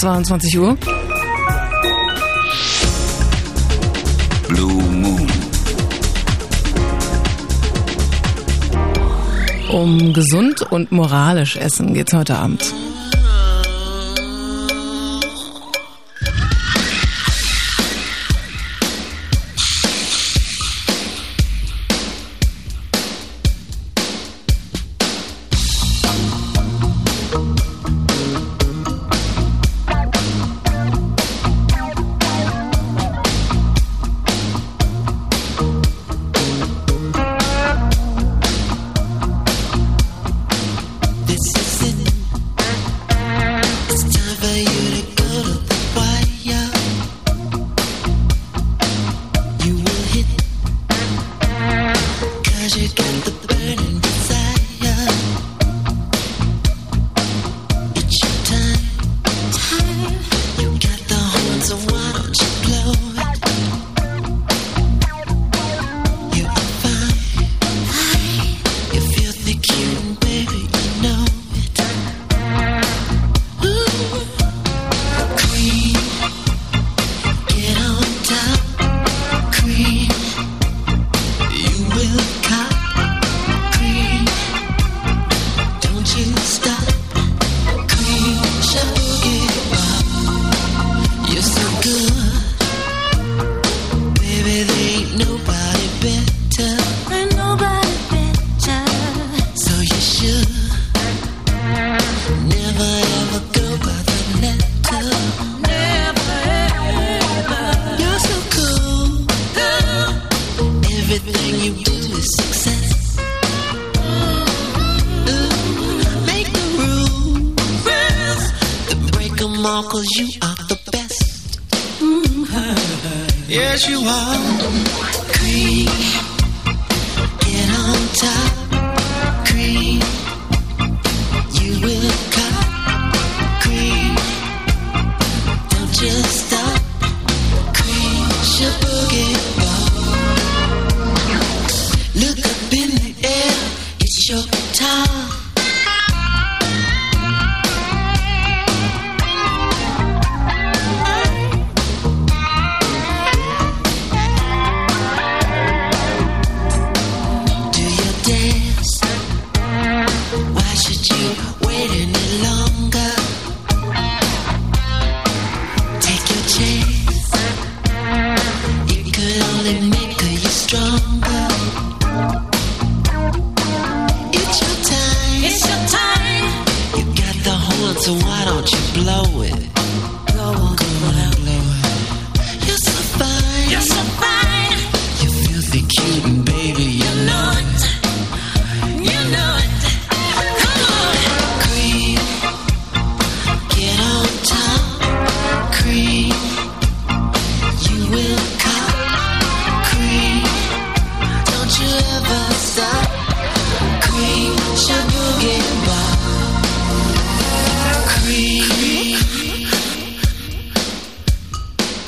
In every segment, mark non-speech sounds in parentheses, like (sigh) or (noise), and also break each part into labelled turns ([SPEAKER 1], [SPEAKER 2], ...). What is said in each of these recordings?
[SPEAKER 1] 22 Uhr.
[SPEAKER 2] Blue Moon.
[SPEAKER 1] Um gesund und moralisch essen geht's heute Abend.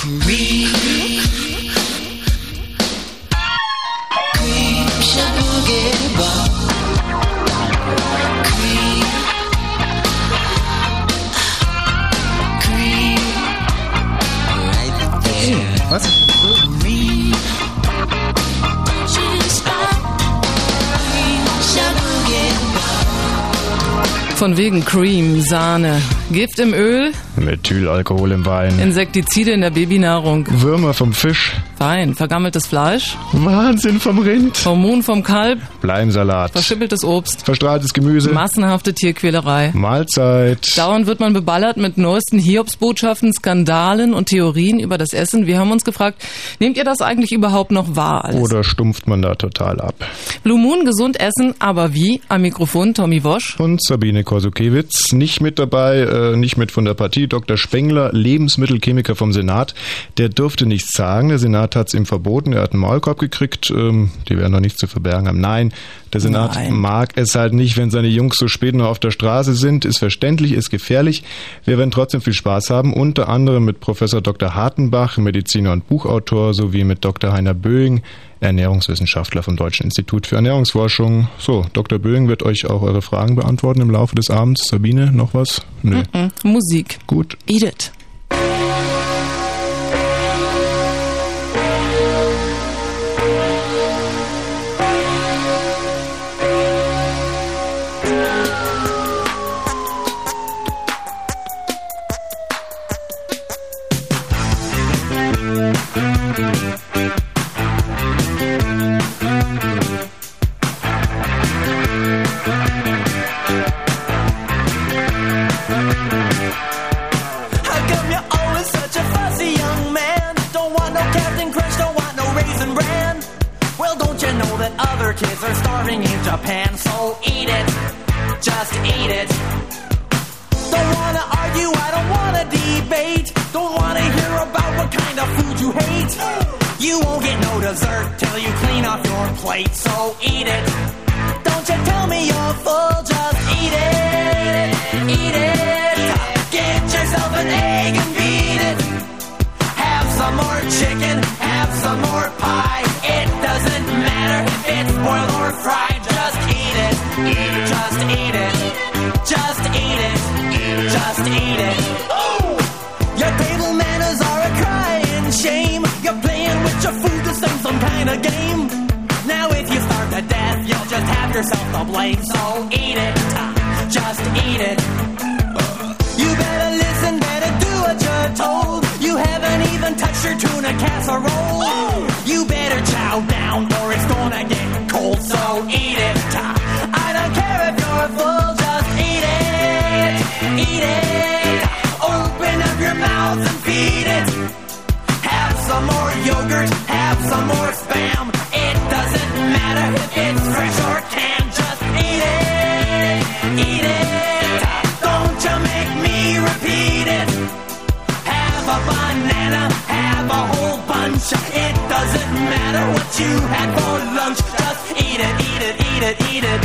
[SPEAKER 1] free. Von wegen Cream, Sahne, Gift im Öl,
[SPEAKER 3] Methylalkohol im Wein,
[SPEAKER 1] Insektizide in der Babynahrung,
[SPEAKER 3] Würmer vom Fisch,
[SPEAKER 1] Wein, vergammeltes Fleisch,
[SPEAKER 3] Wahnsinn vom Rind,
[SPEAKER 1] Hormon vom Kalb,
[SPEAKER 3] Bleiensalat,
[SPEAKER 1] verschippeltes Obst,
[SPEAKER 3] verstrahltes Gemüse,
[SPEAKER 1] massenhafte Tierquälerei.
[SPEAKER 3] Mahlzeit.
[SPEAKER 1] Dauernd wird man beballert mit neuesten Hiobsbotschaften, Skandalen und Theorien über das Essen. Wir haben uns gefragt, nehmt ihr das eigentlich überhaupt noch wahr? Alles?
[SPEAKER 3] Oder stumpft man da total ab?
[SPEAKER 1] Blue Moon, gesund essen, aber wie? Am Mikrofon Tommy Wosch.
[SPEAKER 3] Und Sabine Korsukiewicz. Nicht mit dabei, äh, nicht mit von der Partie. Dr. Spengler, Lebensmittelchemiker vom Senat. Der durfte nichts sagen. Der Senat hat es ihm verboten. Er hat einen Maulkorb gekriegt. Ähm, die werden noch nichts zu verbergen haben. Nein, Der Senat Nein. mag es halt nicht, wenn seine Jungs so spät noch auf der Straße sind. Ist verständlich, ist gefährlich. Wir werden trotzdem viel Spaß haben, unter anderem mit Professor Dr. Hartenbach, Mediziner und Buchautor, sowie mit Dr. Heiner Böing, Ernährungswissenschaftler vom Deutschen Institut für Ernährungsforschung. So, Dr. Böing wird euch auch eure Fragen beantworten im Laufe des Abends. Sabine, noch was?
[SPEAKER 1] Nö. Mm -mm. Musik.
[SPEAKER 3] Gut.
[SPEAKER 1] Edith. You won't get no dessert till you clean off your plate, so eat it. Don't you tell me you're full, just eat it, eat it. Get yourself an egg and beat it. Have some more chicken, have some more pie. It doesn't matter if it's boiled or fried, just eat it, just eat it, just eat it, just eat it. Just eat it. Just eat it. yourself the blame, so eat it, just eat it. You better listen, better do what you're told. You haven't even touched your tuna casserole. You better chow down, or it's gonna get cold, so eat it. I don't care if you're full, just eat it, eat it. Open up your mouth and feed it. Have some more yogurt, have some more spam matter if it's fresh or canned, just eat it, eat it. Don't you make me repeat it. Have a banana, have a whole bunch. It doesn't matter what you had for lunch, just eat it, eat it, eat it, eat it.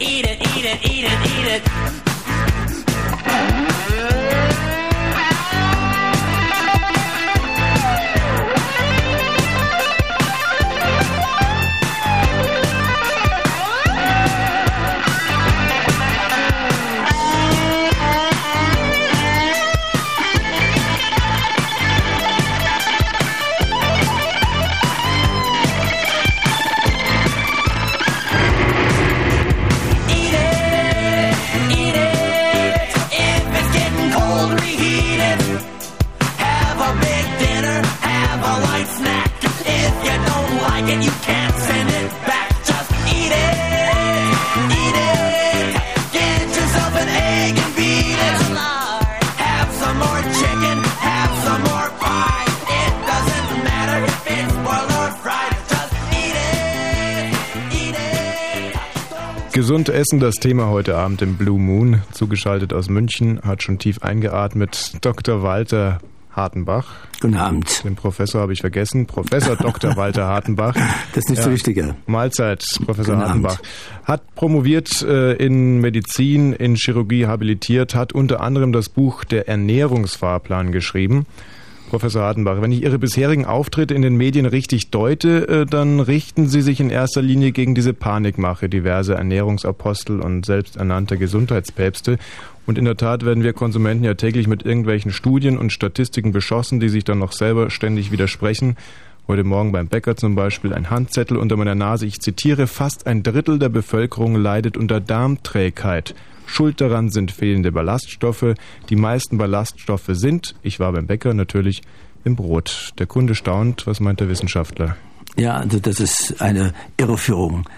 [SPEAKER 1] Eat it, eat it, eat it, eat it.
[SPEAKER 3] Gesund essen, das Thema heute Abend im Blue Moon. Zugeschaltet aus München, hat schon tief eingeatmet Dr. Walter Hartenbach.
[SPEAKER 4] Guten Abend.
[SPEAKER 3] Den Professor habe ich vergessen. Professor Dr. (laughs) Walter Hartenbach.
[SPEAKER 4] Das ist nicht ja. so wichtig.
[SPEAKER 3] Mahlzeit, Professor Guten Hartenbach. Abend. Hat promoviert äh, in Medizin, in Chirurgie habilitiert, hat unter anderem das Buch Der Ernährungsfahrplan geschrieben. Professor Hartenbach, wenn ich Ihre bisherigen Auftritte in den Medien richtig deute, äh, dann richten Sie sich in erster Linie gegen diese Panikmache diverser Ernährungsapostel und selbsternannter Gesundheitspäpste. Und in der Tat werden wir Konsumenten ja täglich mit irgendwelchen Studien und Statistiken beschossen, die sich dann noch selber ständig widersprechen. Heute Morgen beim Bäcker zum Beispiel ein Handzettel unter meiner Nase. Ich zitiere, fast ein Drittel der Bevölkerung leidet unter Darmträgheit. Schuld daran sind fehlende Ballaststoffe. Die meisten Ballaststoffe sind, ich war beim Bäcker natürlich, im Brot. Der Kunde staunt, was meint der Wissenschaftler?
[SPEAKER 4] Ja, also das ist eine Irreführung.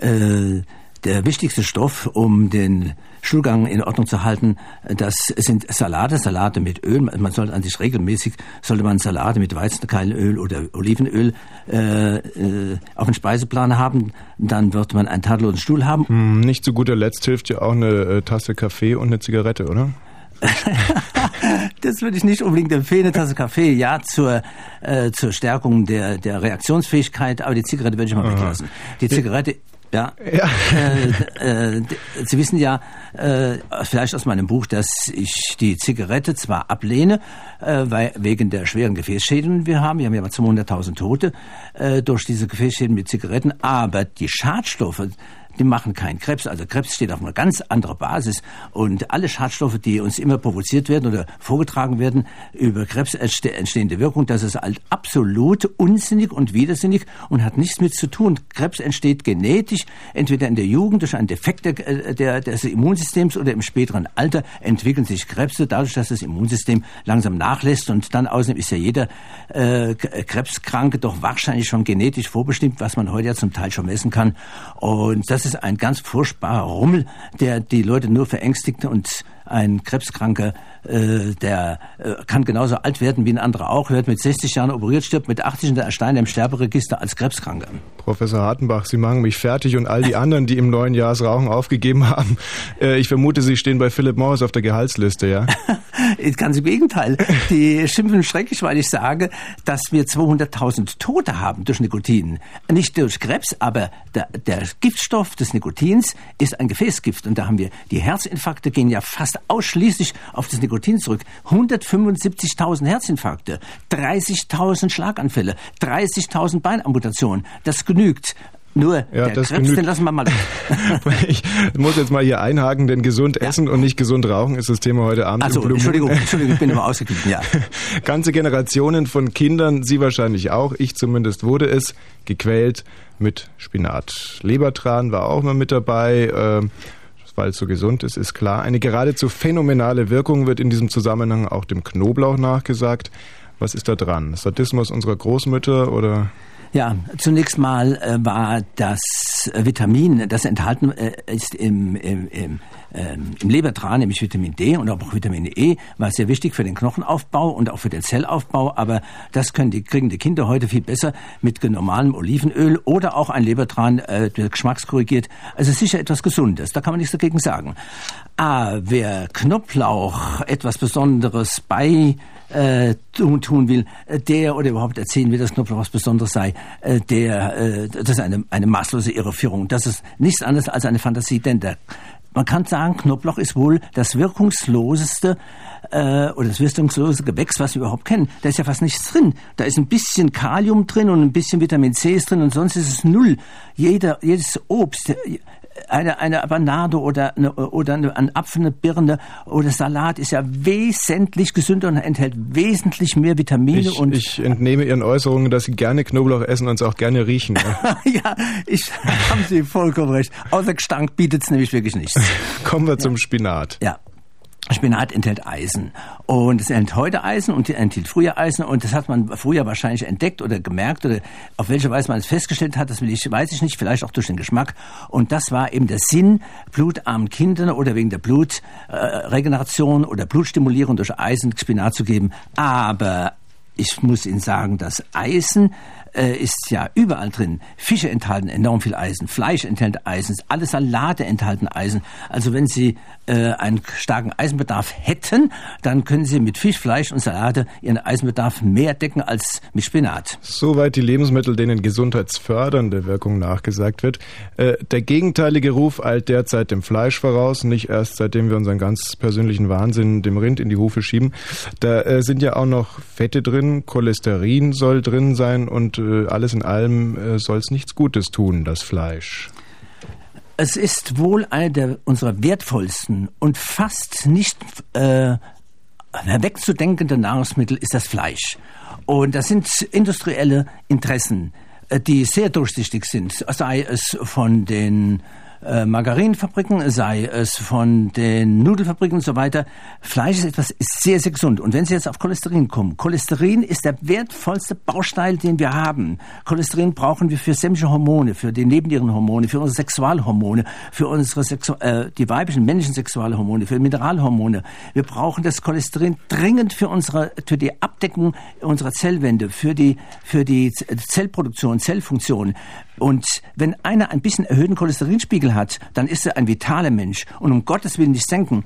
[SPEAKER 4] Äh, der wichtigste Stoff, um den Schulgang in Ordnung zu halten, das sind Salate, Salate mit Öl. Man sollte an sich regelmäßig, sollte man Salate mit Weizenkeilenöl oder Olivenöl äh, äh, auf dem Speiseplan haben. Dann wird man einen tadellosen Stuhl haben.
[SPEAKER 3] Hm, nicht zu guter Letzt hilft ja auch eine äh, Tasse Kaffee und eine Zigarette, oder? (laughs)
[SPEAKER 4] das würde ich nicht unbedingt empfehlen. Eine Tasse Kaffee, ja, zur, äh, zur Stärkung der, der Reaktionsfähigkeit, aber die Zigarette würde ich mal Aha. weglassen. Die Zigarette Ja. ja. (laughs) Äh, äh, Sie wissen ja äh, vielleicht aus meinem Buch, dass ich die Zigarette zwar ablehne, äh, weil, wegen der schweren Gefäßschäden, die wir haben. Wir haben ja 200.000 Tote äh, durch diese Gefäßschäden mit Zigaretten, aber die Schadstoffe, die machen keinen Krebs. Also Krebs steht auf einer ganz anderen Basis. Und alle Schadstoffe, die uns immer provoziert werden oder vorgetragen werden über Krebs entstehende Wirkung, das ist halt absolut unsinnig und widersinnig und hat nichts mit zu tun. Krebs entsteht genetisch, entweder in der Jugend durch einen Defekt der, äh, der, des Immunsystems oder im späteren Alter entwickeln sich Krebse dadurch, dass das Immunsystem langsam nachlässt und dann außerdem ist ja jeder äh, Krebskranke doch wahrscheinlich schon genetisch vorbestimmt, was man heute ja zum Teil schon messen kann. Und das ist ein ganz furchtbarer Rummel, der die Leute nur verängstigt und ein Krebskranker, äh, der äh, kann genauso alt werden wie ein anderer auch, wird mit 60 Jahren operiert, stirbt mit 80 und erscheint im Sterberegister als Krebskranker.
[SPEAKER 3] Professor Hartenbach, Sie machen mich fertig und all die anderen, die im neuen Jahr das Rauchen aufgegeben haben. Äh, ich vermute, Sie stehen bei Philip Morris auf der Gehaltsliste, ja? (laughs)
[SPEAKER 4] Ganz im Gegenteil. Die schimpfen schrecklich, weil ich sage, dass wir 200.000 Tote haben durch Nikotin. Nicht durch Krebs, aber der, der Giftstoff des Nikotins ist ein Gefäßgift. Und da haben wir, die Herzinfarkte gehen ja fast ausschließlich auf das Nikotin zurück. 175.000 Herzinfarkte, 30.000 Schlaganfälle, 30.000 Beinamputationen. Das genügt. Nur
[SPEAKER 3] ja, der Krebs, genügt. den lassen wir mal. (laughs) ich muss jetzt mal hier einhaken, denn gesund ja. essen und nicht gesund rauchen ist das Thema heute Abend.
[SPEAKER 4] Also, Entschuldigung, (laughs) Entschuldigung, ich bin immer ausgeglichen, ja. (laughs)
[SPEAKER 3] Ganze Generationen von Kindern, Sie wahrscheinlich auch, ich zumindest wurde es, gequält mit Spinat. Lebertran war auch mal mit dabei. Äh, weil es so gesund ist, ist klar. Eine geradezu phänomenale Wirkung wird in diesem Zusammenhang auch dem Knoblauch nachgesagt. Was ist da dran? Sadismus unserer Großmütter oder?
[SPEAKER 4] Ja, zunächst mal äh, war das Vitamin, das enthalten äh, ist im, im, im, ähm, im Lebertran, nämlich Vitamin D und auch Vitamin E, war sehr wichtig für den Knochenaufbau und auch für den Zellaufbau. Aber das können die, kriegen die Kinder heute viel besser mit normalem Olivenöl oder auch ein Lebertran, äh, der geschmackskorrigiert. Also sicher etwas Gesundes, da kann man nichts dagegen sagen. Ah, wer Knoblauch etwas Besonderes bei äh, tun, tun will, äh, der oder überhaupt erzählen will, dass Knoblauch was Besonderes sei, äh, der, äh, das ist eine, eine maßlose Irreführung. Das ist nichts anderes als eine Fantasie, denn der, man kann sagen, Knoblauch ist wohl das wirkungsloseste äh, oder das wirkungslose Gewächs, was wir überhaupt kennen. Da ist ja fast nichts drin. Da ist ein bisschen Kalium drin und ein bisschen Vitamin C ist drin und sonst ist es null. Jeder, jedes Obst, eine, eine Banane oder, eine, oder eine, ein Apfel, eine Birne oder Salat ist ja wesentlich gesünder und enthält wesentlich mehr Vitamine.
[SPEAKER 3] Ich,
[SPEAKER 4] und
[SPEAKER 3] ich entnehme Ihren Äußerungen, dass Sie gerne Knoblauch essen und es auch gerne riechen.
[SPEAKER 4] Ja, (laughs) ich (laughs) haben Sie vollkommen recht. Außer Gestank bietet es nämlich wirklich nichts.
[SPEAKER 3] Kommen wir zum Spinat.
[SPEAKER 4] Ja. Spinat enthält Eisen. Und es enthält heute Eisen und enthielt früher Eisen. Und das hat man früher wahrscheinlich entdeckt oder gemerkt oder auf welche Weise man es festgestellt hat, das will ich, weiß ich nicht, vielleicht auch durch den Geschmack. Und das war eben der Sinn, blutarmen Kindern oder wegen der Blutregeneration äh, oder Blutstimulierung durch Eisen Spinat zu geben. Aber ich muss Ihnen sagen, dass Eisen äh, ist ja überall drin. Fische enthalten enorm viel Eisen, Fleisch enthält Eisen, alle Salate enthalten Eisen. Also wenn Sie äh, einen starken Eisenbedarf hätten, dann können Sie mit Fisch, Fleisch und Salate Ihren Eisenbedarf mehr decken als mit Spinat.
[SPEAKER 3] Soweit die Lebensmittel, denen gesundheitsfördernde Wirkung nachgesagt wird. Äh, der gegenteilige Ruf eilt derzeit dem Fleisch voraus, nicht erst seitdem wir unseren ganz persönlichen Wahnsinn dem Rind in die Hufe schieben. Da äh, sind ja auch noch Fette drin, Cholesterin soll drin sein und äh, alles in allem äh, soll es nichts Gutes tun, das Fleisch.
[SPEAKER 4] Es ist wohl eine der unserer wertvollsten und fast nicht äh, wegzudenkende Nahrungsmittel ist das Fleisch. Und das sind industrielle Interessen, äh, die sehr durchsichtig sind, sei es von den äh, sei es von den Nudelfabriken und so weiter. Fleisch ist etwas ist sehr, sehr gesund. Und wenn Sie jetzt auf Cholesterin kommen, Cholesterin ist der wertvollste Baustein, den wir haben. Cholesterin brauchen wir für sämtliche Hormone, für die Nebennierenhormone, für unsere Sexualhormone, für unsere Sexu äh, die weiblichen männlichen Sexualhormone, für Mineralhormone. Wir brauchen das Cholesterin dringend für unsere für die Abdeckung unserer Zellwände, für die für die Zellproduktion, Zellfunktion. Und wenn einer ein bisschen erhöhten Cholesterinspiegel hat, dann ist er ein vitaler Mensch. Und um Gottes Willen nicht senken.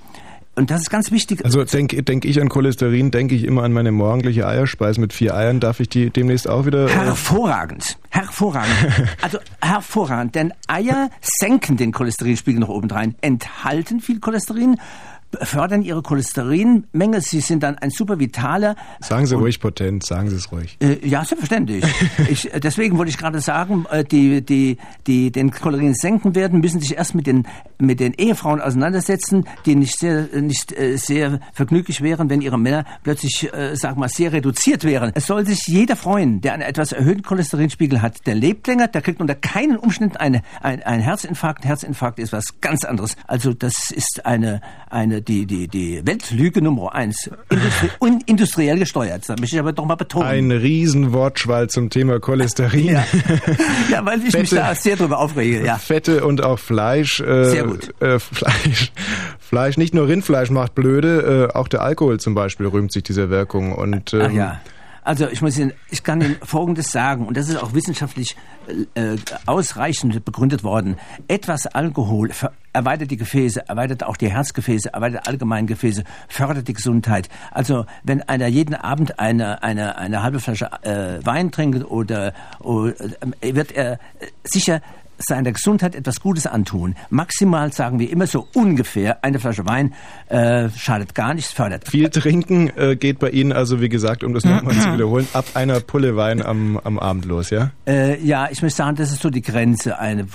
[SPEAKER 4] Und das ist ganz wichtig.
[SPEAKER 3] Also denke denk ich an Cholesterin, denke ich immer an meine morgendliche Eierspeise mit vier Eiern. Darf ich die demnächst auch wieder?
[SPEAKER 4] Äh, Hervorragend. Hervorragend. Also hervorragend, denn Eier senken den Cholesterinspiegel nach oben rein, enthalten viel Cholesterin, fördern ihre Cholesterinmenge. Sie sind dann ein super vitaler.
[SPEAKER 3] Sagen Sie ruhig potent, sagen Sie es ruhig.
[SPEAKER 4] Äh, ja, selbstverständlich. (laughs) ich, äh, deswegen wollte ich gerade sagen, äh, die, die, die den Cholesterin senken werden, müssen sich erst mit den, mit den Ehefrauen auseinandersetzen, die nicht sehr, nicht äh, sehr vergnüglich wären, wenn ihre Männer plötzlich, äh, sag mal, sehr reduziert wären. Es soll sich jeder freuen, der einen etwas erhöhten Cholesterinspiegel hat. Der lebt länger, der kriegt unter keinen Umständen eine, ein, ein Herzinfarkt. Herzinfarkt ist was ganz anderes. Also das ist eine, eine die, die, die Weltlüge Nummer eins. Industrie, (laughs) industriell gesteuert. Das möchte ich aber doch mal betonen.
[SPEAKER 3] Ein Riesenwortschwall zum Thema Cholesterin.
[SPEAKER 4] Ja, (laughs) ja weil ich Fette, mich da sehr drüber aufrege. Ja.
[SPEAKER 3] Fette und auch Fleisch.
[SPEAKER 4] Äh, sehr gut.
[SPEAKER 3] Äh, Fleisch. Fleisch, nicht nur Rindfleisch macht blöde, äh, auch der Alkohol zum Beispiel rühmt sich dieser Wirkung. Und,
[SPEAKER 4] ähm, Ach ja. Also ich muss Ihnen, ich kann Ihnen Folgendes sagen, und das ist auch wissenschaftlich äh, ausreichend begründet worden. Etwas Alkohol erweitert die Gefäße, erweitert auch die Herzgefäße, erweitert allgemein Gefäße, fördert die Gesundheit. Also wenn einer jeden Abend eine, eine, eine halbe Flasche äh, Wein trinkt oder, oder äh, wird er sicher seiner Gesundheit etwas Gutes antun. Maximal sagen wir immer so ungefähr eine Flasche Wein äh, schadet gar nichts, fördert.
[SPEAKER 3] Viel trinken äh, geht bei Ihnen also, wie gesagt, um das nochmal zu (clears throat) wiederholen, ab einer Pulle Wein am, am Abend los, ja?
[SPEAKER 4] Äh, ja, ich muss sagen, das ist so die Grenze. Eine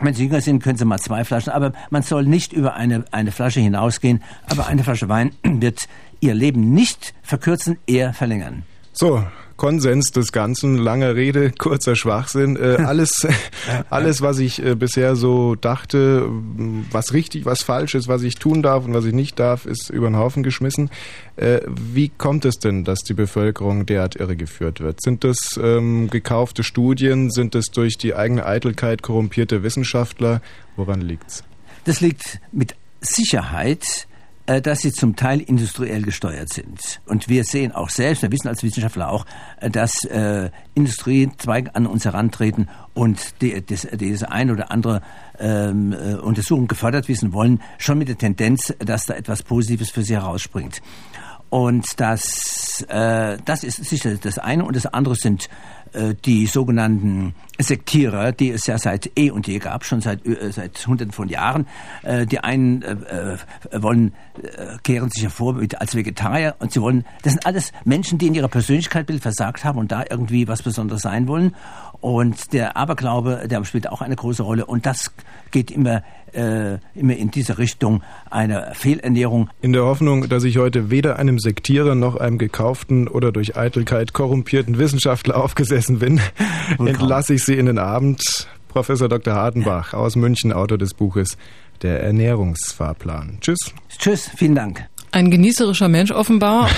[SPEAKER 4] wenn Sie jünger sind, können Sie mal zwei Flaschen, aber man soll nicht über eine, eine Flasche hinausgehen. Aber eine Flasche Wein (clears throat) wird Ihr Leben nicht verkürzen, eher verlängern.
[SPEAKER 3] So, Konsens des Ganzen, lange Rede, kurzer Schwachsinn. Äh, (laughs) alles, alles, was ich äh, bisher so dachte, was richtig, was falsch ist, was ich tun darf und was ich nicht darf, ist über den Haufen geschmissen. Äh, wie kommt es denn, dass die Bevölkerung derart irregeführt wird? Sind das ähm, gekaufte Studien? Sind es durch die eigene Eitelkeit korrumpierte Wissenschaftler? Woran liegt's?
[SPEAKER 4] Das liegt mit Sicherheit dass sie zum Teil industriell gesteuert sind. Und wir sehen auch selbst, wir wissen als Wissenschaftler auch, äh, dass äh, Industriezweige an uns herantreten und die, das, diese ein oder andere ähm, äh, Untersuchung gefördert wissen wollen, schon mit der Tendenz, dass da etwas Positives für sie herausspringt. Und das, äh, das ist sicher das eine. Und das andere sind äh, die sogenannten Sektierer, die es ja seit eh und je gab, schon seit, äh, seit hunderten von Jahren. Äh, die einen äh, wollen, äh, kehren sich hervor als Vegetarier und sie wollen, das sind alles Menschen, die in ihrer Persönlichkeitsbild versagt haben und da irgendwie was Besonderes sein wollen. Und der Aberglaube, der spielt auch eine große Rolle und das geht immer äh, immer in diese Richtung eine Fehlernährung.
[SPEAKER 3] In der Hoffnung, dass ich heute weder einem Sektierer noch einem gekauften oder durch Eitelkeit korrumpierten Wissenschaftler aufgesessen bin, (laughs) entlasse ich Sie in den Abend. Professor Dr. Hardenbach ja. aus München, Autor des Buches Der Ernährungsfahrplan. Tschüss.
[SPEAKER 4] Tschüss, vielen Dank.
[SPEAKER 5] Ein genießerischer Mensch offenbar.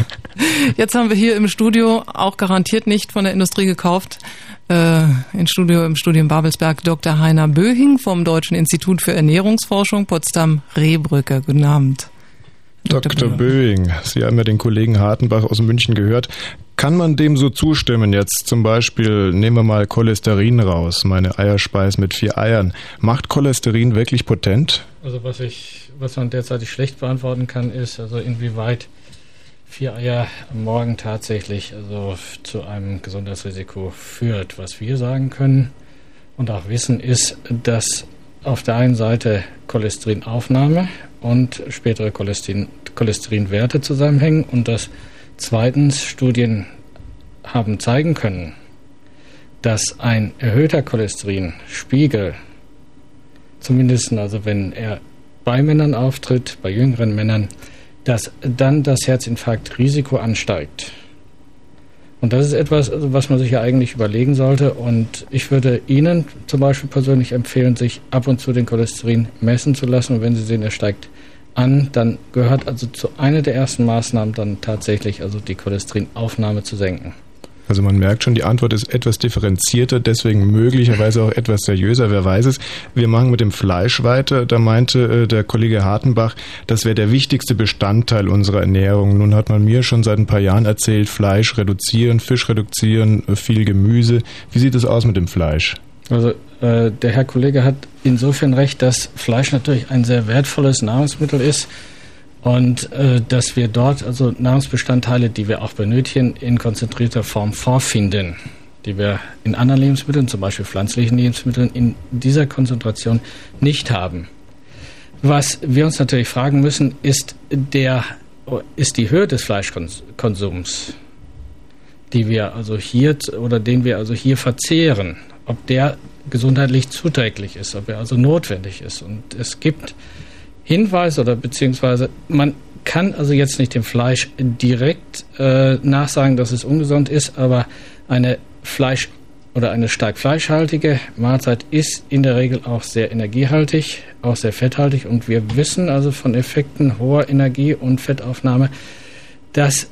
[SPEAKER 5] (laughs) Jetzt haben wir hier im Studio, auch garantiert nicht von der Industrie gekauft, äh, im Studio im Studium Babelsberg Dr. Heiner Böhing vom Deutschen Institut für Ernährungsforschung Potsdam-Rehbrücke. Guten Abend.
[SPEAKER 3] Dr. Dr. Böhing, Sie haben ja den Kollegen Hartenbach aus München gehört. Kann man dem so zustimmen? Jetzt zum Beispiel nehmen wir mal Cholesterin raus, meine Eierspeis mit vier Eiern. Macht Cholesterin wirklich potent?
[SPEAKER 6] Also was ich, was man derzeitig schlecht beantworten kann, ist also inwieweit vier Eier am Morgen tatsächlich also zu einem Gesundheitsrisiko führt. Was wir sagen können und auch wissen, ist, dass auf der einen Seite Cholesterinaufnahme und spätere Cholesterin, Cholesterinwerte zusammenhängen und dass zweitens Studien haben zeigen können, dass ein erhöhter Cholesterinspiegel, zumindest also wenn er bei Männern auftritt, bei jüngeren Männern, dass dann das Herzinfarktrisiko ansteigt. Und das ist etwas, was man sich ja eigentlich überlegen sollte. Und ich würde Ihnen zum Beispiel persönlich empfehlen, sich ab und zu den Cholesterin messen zu lassen. Und wenn Sie sehen, er steigt an, dann gehört also zu einer der ersten Maßnahmen dann tatsächlich also die Cholesterinaufnahme zu senken.
[SPEAKER 3] Also man merkt schon, die Antwort ist etwas differenzierter, deswegen möglicherweise auch etwas seriöser, wer weiß es. Wir machen mit dem Fleisch weiter. Da meinte äh, der Kollege Hartenbach, das wäre der wichtigste Bestandteil unserer Ernährung. Nun hat man mir schon seit ein paar Jahren erzählt, Fleisch reduzieren, Fisch reduzieren, äh, viel Gemüse. Wie sieht es aus mit dem Fleisch?
[SPEAKER 6] Also äh, der Herr Kollege hat insofern recht, dass Fleisch natürlich ein sehr wertvolles Nahrungsmittel ist und äh, dass wir dort also Nahrungsbestandteile, die wir auch benötigen, in konzentrierter Form vorfinden. die wir in anderen Lebensmitteln, zum Beispiel pflanzlichen Lebensmitteln, in dieser Konzentration nicht haben. Was wir uns natürlich fragen müssen, ist, der, ist die Höhe des Fleischkonsums, die wir also hier oder den wir also hier verzehren, ob der gesundheitlich zuträglich ist, ob er also notwendig ist. Und es gibt Hinweise oder beziehungsweise man kann also jetzt nicht dem Fleisch direkt äh, nachsagen, dass es ungesund ist, aber eine Fleisch oder eine stark fleischhaltige Mahlzeit ist in der Regel auch sehr energiehaltig, auch sehr fetthaltig und wir wissen also von Effekten hoher Energie- und Fettaufnahme, dass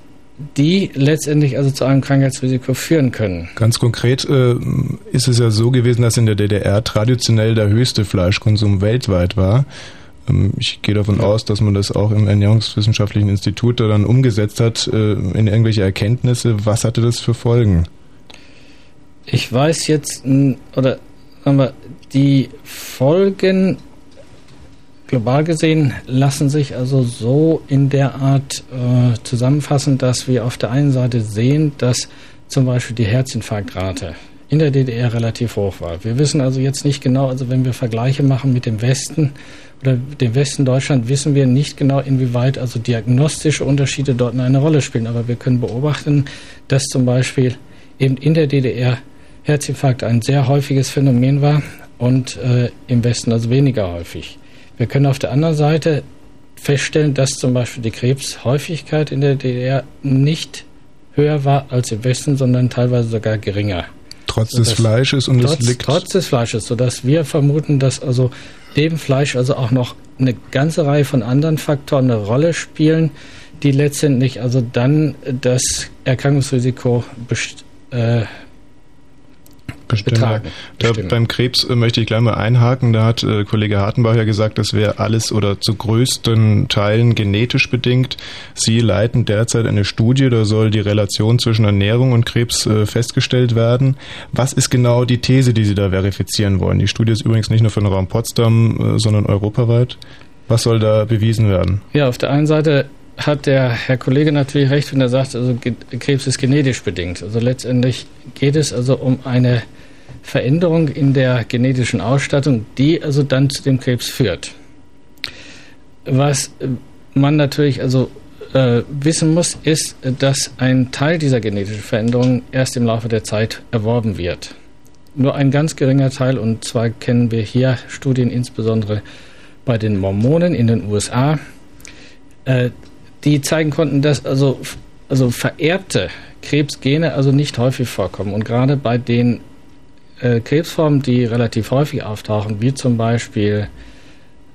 [SPEAKER 6] die letztendlich also zu einem Krankheitsrisiko führen können.
[SPEAKER 3] Ganz konkret äh, ist es ja so gewesen, dass in der DDR traditionell der höchste Fleischkonsum weltweit war. Ähm, ich gehe davon ja. aus, dass man das auch im Ernährungswissenschaftlichen Institut dann umgesetzt hat äh, in irgendwelche Erkenntnisse. Was hatte das für Folgen?
[SPEAKER 6] Ich weiß jetzt, oder sagen wir, die Folgen global gesehen lassen sich also so in der Art äh, zusammenfassen, dass wir auf der einen Seite sehen, dass zum Beispiel die Herzinfarktrate in der DDR relativ hoch war. Wir wissen also jetzt nicht genau, also wenn wir Vergleiche machen mit dem Westen oder dem Westen Deutschland, wissen wir nicht genau, inwieweit also diagnostische Unterschiede dort eine Rolle spielen. Aber wir können beobachten, dass zum Beispiel eben in der DDR Herzinfarkt ein sehr häufiges Phänomen war und äh, im Westen also weniger häufig. Wir können auf der anderen Seite feststellen, dass zum Beispiel die Krebshäufigkeit in der DDR nicht höher war als im Westen, sondern teilweise sogar geringer.
[SPEAKER 3] Trotz des Fleisches und
[SPEAKER 6] trotz,
[SPEAKER 3] es liegt.
[SPEAKER 6] Trotz des Fleisches, sodass wir vermuten, dass also neben Fleisch also auch noch eine ganze Reihe von anderen Faktoren eine Rolle spielen, die letztendlich also dann das Erkrankungsrisiko äh,
[SPEAKER 3] betragen. Da, beim Krebs äh, möchte ich gleich mal einhaken. Da hat äh, Kollege Hartenbach ja gesagt, das wäre alles oder zu größten Teilen genetisch bedingt. Sie leiten derzeit eine Studie, da soll die Relation zwischen Ernährung und Krebs äh, festgestellt werden. Was ist genau die These, die Sie da verifizieren wollen? Die Studie ist übrigens nicht nur für den Raum Potsdam, äh, sondern europaweit. Was soll da bewiesen werden?
[SPEAKER 6] Ja, auf der einen Seite hat der Herr Kollege natürlich recht, wenn er sagt, also Krebs ist genetisch bedingt. Also letztendlich geht es also um eine Veränderung in der genetischen Ausstattung, die also dann zu dem Krebs führt. Was man natürlich also äh, wissen muss, ist, dass ein Teil dieser genetischen Veränderung erst im Laufe der Zeit erworben wird. Nur ein ganz geringer Teil, und zwar kennen wir hier Studien insbesondere bei den Mormonen in den USA, äh, die zeigen konnten, dass also, also vererbte Krebsgene also nicht häufig vorkommen. Und gerade bei den äh, Krebsformen, die relativ häufig auftauchen, wie zum Beispiel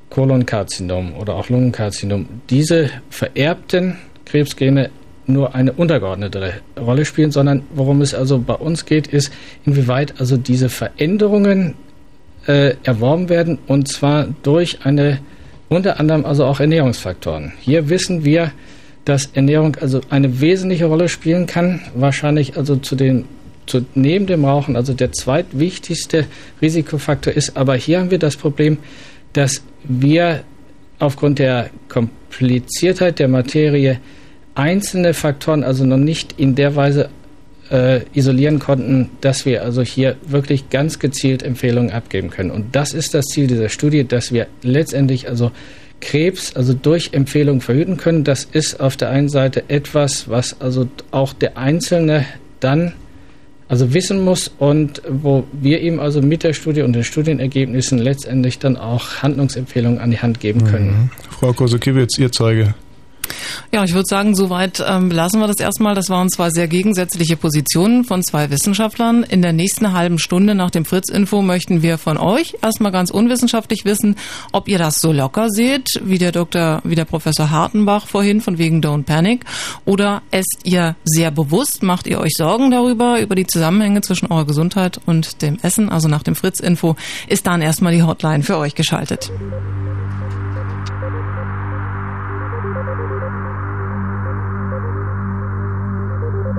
[SPEAKER 6] Kolonkarzinom oder auch Lungenkarzinom, diese vererbten Krebsgene nur eine untergeordnete Rolle spielen, sondern worum es also bei uns geht, ist, inwieweit also diese Veränderungen äh, erworben werden und zwar durch eine unter anderem also auch Ernährungsfaktoren. Hier wissen wir, dass Ernährung also eine wesentliche Rolle spielen kann, wahrscheinlich also zu den zu, neben dem Rauchen also der zweitwichtigste Risikofaktor ist. Aber hier haben wir das Problem, dass wir aufgrund der Kompliziertheit der Materie einzelne Faktoren also noch nicht in der Weise äh, isolieren konnten, dass wir also hier wirklich ganz gezielt Empfehlungen abgeben können. Und das ist das Ziel dieser Studie, dass wir letztendlich also Krebs also durch Empfehlungen verhüten können. Das ist auf der einen Seite etwas, was also auch der Einzelne dann also wissen muss und wo wir ihm also mit der Studie und den Studienergebnissen letztendlich dann auch Handlungsempfehlungen an die Hand geben können. Mhm.
[SPEAKER 3] Frau Kosokiewicz, Ihr Zeuge.
[SPEAKER 5] Ja, ich würde sagen, soweit ähm, lassen wir das erstmal. Das waren zwei sehr gegensätzliche Positionen von zwei Wissenschaftlern. In der nächsten halben Stunde nach dem Fritz-Info möchten wir von euch erstmal ganz unwissenschaftlich wissen, ob ihr das so locker seht, wie der Doktor, wie der Professor Hartenbach vorhin von wegen Don't Panic, oder esst ihr sehr bewusst, macht ihr euch Sorgen darüber, über die Zusammenhänge zwischen eurer Gesundheit und dem Essen. Also nach dem Fritz-Info ist dann erstmal die Hotline für euch geschaltet.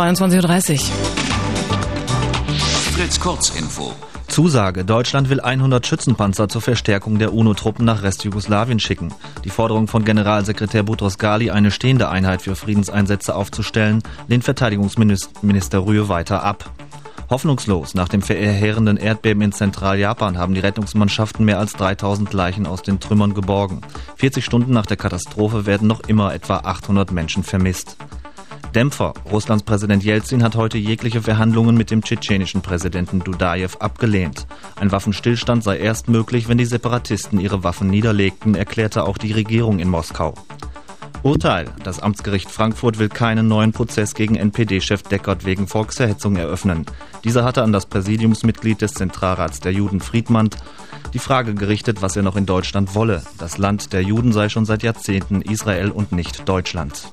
[SPEAKER 5] 22.30 Uhr.
[SPEAKER 7] Fritz Kurzinfo.
[SPEAKER 8] Zusage. Deutschland will 100 Schützenpanzer zur Verstärkung der UNO-Truppen nach Restjugoslawien schicken. Die Forderung von Generalsekretär Boutros Ghali, eine stehende Einheit für Friedenseinsätze aufzustellen, lehnt Verteidigungsminister Rühe weiter ab. Hoffnungslos. Nach dem verheerenden Erdbeben in Zentraljapan haben die Rettungsmannschaften mehr als 3000 Leichen aus den Trümmern geborgen. 40 Stunden nach der Katastrophe werden noch immer etwa 800 Menschen vermisst. Dämpfer. Russlands Präsident Jelzin hat heute jegliche Verhandlungen mit dem tschetschenischen Präsidenten Dudajew abgelehnt. Ein Waffenstillstand sei erst möglich, wenn die Separatisten ihre Waffen niederlegten, erklärte auch die Regierung in Moskau. Urteil. Das Amtsgericht Frankfurt will keinen neuen Prozess gegen NPD-Chef Deckert wegen Volkserhetzung eröffnen. Dieser hatte an das Präsidiumsmitglied des Zentralrats der Juden Friedmann die Frage gerichtet, was er noch in Deutschland wolle. Das Land der Juden sei schon seit Jahrzehnten Israel und nicht Deutschland.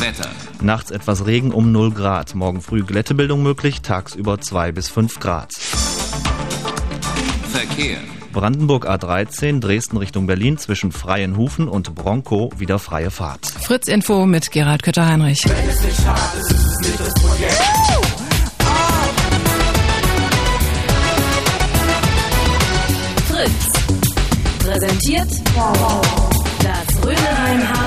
[SPEAKER 7] Wetter.
[SPEAKER 8] Nachts etwas Regen um 0 Grad. Morgen früh Glättebildung möglich, tagsüber 2 bis 5 Grad.
[SPEAKER 7] Verkehr.
[SPEAKER 8] Brandenburg A13, Dresden Richtung Berlin zwischen Freienhufen und Bronkow wieder freie Fahrt.
[SPEAKER 5] Fritz Info mit Gerald Kötter-Heinrich.
[SPEAKER 9] Fritz. Präsentiert das Rödelheim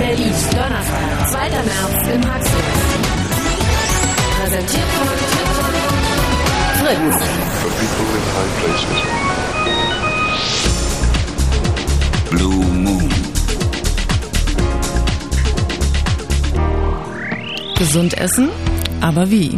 [SPEAKER 9] Berlin. Donnerstag, 2. März im Haxel. Präsentiert von Fritz.
[SPEAKER 10] for people in high places.
[SPEAKER 7] Blue Moon.
[SPEAKER 5] Gesund essen, aber wie?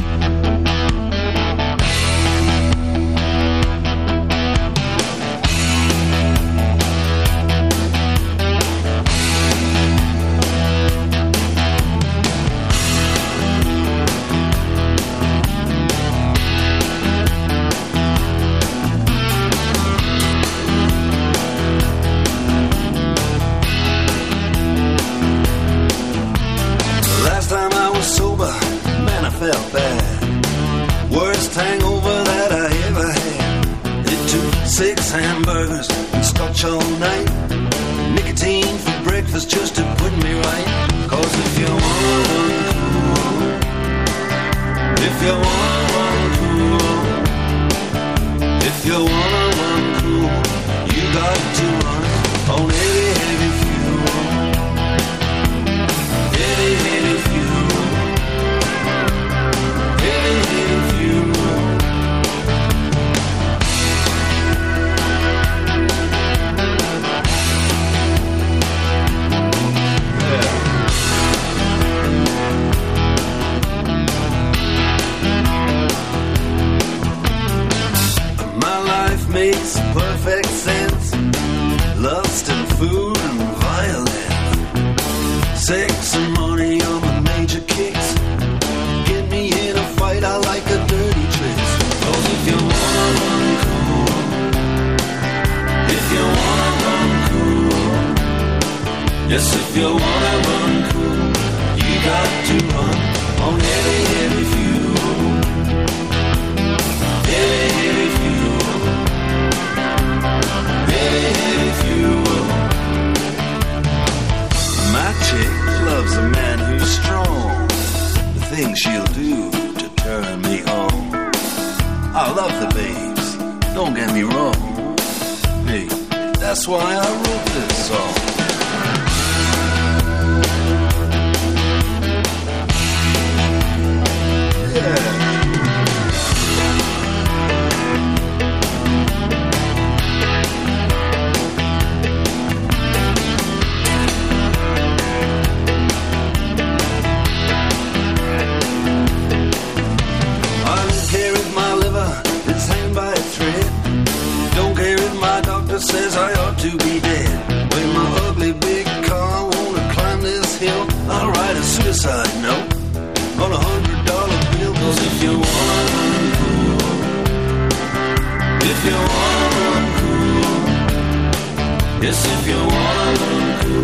[SPEAKER 11] Yes, if you wanna run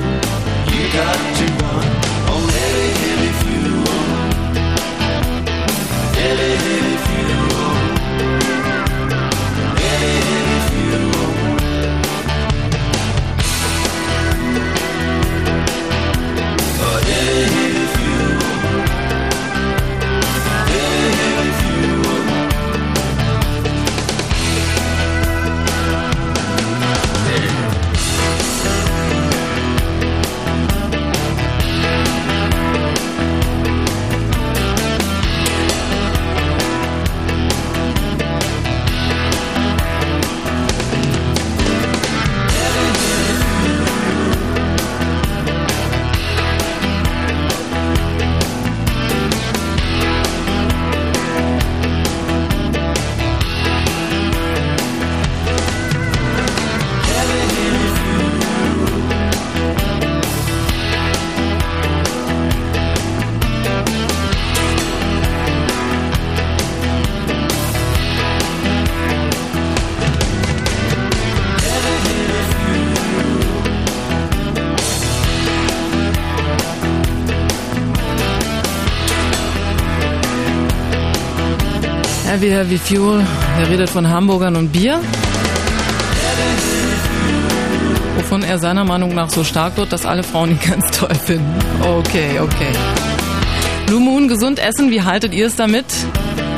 [SPEAKER 11] you got to run Heavy Heavy Fuel,
[SPEAKER 5] er redet von Hamburgern und Bier. Wovon er seiner Meinung nach so stark wird, dass alle Frauen ihn (laughs) ganz toll finden. Okay, okay. Blue Moon, gesund essen, wie haltet ihr es damit?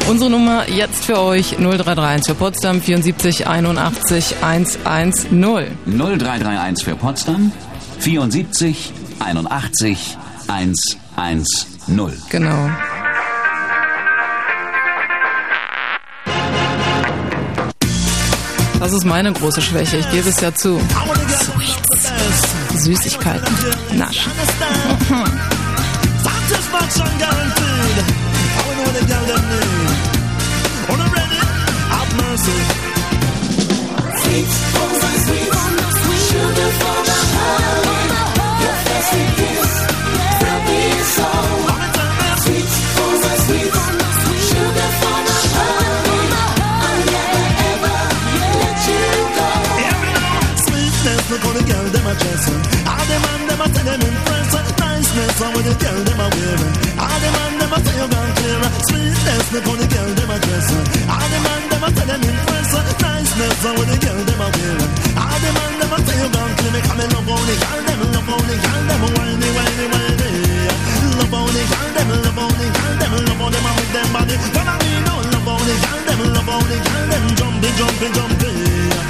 [SPEAKER 5] Unsere Nummer jetzt für euch 0331 für Potsdam 74 81 110.
[SPEAKER 7] 0331 für Potsdam 74 81 110.
[SPEAKER 5] Genau. Das ist meine große Schwäche, ich gebe es ja zu. Sweets. Süßigkeiten.
[SPEAKER 12] The mercy.
[SPEAKER 11] Sweet, sweet, sugar for my heart. Your sweet kiss,
[SPEAKER 12] dressing. All the man them a tell them impress. Niceness, how the girl them a wearing. All the man them a tell you gone clear. Sweetness, look how the girl them a dressing. All the man them a tell them impress. Niceness, how the girl them a wearing. All the man them a tell you gone clear. Me come and love how the girl them, love how the girl them whiny, whiny, whiny. Love how the girl them, love how the girl them, love how them with them body. Follow me now, love how the girl them, love how the girl them jumping, jumping, jumping.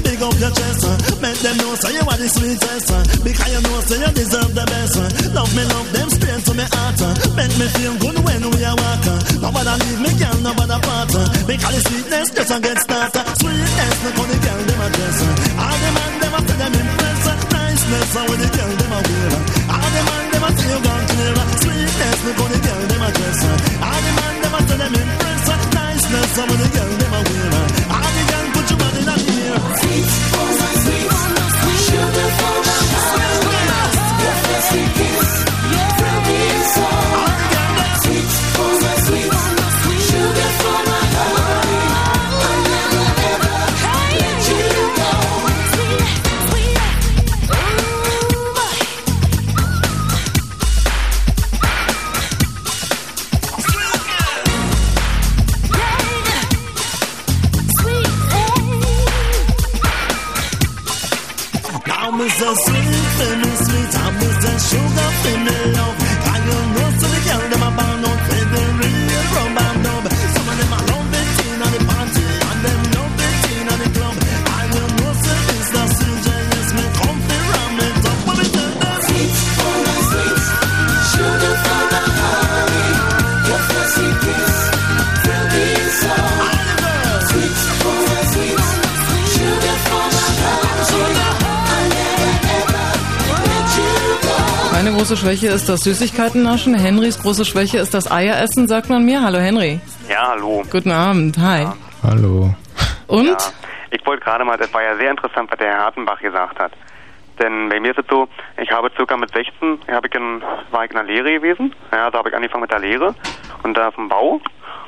[SPEAKER 12] up your chest. Make them know say you are the sweetest. Because you know say you deserve the best. Love me, love them straight to me heart. Make me feel good when we are walking. Nobody leave me, girl, nobody part. Because the sweetness just a get started. Sweetness, look how the girl them a dress. All the man them a say them impress. Niceness, how the girl them a wear. All the man them a say you gone clear. Sweetness, look how the girl them a dress. All the man them a say them impress. some of the girl them a wear.
[SPEAKER 5] Schwäche ist das Süßigkeiten-Naschen. Henrys große Schwäche ist das Eieressen, sagt man mir. Hallo Henry.
[SPEAKER 13] Ja, hallo.
[SPEAKER 5] Guten Abend. Hi.
[SPEAKER 3] Hallo.
[SPEAKER 5] Und?
[SPEAKER 13] Ja, ich wollte gerade mal, das war ja sehr interessant, was der Herr Hartenbach gesagt hat. Denn bei mir ist es so, ich habe circa mit 16 habe ich in, war ich in der Lehre gewesen. Ja, da habe ich angefangen mit der Lehre und da auf dem Bau.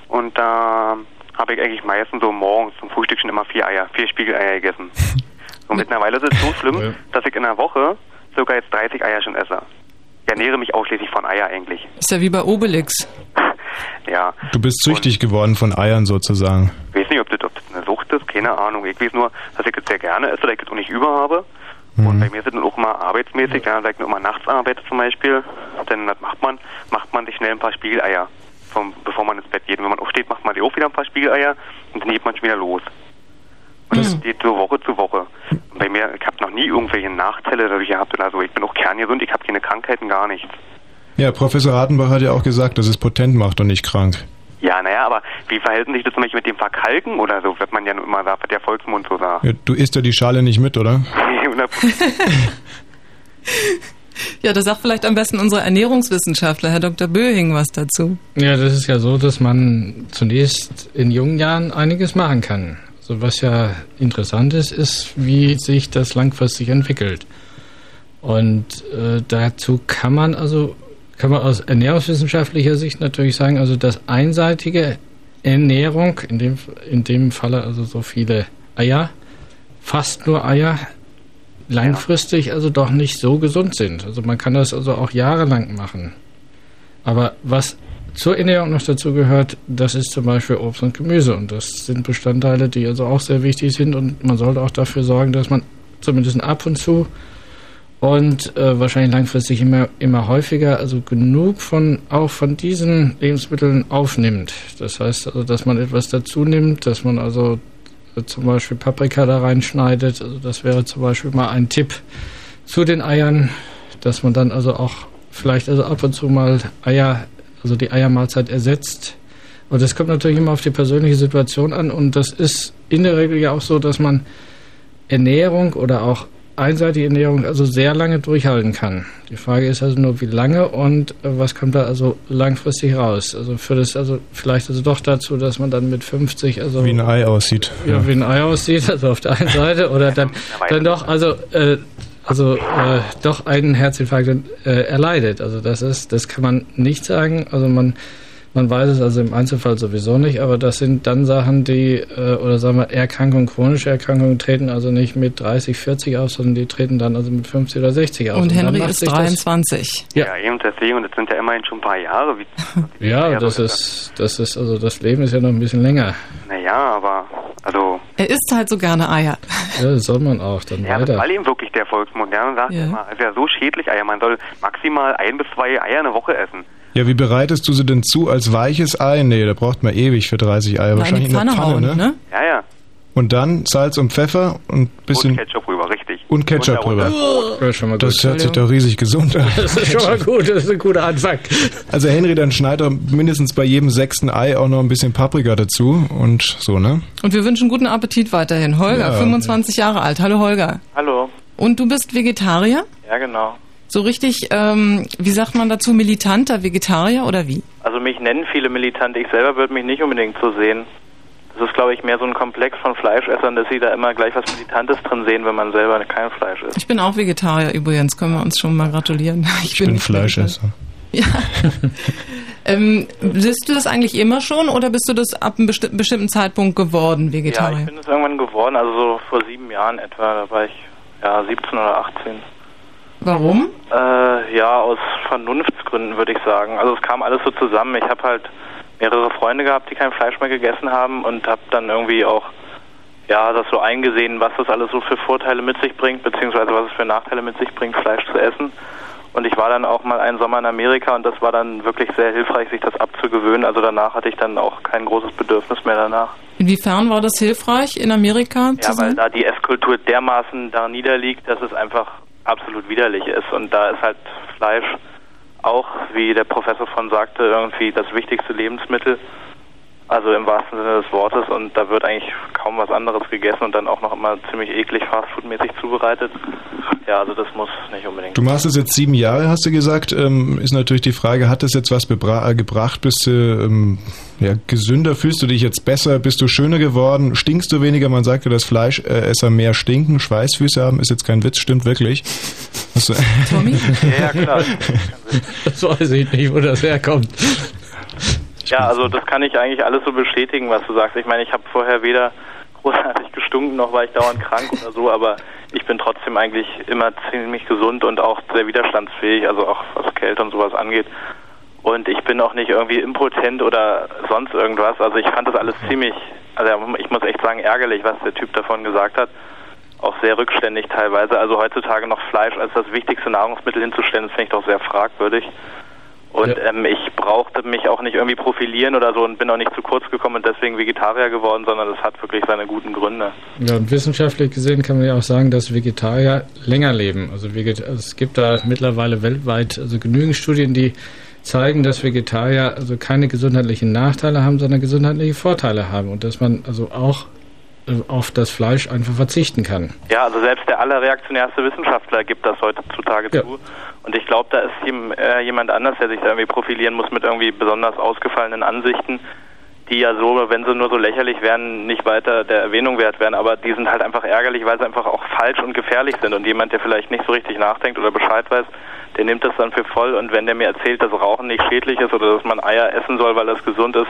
[SPEAKER 13] Und da habe ich eigentlich meistens so morgens zum Frühstück schon immer vier Eier, vier Spiegeleier gegessen. (laughs) Und mittlerweile ist es so schlimm, dass ich in der Woche circa jetzt 30 Eier schon esse. Ich ernähre mich ausschließlich von Eier eigentlich.
[SPEAKER 5] Ist ja wie bei Obelix. (laughs)
[SPEAKER 13] Ja,
[SPEAKER 3] Du bist süchtig geworden von Eiern sozusagen.
[SPEAKER 13] ich weiß nicht, ob das, ob das eine Sucht ist, keine Ahnung. Ich weiß nur, dass ich das sehr gerne esse, dass ich das auch nicht über habe. Und bei mir es dann auch immer arbeitsmäßig, ja, wenn ich nur immer nachts arbeite zum Beispiel, dann macht man? Macht man sich schnell ein paar Spiegeleier, vom, bevor man ins Bett geht. Und wenn man aufsteht, macht man sich auch wieder ein paar Spiegeleier und dann geht man schon wieder los. Das geht so Woche zu Woche. Bei mir, ich habe noch nie irgendwelche Nachteile dadurch gehabt oder so. Ich bin auch kerngesund, ich habe keine Krankheiten, gar nichts.
[SPEAKER 3] Ja, Professor Hartenbach hat ja auch gesagt, dass es potent macht und nicht krank.
[SPEAKER 13] Ja, naja, aber wie verhält sich das zum Beispiel mit dem Verkalken oder so, wird man ja nur immer sagt, was der Volksmund so sagt.
[SPEAKER 3] Ja, du isst ja die Schale nicht mit, oder? (laughs)
[SPEAKER 5] Ja, da sagt vielleicht am besten unser Ernährungswissenschaftler, Herr Dr. Böhing, was dazu.
[SPEAKER 6] Ja, das ist ja so, dass man zunächst in jungen Jahren einiges machen kann. Also was ja interessant ist, ist, wie sich das langfristig entwickelt. Und äh, dazu kann man also kann man aus ernährungswissenschaftlicher Sicht natürlich sagen, also dass einseitige Ernährung, in dem in dem Falle also so viele Eier, fast nur Eier, langfristig also doch nicht so gesund sind. Also man kann das also auch jahrelang machen. Aber was zur Ernährung noch dazu gehört, das ist zum Beispiel Obst und Gemüse. Und das sind Bestandteile, die also auch sehr wichtig sind. Und man sollte auch dafür sorgen, dass man zumindest ab und zu und äh, wahrscheinlich langfristig immer, immer häufiger, also genug von auch von diesen Lebensmitteln aufnimmt. Das heißt also, dass man etwas dazu nimmt, dass man also äh, zum Beispiel Paprika da reinschneidet. Also das wäre zum Beispiel mal ein Tipp zu den Eiern, dass man dann also auch vielleicht also ab und zu mal Eier, also die Eiermahlzeit ersetzt. Und das kommt natürlich immer auf die persönliche Situation an und das ist in der Regel ja auch so, dass man Ernährung oder auch einseitige Ernährung also sehr lange durchhalten kann. Die Frage ist also nur, wie lange und was kommt da also langfristig raus? Also führt es also vielleicht also doch dazu, dass man dann mit 50 also
[SPEAKER 3] Wie ein Ei aussieht.
[SPEAKER 6] ja, wie ein Ei aussieht, also auf der einen Seite, oder dann, dann doch, also, äh, also äh, doch einen Herzinfarkt äh, erleidet. Also das ist, das kann man nicht sagen. Also man, man weiß es also im Einzelfall sowieso nicht, aber das sind dann Sachen, die, äh, oder sagen wir, Erkrankungen, chronische Erkrankungen treten also nicht mit 30, 40 auf, sondern die treten dann also mit 50 oder 60 auf.
[SPEAKER 5] Und
[SPEAKER 6] dann
[SPEAKER 5] Henry ist
[SPEAKER 6] sich das-
[SPEAKER 5] 23.
[SPEAKER 13] Ja. eben deswegen, und das sind ja immerhin schon ein paar Jahre. Wie,
[SPEAKER 6] Ja, das ist, das ist, also das Leben ist ja noch ein bisschen länger.
[SPEAKER 13] naja, aber, also,
[SPEAKER 5] Er isst halt so gerne Eier. (laughs)
[SPEAKER 6] Ja, das soll man auch dann
[SPEAKER 13] ja, das
[SPEAKER 6] weiter.
[SPEAKER 13] war ihm wirklich der Volksmund. Ja, man sagt
[SPEAKER 5] Ja.
[SPEAKER 13] immer, es ist ja so schädlich Eier, man soll maximal ein bis zwei Eier eine Woche essen.
[SPEAKER 3] Ja, wie bereitest du sie denn zu als weiches Ei? Nee, da braucht man ewig für 30 Eier.
[SPEAKER 5] Na, in
[SPEAKER 3] Wahrscheinlich in der
[SPEAKER 5] Pfanne
[SPEAKER 3] Pfanne,
[SPEAKER 5] hauen,
[SPEAKER 3] ne?
[SPEAKER 5] ne?
[SPEAKER 13] Ja, ja.
[SPEAKER 3] Und dann Salz und Pfeffer und bisschen
[SPEAKER 13] Und Ketchup rüber, richtig.
[SPEAKER 3] Und Ketchup drüber.
[SPEAKER 6] Ja, schon mal
[SPEAKER 3] Das
[SPEAKER 6] gut.
[SPEAKER 3] hört sich doch riesig gesund an.
[SPEAKER 6] Das ist schon mal gut, das ist ein guter Anfang.
[SPEAKER 3] Also Henry, dann schneid doch mindestens bei jedem sechsten Ei auch noch ein bisschen Paprika dazu und so, ne?
[SPEAKER 5] Und wir wünschen guten Appetit weiterhin. Holger,
[SPEAKER 3] Ja.
[SPEAKER 5] 25 Jahre alt. Hallo Holger.
[SPEAKER 14] Hallo.
[SPEAKER 5] Und du bist Vegetarier?
[SPEAKER 14] Ja, genau.
[SPEAKER 5] So richtig, ähm, wie sagt man dazu, militanter Vegetarier oder wie?
[SPEAKER 14] Also mich nennen viele militant. Ich selber würde mich nicht unbedingt so sehen. Das ist, glaube ich, mehr so ein Komplex von Fleischessern, dass sie da immer gleich was Militantes drin sehen, wenn man selber kein Fleisch isst.
[SPEAKER 5] Ich bin auch Vegetarier übrigens, können wir uns schon mal gratulieren. (laughs)
[SPEAKER 3] Ich, ich bin, bin Fleischesser. (laughs)
[SPEAKER 5] Ja. ähm, bist du das eigentlich immer schon oder bist du das ab einem besti bestimmten Zeitpunkt geworden, Vegetarier?
[SPEAKER 14] Ja, ich bin es irgendwann geworden, also so vor sieben Jahren etwa, da war ich ja 17 oder 18.
[SPEAKER 5] Warum?
[SPEAKER 14] Äh, ja, aus Vernunftsgründen würde ich sagen. Also es kam alles so zusammen. Ich habe halt mehrere Freunde gehabt, die kein Fleisch mehr gegessen haben und habe dann irgendwie auch ja, das so eingesehen, was das alles so für Vorteile mit sich bringt, beziehungsweise was es für Nachteile mit sich bringt, Fleisch zu essen. Und ich war dann auch mal einen Sommer in Amerika und das war dann wirklich sehr hilfreich, sich das abzugewöhnen. Also danach hatte ich dann auch kein großes Bedürfnis mehr danach.
[SPEAKER 5] Inwiefern war das hilfreich in Amerika?
[SPEAKER 14] Ja, weil da die Esskultur dermaßen da niederliegt, dass es einfach absolut widerlich ist. Und da ist halt Fleisch auch, wie der Professor von sagte, irgendwie das wichtigste Lebensmittel. Also im wahrsten Sinne des Wortes und da wird eigentlich kaum was anderes gegessen und dann auch noch immer ziemlich eklig fastfoodmäßig zubereitet. Ja, also das muss nicht unbedingt.
[SPEAKER 3] Du machst es jetzt sieben Jahre, hast du gesagt. Ähm, ist natürlich die Frage, hat das jetzt was äh, gebracht? Bist du ähm, ja, gesünder? Fühlst du dich jetzt besser? Bist du schöner geworden? Stinkst du weniger? Man sagt ja, dass Fleischesser mehr stinken, Schweißfüße haben. Ist jetzt kein Witz, stimmt wirklich.
[SPEAKER 5] Tommy?
[SPEAKER 14] Ja, klar. (laughs)
[SPEAKER 6] Das weiß ich nicht, wo das herkommt.
[SPEAKER 14] Ja, also das kann ich eigentlich alles so bestätigen, was du sagst. Ich meine, ich habe vorher weder großartig gestunken, noch war ich dauernd krank oder so, aber ich bin trotzdem eigentlich immer ziemlich gesund und auch sehr widerstandsfähig, also auch was Kälte und sowas angeht. Und ich bin auch nicht irgendwie impotent oder sonst irgendwas. Also ich fand das alles ziemlich, also ich muss echt sagen, ärgerlich, was der Typ davon gesagt hat. Auch sehr rückständig teilweise. Also heutzutage noch Fleisch als das wichtigste Nahrungsmittel hinzustellen, das finde ich doch sehr fragwürdig. Und ja. ähm, ich brauchte mich auch nicht irgendwie profilieren oder so und bin auch nicht zu kurz gekommen und deswegen Vegetarier geworden, sondern das hat wirklich seine guten Gründe.
[SPEAKER 6] Ja, und wissenschaftlich gesehen kann man ja auch sagen, dass Vegetarier länger leben. Also es gibt da mittlerweile weltweit also genügend Studien, die zeigen, dass Vegetarier also keine gesundheitlichen Nachteile haben, sondern gesundheitliche Vorteile haben und dass man also auch auf das Fleisch einfach verzichten kann.
[SPEAKER 14] Ja, also selbst der allerreaktionärste Wissenschaftler gibt das heutzutage ja. zu. Und ich glaube, da ist äh, jemand anders, der sich da irgendwie profilieren muss mit irgendwie besonders ausgefallenen Ansichten, die ja so, wenn sie nur so lächerlich wären, nicht weiter der Erwähnung wert wären. Aber die sind halt einfach ärgerlich, weil sie einfach auch falsch und gefährlich sind. Und jemand, der vielleicht nicht so richtig nachdenkt oder Bescheid weiß, der nimmt das dann für voll und wenn der mir erzählt, dass Rauchen nicht schädlich ist oder dass man Eier essen soll, weil das gesund ist,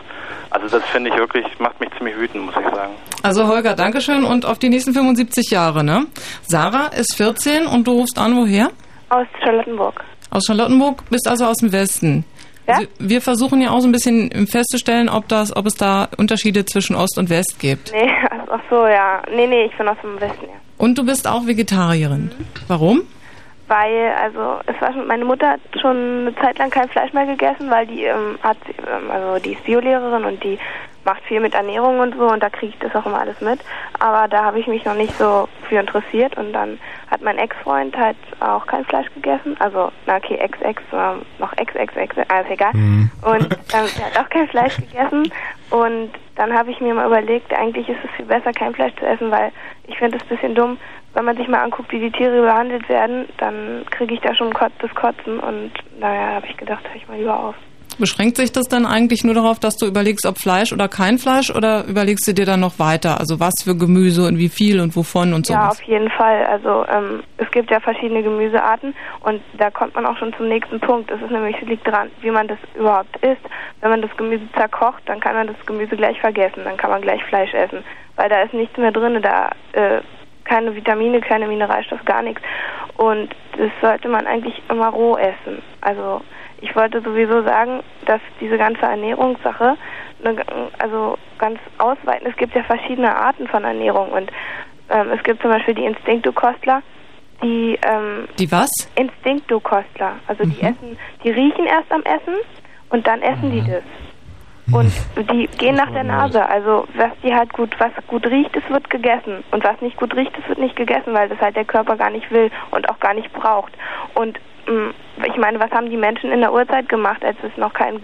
[SPEAKER 14] also das finde ich wirklich, macht mich ziemlich wütend, muss ich sagen.
[SPEAKER 5] Also Holger, Dankeschön und auf die nächsten 75 Jahre, ne? Sarah ist 14 und du rufst an woher?
[SPEAKER 15] Aus Charlottenburg.
[SPEAKER 5] Aus Charlottenburg, bist also aus dem Westen.
[SPEAKER 15] Ja?
[SPEAKER 5] Also wir versuchen ja auch so ein bisschen festzustellen, ob das, ob es da Unterschiede zwischen Ost und West gibt.
[SPEAKER 15] Nee, (laughs) ach so, ja. Nee, nee, ich bin aus dem Westen, ja.
[SPEAKER 5] Und du bist auch Vegetarierin. Mhm. Warum?
[SPEAKER 15] Weil also es war schon, meine Mutter hat schon eine Zeit lang kein Fleisch mehr gegessen, weil die ähm, hat ähm, also die ist Biolehrerin und die macht viel mit Ernährung und so und da kriege ich das auch immer alles mit. Aber da habe ich mich noch nicht so für interessiert und dann hat mein Ex-Freund halt auch kein Fleisch gegessen. Also, na okay, Ex-Ex, äh, noch Ex-Ex-Ex, alles egal. Mhm. Und ähm, er hat auch kein Fleisch gegessen und dann habe ich mir mal überlegt, eigentlich ist es viel besser, kein Fleisch zu essen, weil ich finde es ein bisschen dumm, wenn man sich mal anguckt, wie die Tiere behandelt werden, dann kriege ich da schon das Kotzen und naja, habe ich gedacht, höre ich mal lieber auf.
[SPEAKER 5] Beschränkt sich das dann eigentlich nur darauf, dass du überlegst, ob Fleisch oder kein Fleisch oder überlegst du dir dann noch weiter? Also was für Gemüse und wie viel und wovon und so?
[SPEAKER 15] Ja, auf jeden Fall. Also ähm, es gibt ja verschiedene Gemüsearten und da kommt man auch schon zum nächsten Punkt. Es ist nämlich liegt daran, wie man das überhaupt isst. Wenn man das Gemüse zerkocht, dann kann man das Gemüse gleich vergessen, dann kann man gleich Fleisch essen, weil da ist nichts mehr drin, da äh, keine Vitamine, keine Mineralstoffe, gar nichts. Und das sollte man eigentlich immer roh essen. Also ich wollte sowieso sagen, dass diese ganze Ernährungssache, also ganz ausweiten, es gibt ja verschiedene Arten von Ernährung und ähm, es gibt zum Beispiel die Instinktukostler, die ähm,
[SPEAKER 5] die was?
[SPEAKER 15] Instinktukostler, also mhm. die essen, die riechen erst am Essen und dann essen mhm. die das. Und die gehen nach der Nase. Also was die halt gut, was gut riecht, das wird gegessen. Und was nicht gut riecht, das wird nicht gegessen, weil das halt der Körper gar nicht will und auch gar nicht braucht. Und mh, mm, ich meine, was haben die Menschen in der Urzeit gemacht, als es noch kein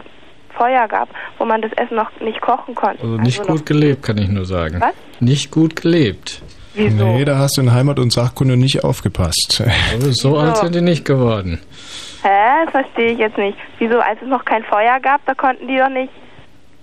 [SPEAKER 15] Feuer gab, wo man das Essen noch nicht kochen konnte?
[SPEAKER 6] Also nicht also gut gelebt, kann ich nur sagen.
[SPEAKER 15] Was?
[SPEAKER 6] Nicht gut gelebt.
[SPEAKER 3] Wieso? Nee, da hast du in Heimat und Sachkunde nicht aufgepasst. (laughs)
[SPEAKER 6] Also so alt sind die nicht geworden.
[SPEAKER 15] Hä? Das verstehe ich jetzt nicht. Wieso, als es noch kein Feuer gab, da konnten die doch nicht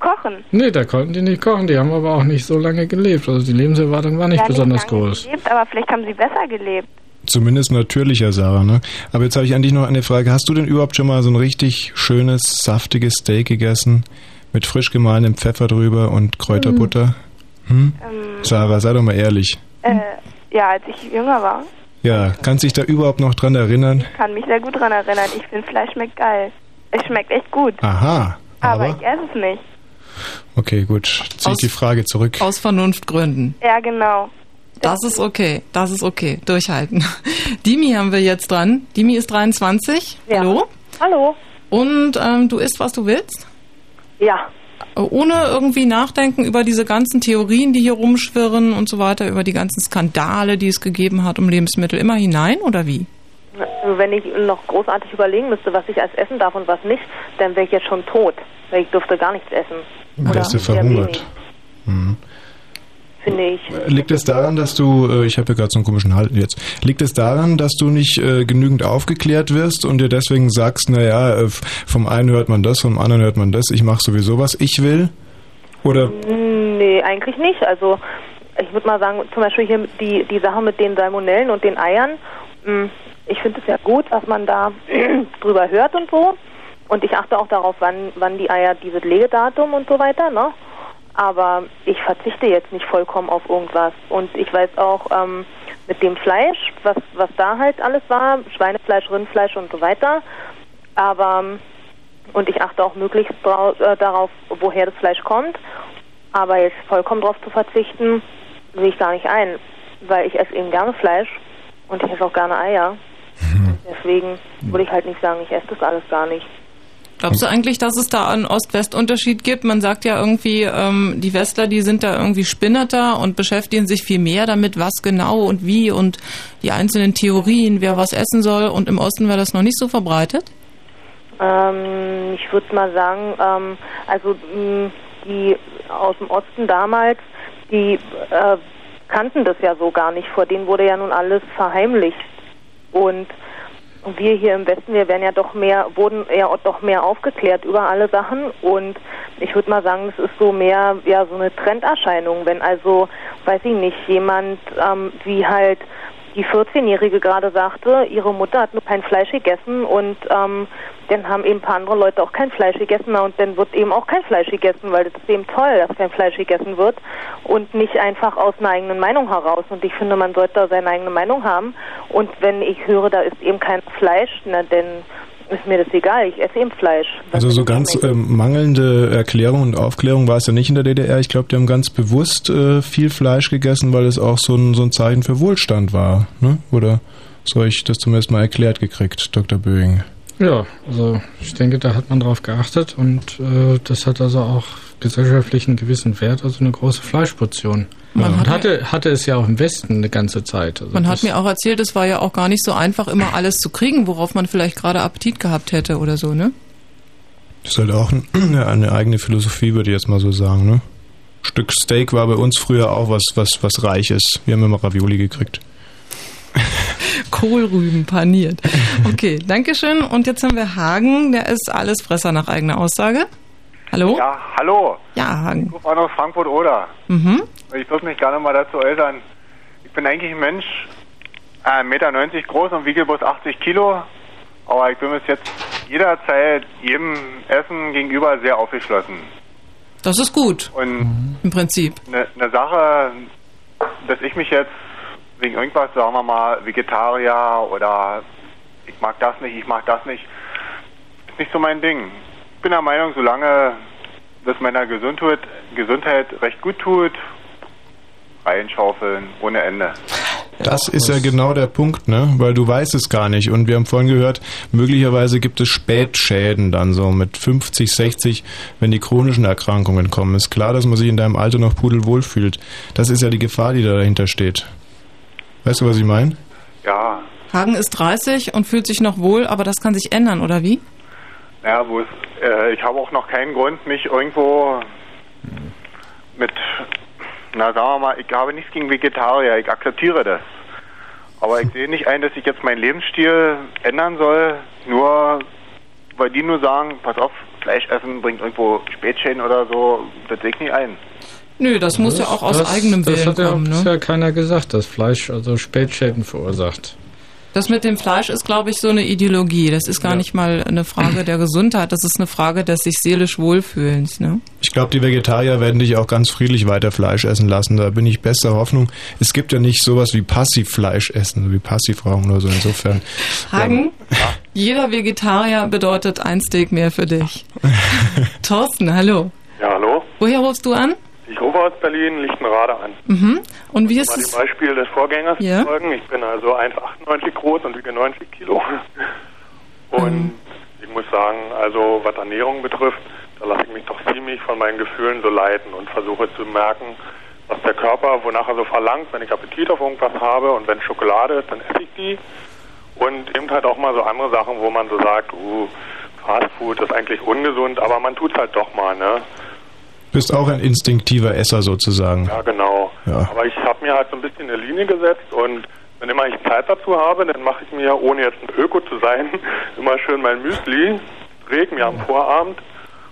[SPEAKER 15] kochen.
[SPEAKER 6] Nee, da konnten die nicht kochen. Die haben aber auch nicht so lange gelebt. Also die Lebenserwartung war nicht
[SPEAKER 15] ja,
[SPEAKER 6] besonders
[SPEAKER 15] nicht lange
[SPEAKER 6] groß.
[SPEAKER 15] Gelebt, aber vielleicht haben sie besser gelebt.
[SPEAKER 3] Zumindest natürlicher, Sarah, ne? Aber jetzt habe ich an dich noch eine Frage. Hast du denn überhaupt schon mal so ein richtig schönes, saftiges Steak gegessen? Mit frisch gemahlenem Pfeffer drüber und Kräuterbutter? Hm?
[SPEAKER 15] Ähm,
[SPEAKER 3] Sarah, sei doch mal ehrlich.
[SPEAKER 15] äh, ja, als ich jünger war,
[SPEAKER 3] Ja, kannst dich da überhaupt noch dran erinnern?
[SPEAKER 15] kann mich sehr gut dran erinnern. Ich finde Fleisch schmeckt geil. Es schmeckt echt gut.
[SPEAKER 3] Aha.
[SPEAKER 15] Aber,
[SPEAKER 3] Aber?
[SPEAKER 15] ich esse es nicht.
[SPEAKER 3] Okay, gut. Zieh ich die Frage zurück.
[SPEAKER 5] Aus Vernunftgründen.
[SPEAKER 15] Ja, genau.
[SPEAKER 5] Das ist okay, das ist okay. Durchhalten. (laughs) Dimi haben wir jetzt dran. Dimi ist 23. Hallo.
[SPEAKER 16] Hallo.
[SPEAKER 5] Und ähm, du isst, was du willst?
[SPEAKER 16] Ja.
[SPEAKER 5] Ohne irgendwie nachdenken über diese ganzen Theorien, die hier rumschwirren und so weiter, über die ganzen Skandale, die es gegeben hat um Lebensmittel, immer hinein oder wie?
[SPEAKER 16] Also wenn ich noch großartig überlegen müsste, was ich als essen darf und was nicht, dann wäre ich jetzt schon tot. Weil ich dürfte gar nichts essen.
[SPEAKER 3] Wärst du verhungert.
[SPEAKER 16] wenig,
[SPEAKER 3] Hm.
[SPEAKER 16] Finde ich.
[SPEAKER 3] Liegt es daran, dass du, äh, ich habe ja gerade so einen komischen Halt jetzt, liegt es daran, dass du nicht äh, genügend aufgeklärt wirst und dir deswegen sagst, naja, äh, vom einen hört man das, vom anderen hört man das, ich mache sowieso, was ich will? Oder
[SPEAKER 16] Nee, eigentlich nicht. Also ich würde mal sagen, zum Beispiel hier die, die Sache mit den Salmonellen und den Eiern, mh, ich finde es ja gut, was man da (clears throat) drüber hört und so. Und ich achte auch darauf, wann, wann die Eier dieses Legedatum und so weiter, ne? Aber ich verzichte jetzt nicht vollkommen auf irgendwas. Und ich weiß auch ähm, mit dem Fleisch, was, was da halt alles war, Schweinefleisch, Rindfleisch und so weiter. Aber und ich achte auch möglichst äh, darauf, woher das Fleisch kommt. Aber jetzt vollkommen drauf zu verzichten, sehe ich gar nicht ein, weil ich esse eben gerne Fleisch und ich esse auch gerne Eier. Und deswegen würde ich halt nicht sagen, ich esse das alles gar nicht.
[SPEAKER 5] Glaubst du eigentlich, dass es da einen Ost-West-Unterschied gibt? Man sagt ja irgendwie, ähm, die Westler, die sind da irgendwie spinnerter und beschäftigen sich viel mehr damit, was genau und wie und die einzelnen Theorien, wer was essen soll. Und im Osten wäre das noch nicht so verbreitet?
[SPEAKER 16] Ähm, ich würde mal sagen, ähm, also mh, die aus dem Osten damals, die äh, kannten das ja so gar nicht. Vor denen wurde ja nun alles verheimlicht. Und wir hier im Westen, wir werden ja doch mehr, wurden ja doch mehr aufgeklärt über alle Sachen. Und ich würde mal sagen, das ist so mehr, ja, so eine Trenderscheinung. Wenn also, weiß ich nicht, jemand ähm, wie halt die 14-Jährige gerade sagte, ihre Mutter hat nur kein Fleisch gegessen und ähm, dann haben eben ein paar andere Leute auch kein Fleisch gegessen und dann wird eben auch kein Fleisch gegessen, weil das ist eben toll, dass kein Fleisch gegessen wird und nicht einfach aus einer eigenen Meinung heraus. Und ich finde, man sollte da seine eigene Meinung haben. Und wenn ich höre, da ist eben kein Fleisch, na dann ist mir das egal, ich esse eben Fleisch.
[SPEAKER 3] Also so ganz ähm, mangelnde Erklärung und Aufklärung war es ja nicht in der DDR. Ich glaube, die haben ganz bewusst äh, viel Fleisch gegessen, weil es auch so ein, so ein Zeichen für Wohlstand war. Ne? Oder so habe ich das zumindest mal erklärt gekriegt, Dr. Böing?
[SPEAKER 6] Ja, also ich denke, da hat man drauf geachtet und äh, das hat also auch gesellschaftlich einen gewissen Wert, also eine große Fleischportion.
[SPEAKER 5] Man
[SPEAKER 6] und
[SPEAKER 5] hat
[SPEAKER 6] hatte, hatte es ja auch im Westen eine ganze Zeit. Also
[SPEAKER 5] Man hat mir auch erzählt, es war ja auch gar nicht so einfach, immer alles zu kriegen, worauf man vielleicht gerade Appetit gehabt hätte oder so, ne?
[SPEAKER 3] Das ist halt auch ein, (clears throat) eine eigene Philosophie, würde ich jetzt mal so sagen. Ne? Stück Steak war bei uns früher auch was, was, was Reiches. Wir haben immer Ravioli gekriegt. (laughs)
[SPEAKER 5] Kohlrüben paniert. Okay, Dankeschön. Und jetzt haben wir Hagen, der ist Allesfresser nach eigener Aussage. Hallo?
[SPEAKER 17] Ja, hallo.
[SPEAKER 5] Ja, Hagen.
[SPEAKER 17] Ich rufe an aus Frankfurt-Oder.
[SPEAKER 5] Mhm.
[SPEAKER 17] Ich würde mich gerne mal dazu äußern. Ich bin eigentlich ein Mensch, äh, 1,90 Meter groß und wiege bloß 80 Kilo. Aber ich bin bis jetzt jederzeit jedem Essen gegenüber sehr aufgeschlossen.
[SPEAKER 5] Das ist gut.
[SPEAKER 17] Und
[SPEAKER 5] Im Prinzip.
[SPEAKER 17] eine ne Sache, dass ich mich jetzt wegen irgendwas, sagen wir mal, Vegetarier oder ich mag das nicht, ich mag das nicht, ist nicht so mein Ding. Ich bin der Meinung, solange das meiner Gesundheit, Gesundheit recht gut tut, reinschaufeln ohne Ende.
[SPEAKER 3] Das ist ja genau der Punkt, ne? Weil du weißt es gar nicht. Und wir haben vorhin gehört, möglicherweise gibt es Spätschäden dann so mit 50, 60, wenn die chronischen Erkrankungen kommen. Ist klar, dass man sich in deinem Alter noch pudelwohl fühlt. Das ist ja die Gefahr, die da dahinter steht. Weißt du, was ich meine?
[SPEAKER 17] Ja,
[SPEAKER 5] Hagen ist 30 und fühlt sich noch wohl, aber das kann sich ändern, oder wie?
[SPEAKER 17] naja, wo es, äh, ich habe auch noch keinen Grund, mich irgendwo mit, na sagen wir mal, ich habe nichts gegen Vegetarier, ich akzeptiere das. Aber ich sehe nicht ein, dass ich jetzt meinen Lebensstil ändern soll, nur weil die nur sagen, pass auf, Fleisch essen bringt irgendwo Spätschäden oder so, das sehe ich nicht ein.
[SPEAKER 5] Nö, das, muss ja auch aus
[SPEAKER 6] das,
[SPEAKER 5] eigenem
[SPEAKER 6] das
[SPEAKER 5] Willen
[SPEAKER 6] hat ja,
[SPEAKER 5] kommen.
[SPEAKER 6] Das
[SPEAKER 5] Ne?
[SPEAKER 6] hat ja keiner gesagt, dass Fleisch also Spätschäden verursacht.
[SPEAKER 5] Das mit dem Fleisch ist, glaube ich, so eine Ideologie. Das ist gar
[SPEAKER 6] Ja.
[SPEAKER 5] nicht mal eine Frage der Gesundheit, das ist eine Frage des sich seelisch Wohlfühlens. Ne?
[SPEAKER 3] Ich glaube, die Vegetarier werden dich auch ganz friedlich weiter Fleisch essen lassen. Da bin ich bester Hoffnung. Es gibt ja nicht sowas wie Passivfleisch essen, wie Passivrauchen oder so. Insofern.
[SPEAKER 5] Hagen, jeder Vegetarier bedeutet ein Steak mehr für dich. (laughs) Thorsten, hallo.
[SPEAKER 18] Ja, hallo.
[SPEAKER 5] Woher rufst du an?
[SPEAKER 18] Ich rufe aus Berlin Lichtenrade an.
[SPEAKER 5] Mhm. Und wie
[SPEAKER 18] Um
[SPEAKER 5] ist
[SPEAKER 18] mal
[SPEAKER 5] es?
[SPEAKER 18] dem Beispiel des Vorgängers
[SPEAKER 5] Ja.
[SPEAKER 18] zu folgen. Ich bin also 1,98 groß und wiege 90 Kilo. Und
[SPEAKER 5] Mhm.
[SPEAKER 18] ich muss sagen, also was Ernährung betrifft, da lasse ich mich doch ziemlich von meinen Gefühlen so leiten und versuche zu merken, was der Körper, wonach er so verlangt, wenn ich Appetit auf irgendwas habe und wenn Schokolade ist, dann esse ich die. Und eben halt auch mal so andere Sachen, wo man so sagt, uh, Fastfood ist eigentlich ungesund, aber man tut halt doch mal, ne?
[SPEAKER 3] Bist auch ein instinktiver Esser sozusagen.
[SPEAKER 18] Ja, genau.
[SPEAKER 3] Ja.
[SPEAKER 18] Aber ich habe mir halt so ein bisschen eine Linie gesetzt und wenn immer ich Zeit dazu habe, dann mache ich mir, ohne jetzt ein Öko zu sein, (laughs) immer schön mein Müsli, träge mir am Vorabend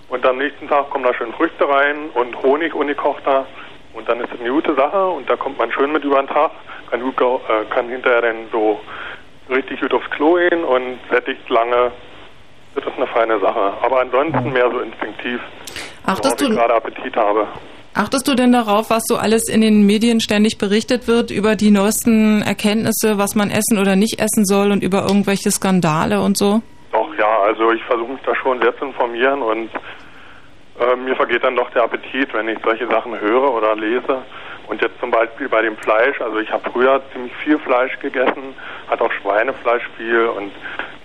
[SPEAKER 18] und am nächsten Tag kommen da schön Früchte rein und Honig ungekochter und dann ist es eine gute Sache und da kommt man schön mit über den Tag, kann, gut, äh, kann hinterher dann so richtig gut aufs Klo gehen und sättigt lange. Das ist eine feine Sache. Aber ansonsten mehr so instinktiv,
[SPEAKER 5] Achtest
[SPEAKER 18] worauf ich
[SPEAKER 5] du,
[SPEAKER 18] gerade Appetit habe.
[SPEAKER 5] achtest du denn darauf, was so alles in den Medien ständig berichtet wird über die neuesten Erkenntnisse, was man essen oder nicht essen soll und über irgendwelche Skandale und so?
[SPEAKER 18] Doch, ja, also ich versuche mich da schon sehr zu informieren und äh, mir vergeht dann doch der Appetit, wenn ich solche Sachen höre oder lese. Und jetzt zum Beispiel bei dem Fleisch, also ich habe früher ziemlich viel Fleisch gegessen, hat auch Schweinefleisch viel und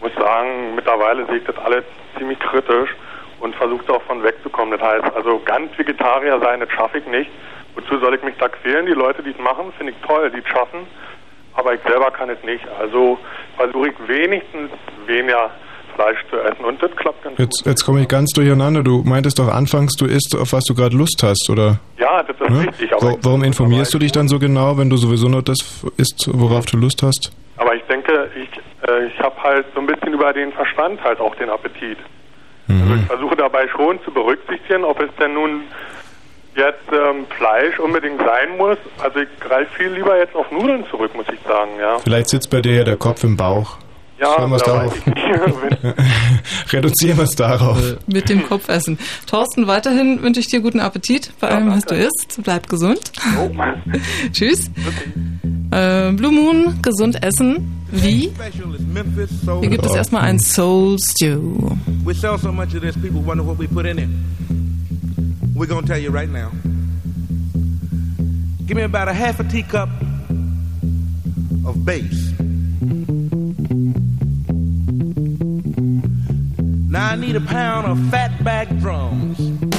[SPEAKER 18] muss sagen, mittlerweile sehe ich das alles ziemlich kritisch und versuche davon wegzukommen. Das heißt, also ganz Vegetarier sein, das schaffe ich nicht. Wozu soll ich mich da quälen? Die Leute, die es machen, finde ich toll, die es schaffen, aber ich selber kann es nicht. Also versuche ich wenigstens weniger Fleisch zu essen und das klappt ganz
[SPEAKER 3] Jetzt, jetzt komme ich ganz durcheinander. Du meintest doch anfangs, du isst, auf was du gerade Lust hast, oder?
[SPEAKER 18] Ja, das ist
[SPEAKER 3] Ne?
[SPEAKER 18] richtig. Aber,
[SPEAKER 3] Wa- Warum informierst du dich dann so genau, wenn du sowieso nur das isst, worauf du Lust hast?
[SPEAKER 18] aber ich denke, ich, äh, ich habe halt so ein bisschen über den Verstand halt auch den Appetit. Also ich versuche dabei schon zu berücksichtigen, ob es denn nun jetzt ähm, Fleisch unbedingt sein muss. Also ich greife viel lieber jetzt auf Nudeln zurück, muss ich sagen, ja.
[SPEAKER 3] Vielleicht sitzt bei dir ja der Kopf im Bauch.
[SPEAKER 18] Ja,
[SPEAKER 3] Schauen wir es
[SPEAKER 18] da (laughs)
[SPEAKER 3] darauf. Reduzieren wir es darauf.
[SPEAKER 5] Mit dem Kopfessen. Thorsten, weiterhin wünsche ich dir guten Appetit bei allem, was du isst. Bleib gesund. (laughs) Tschüss. Äh, Blue Moon, gesund essen. Wie? Hier gibt es erstmal ein Soul Stew.
[SPEAKER 19] We sell so much of this, people wonder what we put in it. We're gonna tell you right now. Give me about a half a teacup of bass. Now I need a pound of fatback drums.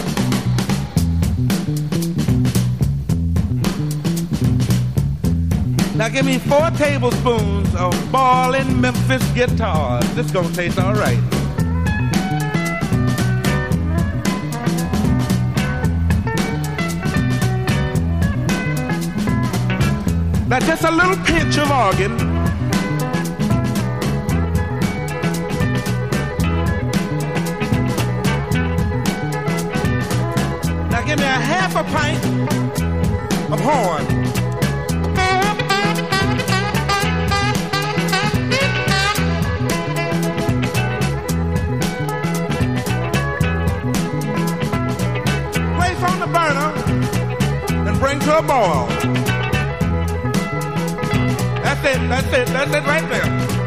[SPEAKER 19] Now give me four tablespoons of ballin' Memphis guitars. This gonna taste all right. Now just a little pinch of organ. Now give me a half a pint of horn. Burner and bring to a boil. That's it, that's it, that's it right there.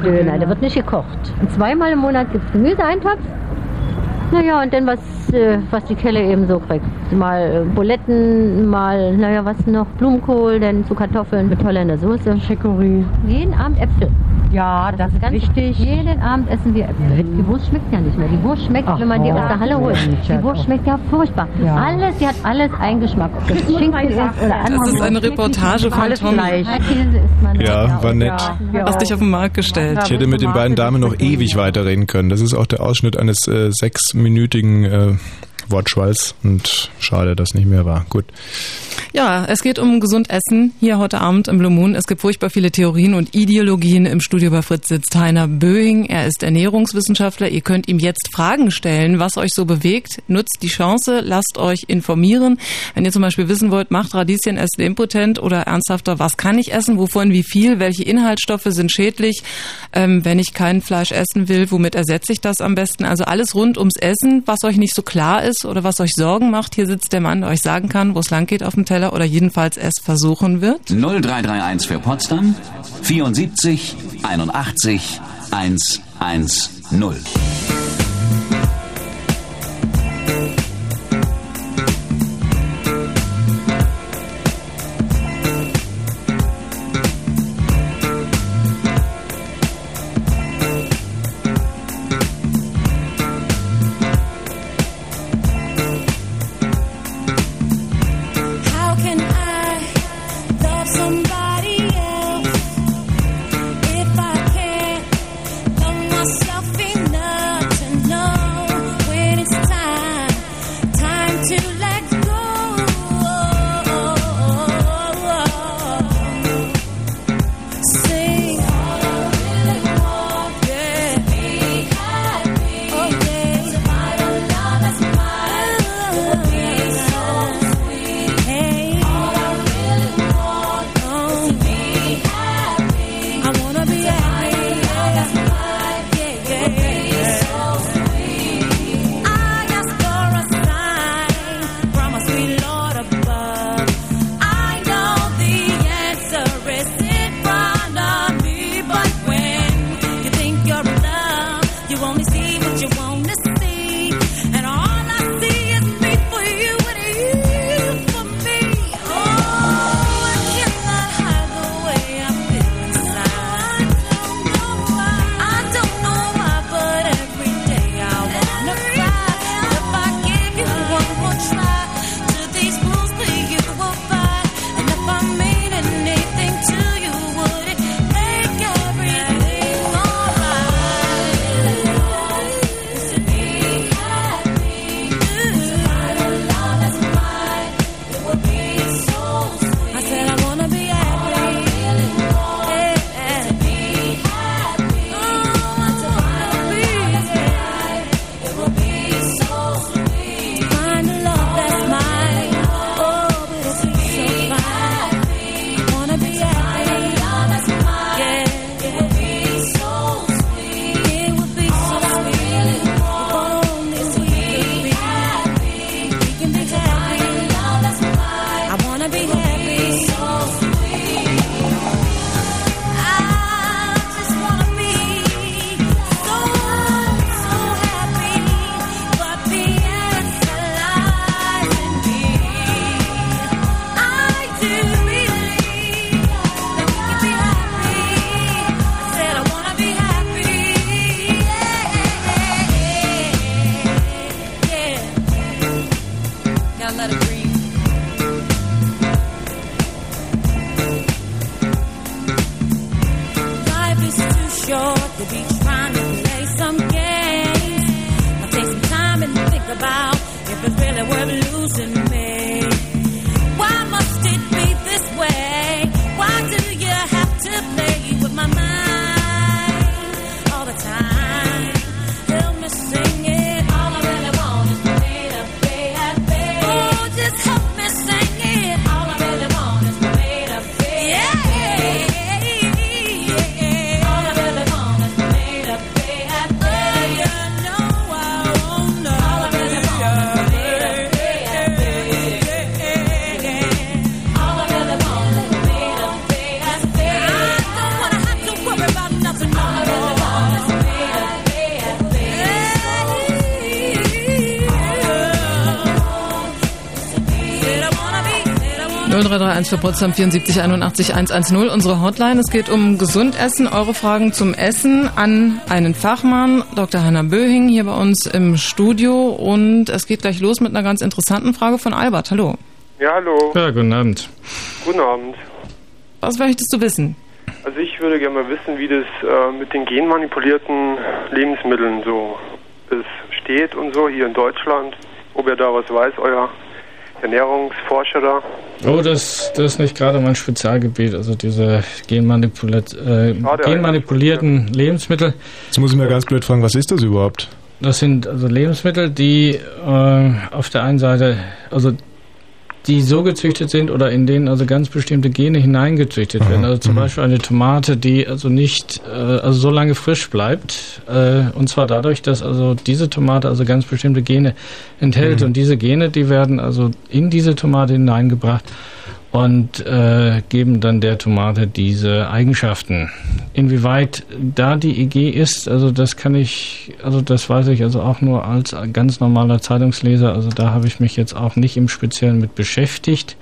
[SPEAKER 20] Monat
[SPEAKER 21] Ja.
[SPEAKER 20] essen wir Döner, der wird nicht gekocht. Und zweimal im Monat gibt es Gemüseeintopf. Naja, und dann was, äh, was die Kelle eben so kriegt. Mal äh, Buletten, mal, naja, was noch, Blumenkohl, dann zu Kartoffeln mit Holländer Soße.
[SPEAKER 21] Chicorée.
[SPEAKER 20] Jeden Abend Äpfel.
[SPEAKER 21] Ja, das ist
[SPEAKER 20] Ganz
[SPEAKER 21] wichtig.
[SPEAKER 20] Jeden Abend essen wir Äpfel. Die Wurst schmeckt ja nicht mehr. Die Wurst schmeckt,
[SPEAKER 21] Ach,
[SPEAKER 20] wenn man die
[SPEAKER 21] oh,
[SPEAKER 20] aus der Halle holt. Die
[SPEAKER 21] ja,
[SPEAKER 20] Wurst schmeckt ja furchtbar.
[SPEAKER 21] Ja.
[SPEAKER 20] Alles, die hat alles Eingeschmack. Ob das Schinken ist oder andere
[SPEAKER 5] Das ist eine Reportage von
[SPEAKER 20] man
[SPEAKER 3] Ja, war nett.
[SPEAKER 5] Hast dich auf den Markt gestellt.
[SPEAKER 3] Ich hätte mit den beiden Damen noch ewig weiterreden können. Das ist auch der Ausschnitt eines äh, sechsminütigen äh, Wortschwalls und schade, dass nicht mehr war. Gut.
[SPEAKER 5] Ja, es geht um gesund Essen hier heute Abend im Blue Moon. Es gibt furchtbar viele Theorien und Ideologien. Im Studio bei Fritz sitzt Heiner Böhing. Er ist Ernährungswissenschaftler. Ihr könnt ihm jetzt Fragen stellen, was euch so bewegt. Nutzt die Chance, lasst euch informieren. Wenn ihr zum Beispiel wissen wollt, macht Radieschen Essen impotent oder ernsthafter, was kann ich essen, wovon wie viel, welche Inhaltsstoffe sind schädlich, ähm, wenn ich kein Fleisch essen will, womit ersetze ich das am besten? Also alles rund ums Essen, was euch nicht so klar ist oder was euch Sorgen macht. Hier sitzt der Mann, der euch sagen kann, wo es lang geht auf dem Teller oder jedenfalls es versuchen wird.
[SPEAKER 7] 0331 für Potsdam 74 81 110.
[SPEAKER 5] 0331 für Potsdam 74 81 110, unsere Hotline. Es geht um Gesundessen. Eure Fragen zum Essen an einen Fachmann, Dr. Hanna Böhing, hier bei uns im Studio. Und es geht gleich los mit einer ganz interessanten Frage von Albert. Hallo.
[SPEAKER 21] Ja, hallo.
[SPEAKER 3] Ja, guten Abend.
[SPEAKER 21] Guten Abend.
[SPEAKER 5] Was möchtest du wissen?
[SPEAKER 21] Also ich würde gerne mal wissen, wie das äh, mit den genmanipulierten Lebensmitteln so es steht und so hier in Deutschland. Ob ihr da was weiß, euer Ernährungsforscher da.
[SPEAKER 6] Oh, das, das ist nicht gerade mein Spezialgebiet, also diese genmanipuliert, äh, genmanipulierten Lebensmittel.
[SPEAKER 3] Jetzt muss ich mir ganz blöd fragen, was ist das überhaupt?
[SPEAKER 6] Das sind also Lebensmittel, die äh, auf der einen Seite, also die so gezüchtet sind oder in denen also ganz bestimmte Gene hineingezüchtet werden. Also zum Beispiel eine Tomate, die also nicht äh, also so lange frisch bleibt. Äh, und zwar dadurch, dass also diese Tomate also ganz bestimmte Gene enthält.
[SPEAKER 3] Mhm.
[SPEAKER 6] Und diese Gene, die werden also in diese Tomate hineingebracht und äh, geben dann der Tomate diese Eigenschaften. Inwieweit da die EG ist, also das kann ich, also das weiß ich also auch nur als ganz normaler Zeitungsleser, also da habe ich mich jetzt auch nicht im Speziellen mit beschäftigt.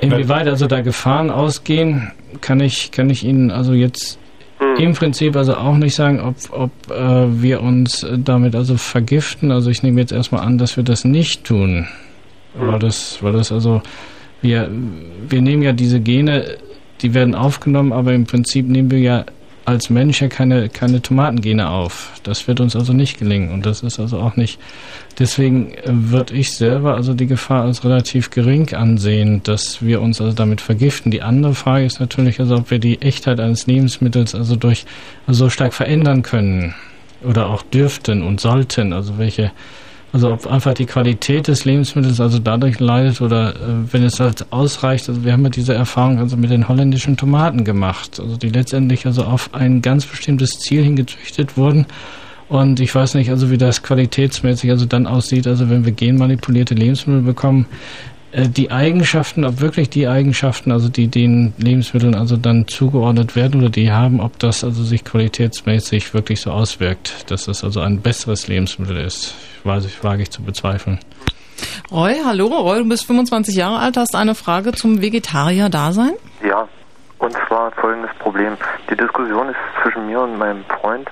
[SPEAKER 6] Inwieweit also da Gefahren ausgehen, kann ich, kann ich Ihnen also jetzt im Prinzip also auch nicht sagen, ob, ob äh, wir uns damit also vergiften. Also ich nehme jetzt erstmal an, dass wir das nicht tun. Weil das, weil das also, wir, wir nehmen ja diese Gene, die werden aufgenommen, aber im Prinzip nehmen wir ja als Mensch ja keine, keine Tomatengene auf. Das wird uns also nicht gelingen und das ist also auch nicht. Deswegen würde ich selber also die Gefahr als relativ gering ansehen, dass wir uns also damit vergiften. Die andere Frage ist natürlich also, ob wir die Echtheit eines Lebensmittels also durch so stark verändern können oder auch dürften und sollten. Also welche also ob einfach die Qualität des Lebensmittels also dadurch leidet oder äh, wenn es halt ausreicht, also wir haben ja diese Erfahrung also mit den holländischen Tomaten gemacht, also die letztendlich also auf ein ganz bestimmtes Ziel hingezüchtet wurden. Und ich weiß nicht, also wie das qualitätsmäßig also dann aussieht, also wenn wir genmanipulierte Lebensmittel bekommen, die Eigenschaften, ob wirklich die Eigenschaften, also die den Lebensmitteln also dann zugeordnet werden oder die haben, ob das also sich qualitätsmäßig wirklich so auswirkt, dass es also ein besseres Lebensmittel ist, weiß ich, wage ich zu bezweifeln.
[SPEAKER 5] Roy, hallo. Roy, du bist 25 Jahre alt, hast eine Frage zum Vegetarier-Dasein?
[SPEAKER 22] Ja, und zwar folgendes Problem. Die Diskussion ist zwischen mir und meinem Freund,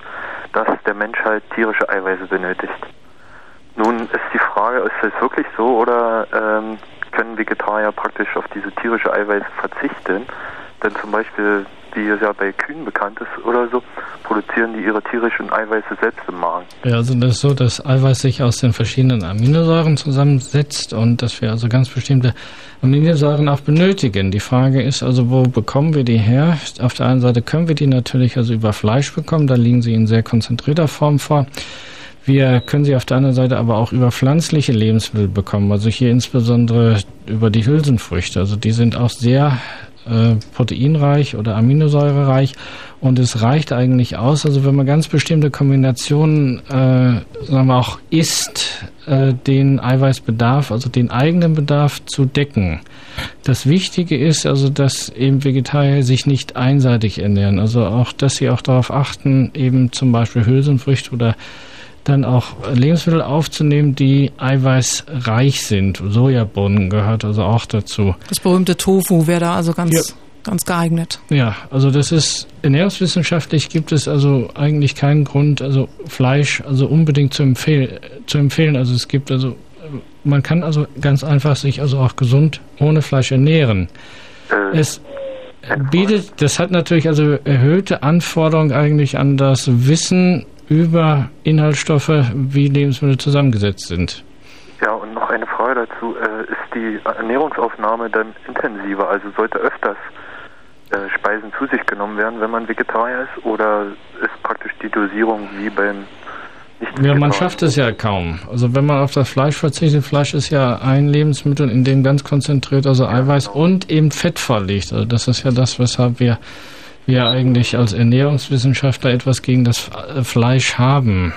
[SPEAKER 22] dass der Mensch halt tierische Eiweiße benötigt. Nun ist die Frage, ist das wirklich so oder ähm, können Vegetarier praktisch auf diese tierische Eiweiße verzichten? Denn zum Beispiel, wie es ja bei Kühen bekannt ist oder so, produzieren die ihre tierischen Eiweiße selbst im Magen.
[SPEAKER 6] Ja, also das ist so, dass Eiweiß sich aus den verschiedenen Aminosäuren zusammensetzt und dass wir also ganz bestimmte Aminosäuren auch benötigen. Die Frage ist also, wo bekommen wir die her? Auf der einen Seite können wir die natürlich also über Fleisch bekommen, da liegen sie in sehr konzentrierter Form vor. Wir können sie auf der anderen Seite aber auch über pflanzliche Lebensmittel bekommen, also hier insbesondere über die Hülsenfrüchte. Also die sind auch sehr äh, proteinreich oder aminosäurereich und es reicht eigentlich aus, also wenn man ganz bestimmte Kombinationen, äh, sagen wir auch isst, äh, den Eiweißbedarf, also den eigenen Bedarf zu decken. Das Wichtige ist also, dass eben Vegetarier sich nicht einseitig ernähren, also auch, dass sie auch darauf achten, eben zum Beispiel Hülsenfrüchte oder dann auch Lebensmittel aufzunehmen, die eiweißreich sind. Sojabohnen gehört also auch dazu.
[SPEAKER 5] Das berühmte Tofu wäre da also ganz,
[SPEAKER 6] Ja.
[SPEAKER 5] ganz geeignet.
[SPEAKER 6] Ja, also das ist ernährungswissenschaftlich gibt es also eigentlich keinen Grund, also Fleisch also unbedingt zu, empfehl zu empfehlen. Also es gibt also äh, man kann also ganz einfach sich also auch gesund ohne Fleisch ernähren. Es bietet, das hat natürlich also erhöhte Anforderungen eigentlich an das Wissen über Inhaltsstoffe, wie Lebensmittel zusammengesetzt sind.
[SPEAKER 22] Ja, und noch eine Frage dazu. Äh, ist die Ernährungsaufnahme dann intensiver? Also sollte öfters äh, Speisen zu sich genommen werden, wenn man Vegetarier ist? Oder ist praktisch die Dosierung wie beim
[SPEAKER 6] Ja, man schafft es ja kaum. Also wenn man auf das Fleisch verzichtet, Fleisch ist ja ein Lebensmittel, in dem ganz konzentriert also Eiweiß und eben Fett vorliegt. Also das ist ja das, weshalb wir, wir eigentlich als Ernährungswissenschaftler etwas gegen das äh, Fleisch haben.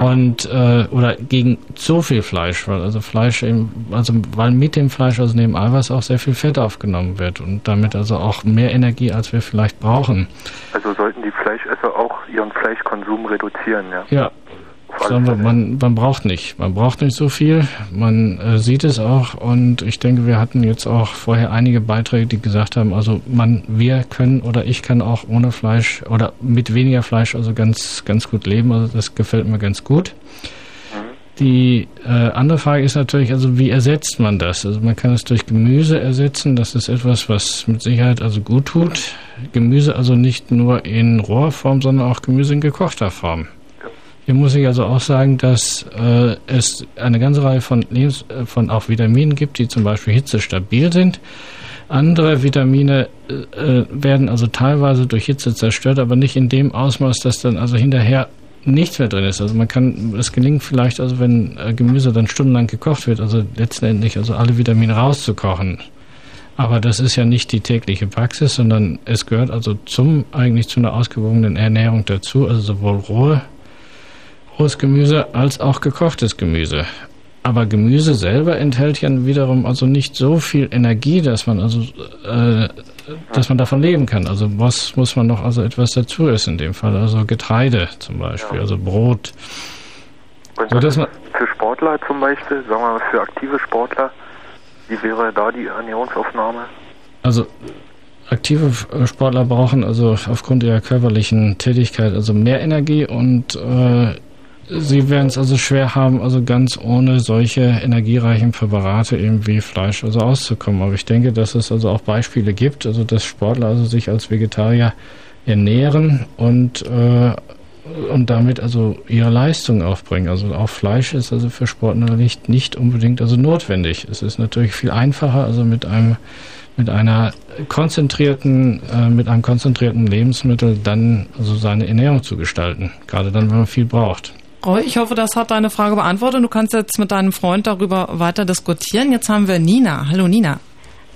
[SPEAKER 6] Und äh, oder gegen so viel Fleisch, weil also Fleisch eben, also weil mit dem Fleisch also neben Eiweiß auch sehr viel Fett aufgenommen wird und damit also auch mehr Energie, als wir vielleicht brauchen.
[SPEAKER 22] Also sollten die Fleischesser auch ihren Fleischkonsum reduzieren, ja?
[SPEAKER 6] Ja. Sagen wir, man, man braucht nicht. Man braucht nicht so viel. Man äh, sieht es auch und ich denke, wir hatten jetzt auch vorher einige Beiträge, die gesagt haben, also man, wir können oder ich kann auch ohne Fleisch oder mit weniger Fleisch also ganz, ganz gut leben. Also das gefällt mir ganz gut. Die äh, andere Frage ist natürlich, also wie ersetzt man das? Also man kann es durch Gemüse ersetzen. Das ist etwas, was mit Sicherheit also gut tut. Gemüse also nicht nur in Rohrform, sondern auch Gemüse in gekochter Form. Hier muss ich also auch sagen, dass äh, es eine ganze Reihe von, Lebens äh, von auch Vitaminen gibt, die zum Beispiel hitzestabil sind. Andere Vitamine äh, werden also teilweise durch Hitze zerstört, aber nicht in dem Ausmaß, dass dann also hinterher nichts mehr drin ist. Also man kann, es gelingt vielleicht, also wenn äh, Gemüse dann stundenlang gekocht wird, also letztendlich also alle Vitamine rauszukochen. Aber das ist ja nicht die tägliche Praxis, sondern es gehört also zum eigentlich zu einer ausgewogenen Ernährung dazu, also sowohl rohe, rohes Gemüse als auch gekochtes Gemüse. Aber Gemüse selber enthält ja wiederum also nicht so viel Energie, dass man also äh, dass man davon leben kann. Also was muss man noch also etwas dazu essen in dem Fall? Also Getreide zum Beispiel, also Brot.
[SPEAKER 22] Und
[SPEAKER 6] So, dass man,
[SPEAKER 22] für Sportler zum Beispiel, sagen wir mal für aktive Sportler, wie wäre da die Ernährungsaufnahme?
[SPEAKER 6] also aktive äh, Sportler brauchen also aufgrund ihrer körperlichen Tätigkeit also mehr Energie und äh, sie werden es also schwer haben, also ganz ohne solche energiereichen Präparate eben wie Fleisch also auszukommen. Aber ich denke, dass es also auch Beispiele gibt, also dass Sportler also sich als Vegetarier ernähren und äh, und damit also ihre Leistung aufbringen. Also auch Fleisch ist also für Sportler nicht, nicht unbedingt also notwendig. Es ist natürlich viel einfacher, also mit einem mit einer konzentrierten, äh, mit einem konzentrierten Lebensmittel dann also seine Ernährung zu gestalten. Gerade dann, wenn man viel braucht.
[SPEAKER 5] Roy, ich hoffe, das hat deine Frage beantwortet. Du kannst jetzt mit deinem Freund darüber weiter diskutieren. Jetzt haben wir Nina. Hallo Nina.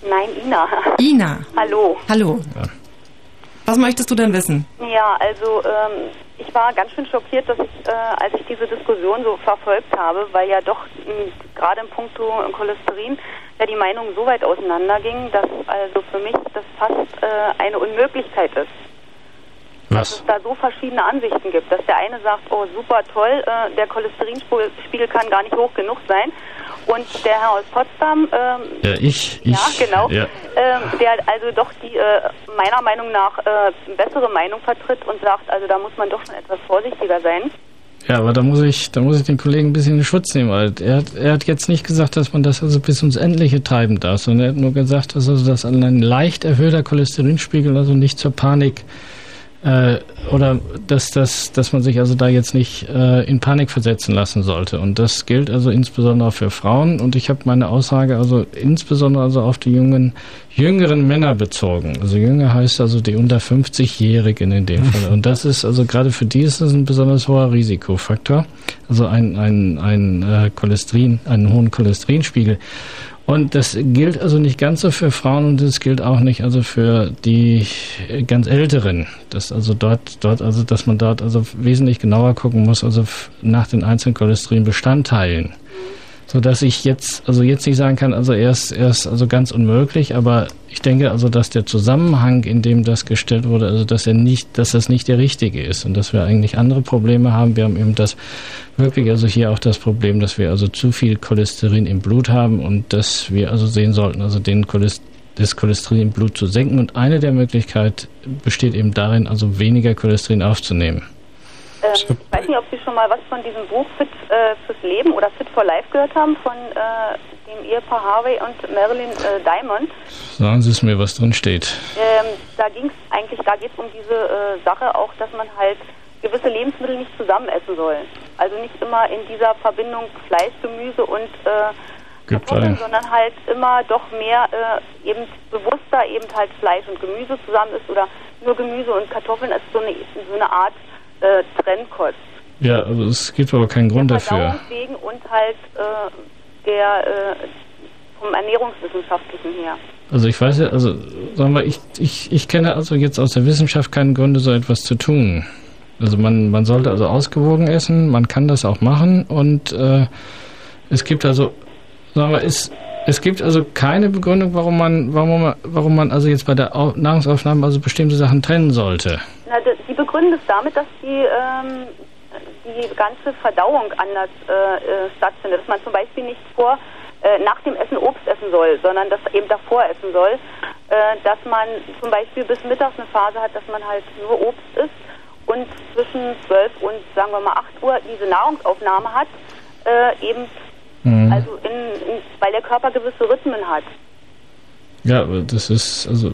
[SPEAKER 23] Nein, Ina.
[SPEAKER 5] Ina.
[SPEAKER 23] Hallo.
[SPEAKER 5] Hallo. Was möchtest du denn wissen?
[SPEAKER 23] Ja, also ähm, ich war ganz schön schockiert, dass ich, äh, als ich diese Diskussion so verfolgt habe, weil ja doch mh, gerade im Punkto Cholesterin ja die Meinungen so weit auseinandergingen, dass also für mich das fast äh, eine Unmöglichkeit ist. Dass es da so verschiedene Ansichten gibt, dass der eine sagt, oh super toll, äh, der Cholesterinspiegel kann gar nicht hoch genug sein. Und der Herr aus Potsdam, ähm,
[SPEAKER 6] Ja, ich, ich.
[SPEAKER 23] ja, genau.
[SPEAKER 6] Ja.
[SPEAKER 23] Ähm, der also doch die äh, meiner Meinung nach äh, bessere Meinung vertritt und sagt, also da muss man doch schon etwas vorsichtiger sein.
[SPEAKER 6] Ja, aber da muss ich, da muss ich den Kollegen ein bisschen in Schutz nehmen, weil er, hat- er hat jetzt nicht gesagt, dass man das also bis ins Endliche treiben darf, sondern er hat nur gesagt, dass also das ein leicht erhöhter Cholesterinspiegel also nicht zur Panik äh, oder dass, dass, dass man sich also da jetzt nicht äh, in Panik versetzen lassen sollte. Und das gilt also insbesondere für Frauen. Und ich habe meine Aussage also insbesondere also auf die jungen, jüngeren Männer bezogen. Also jünger heißt also die unter 50-Jährigen in dem Fall. (laughs) Und das ist also gerade für die ist das ein besonders hoher Risikofaktor. Also ein, ein, ein äh, Cholesterin, einen hohen Cholesterinspiegel. Und das gilt also nicht ganz so für Frauen und es gilt auch nicht also für die ganz Älteren. Das also dort, dort also, dass man dort also wesentlich genauer gucken muss, also nach den einzelnen Cholesterinbestandteilen. So dass ich jetzt, also jetzt nicht sagen kann, also er ist, er ist also ganz unmöglich, aber ich denke also, dass der Zusammenhang, in dem das gestellt wurde, also dass er nicht, dass das nicht der richtige ist und dass wir eigentlich andere Probleme haben. Wir haben eben das wirklich also hier auch das Problem, dass wir also zu viel Cholesterin im Blut haben und dass wir also sehen sollten, also den Cholesterin das Cholesterin im Blut zu senken. Und eine der Möglichkeiten besteht eben darin, also weniger Cholesterin aufzunehmen.
[SPEAKER 23] Ähm, ich weiß nicht, ob Sie schon mal was von diesem Buch Fit äh, fürs Leben oder Fit for Life gehört haben von äh, dem Ehepaar Harvey und Marilyn äh, Diamond.
[SPEAKER 6] Sagen Sie es mir, was drin steht.
[SPEAKER 23] Ähm, da ging es eigentlich, da geht es um diese äh, Sache auch, dass man halt gewisse Lebensmittel nicht zusammen essen soll. Also nicht immer in dieser Verbindung Fleisch, Gemüse und äh, Kartoffeln, sondern halt immer doch mehr äh, eben bewusster eben halt Fleisch und Gemüse zusammen ist oder nur Gemüse und Kartoffeln ist so eine, so eine Art äh, Trennkost.
[SPEAKER 6] Ja, also es gibt aber keinen Grund dafür.
[SPEAKER 23] Wegen und halt äh, der äh, vom Ernährungswissenschaftlichen her.
[SPEAKER 6] Also ich weiß ja, also sagen wir, ich, ich, ich kenne also jetzt aus der Wissenschaft keine Gründe, so etwas zu tun. Also man, man sollte also ausgewogen essen, man kann das auch machen und äh, es gibt also, sagen wir, es, es gibt also keine Begründung, warum man, warum man, warum man also jetzt bei der Au Nahrungsaufnahme also bestimmte Sachen trennen sollte.
[SPEAKER 23] Na, d- Sie begründen es damit, dass die, ähm, die ganze Verdauung anders äh, äh, stattfindet. Dass man zum Beispiel nicht vor äh, nach dem Essen Obst essen soll, sondern das eben davor essen soll. Äh, dass man zum Beispiel bis mittags eine Phase hat, dass man halt nur Obst isst und zwischen 12 und sagen wir mal 8 Uhr diese Nahrungsaufnahme hat, äh, eben
[SPEAKER 6] Mhm.
[SPEAKER 23] also in, in, weil der Körper gewisse Rhythmen hat.
[SPEAKER 6] Ja, das ist, also,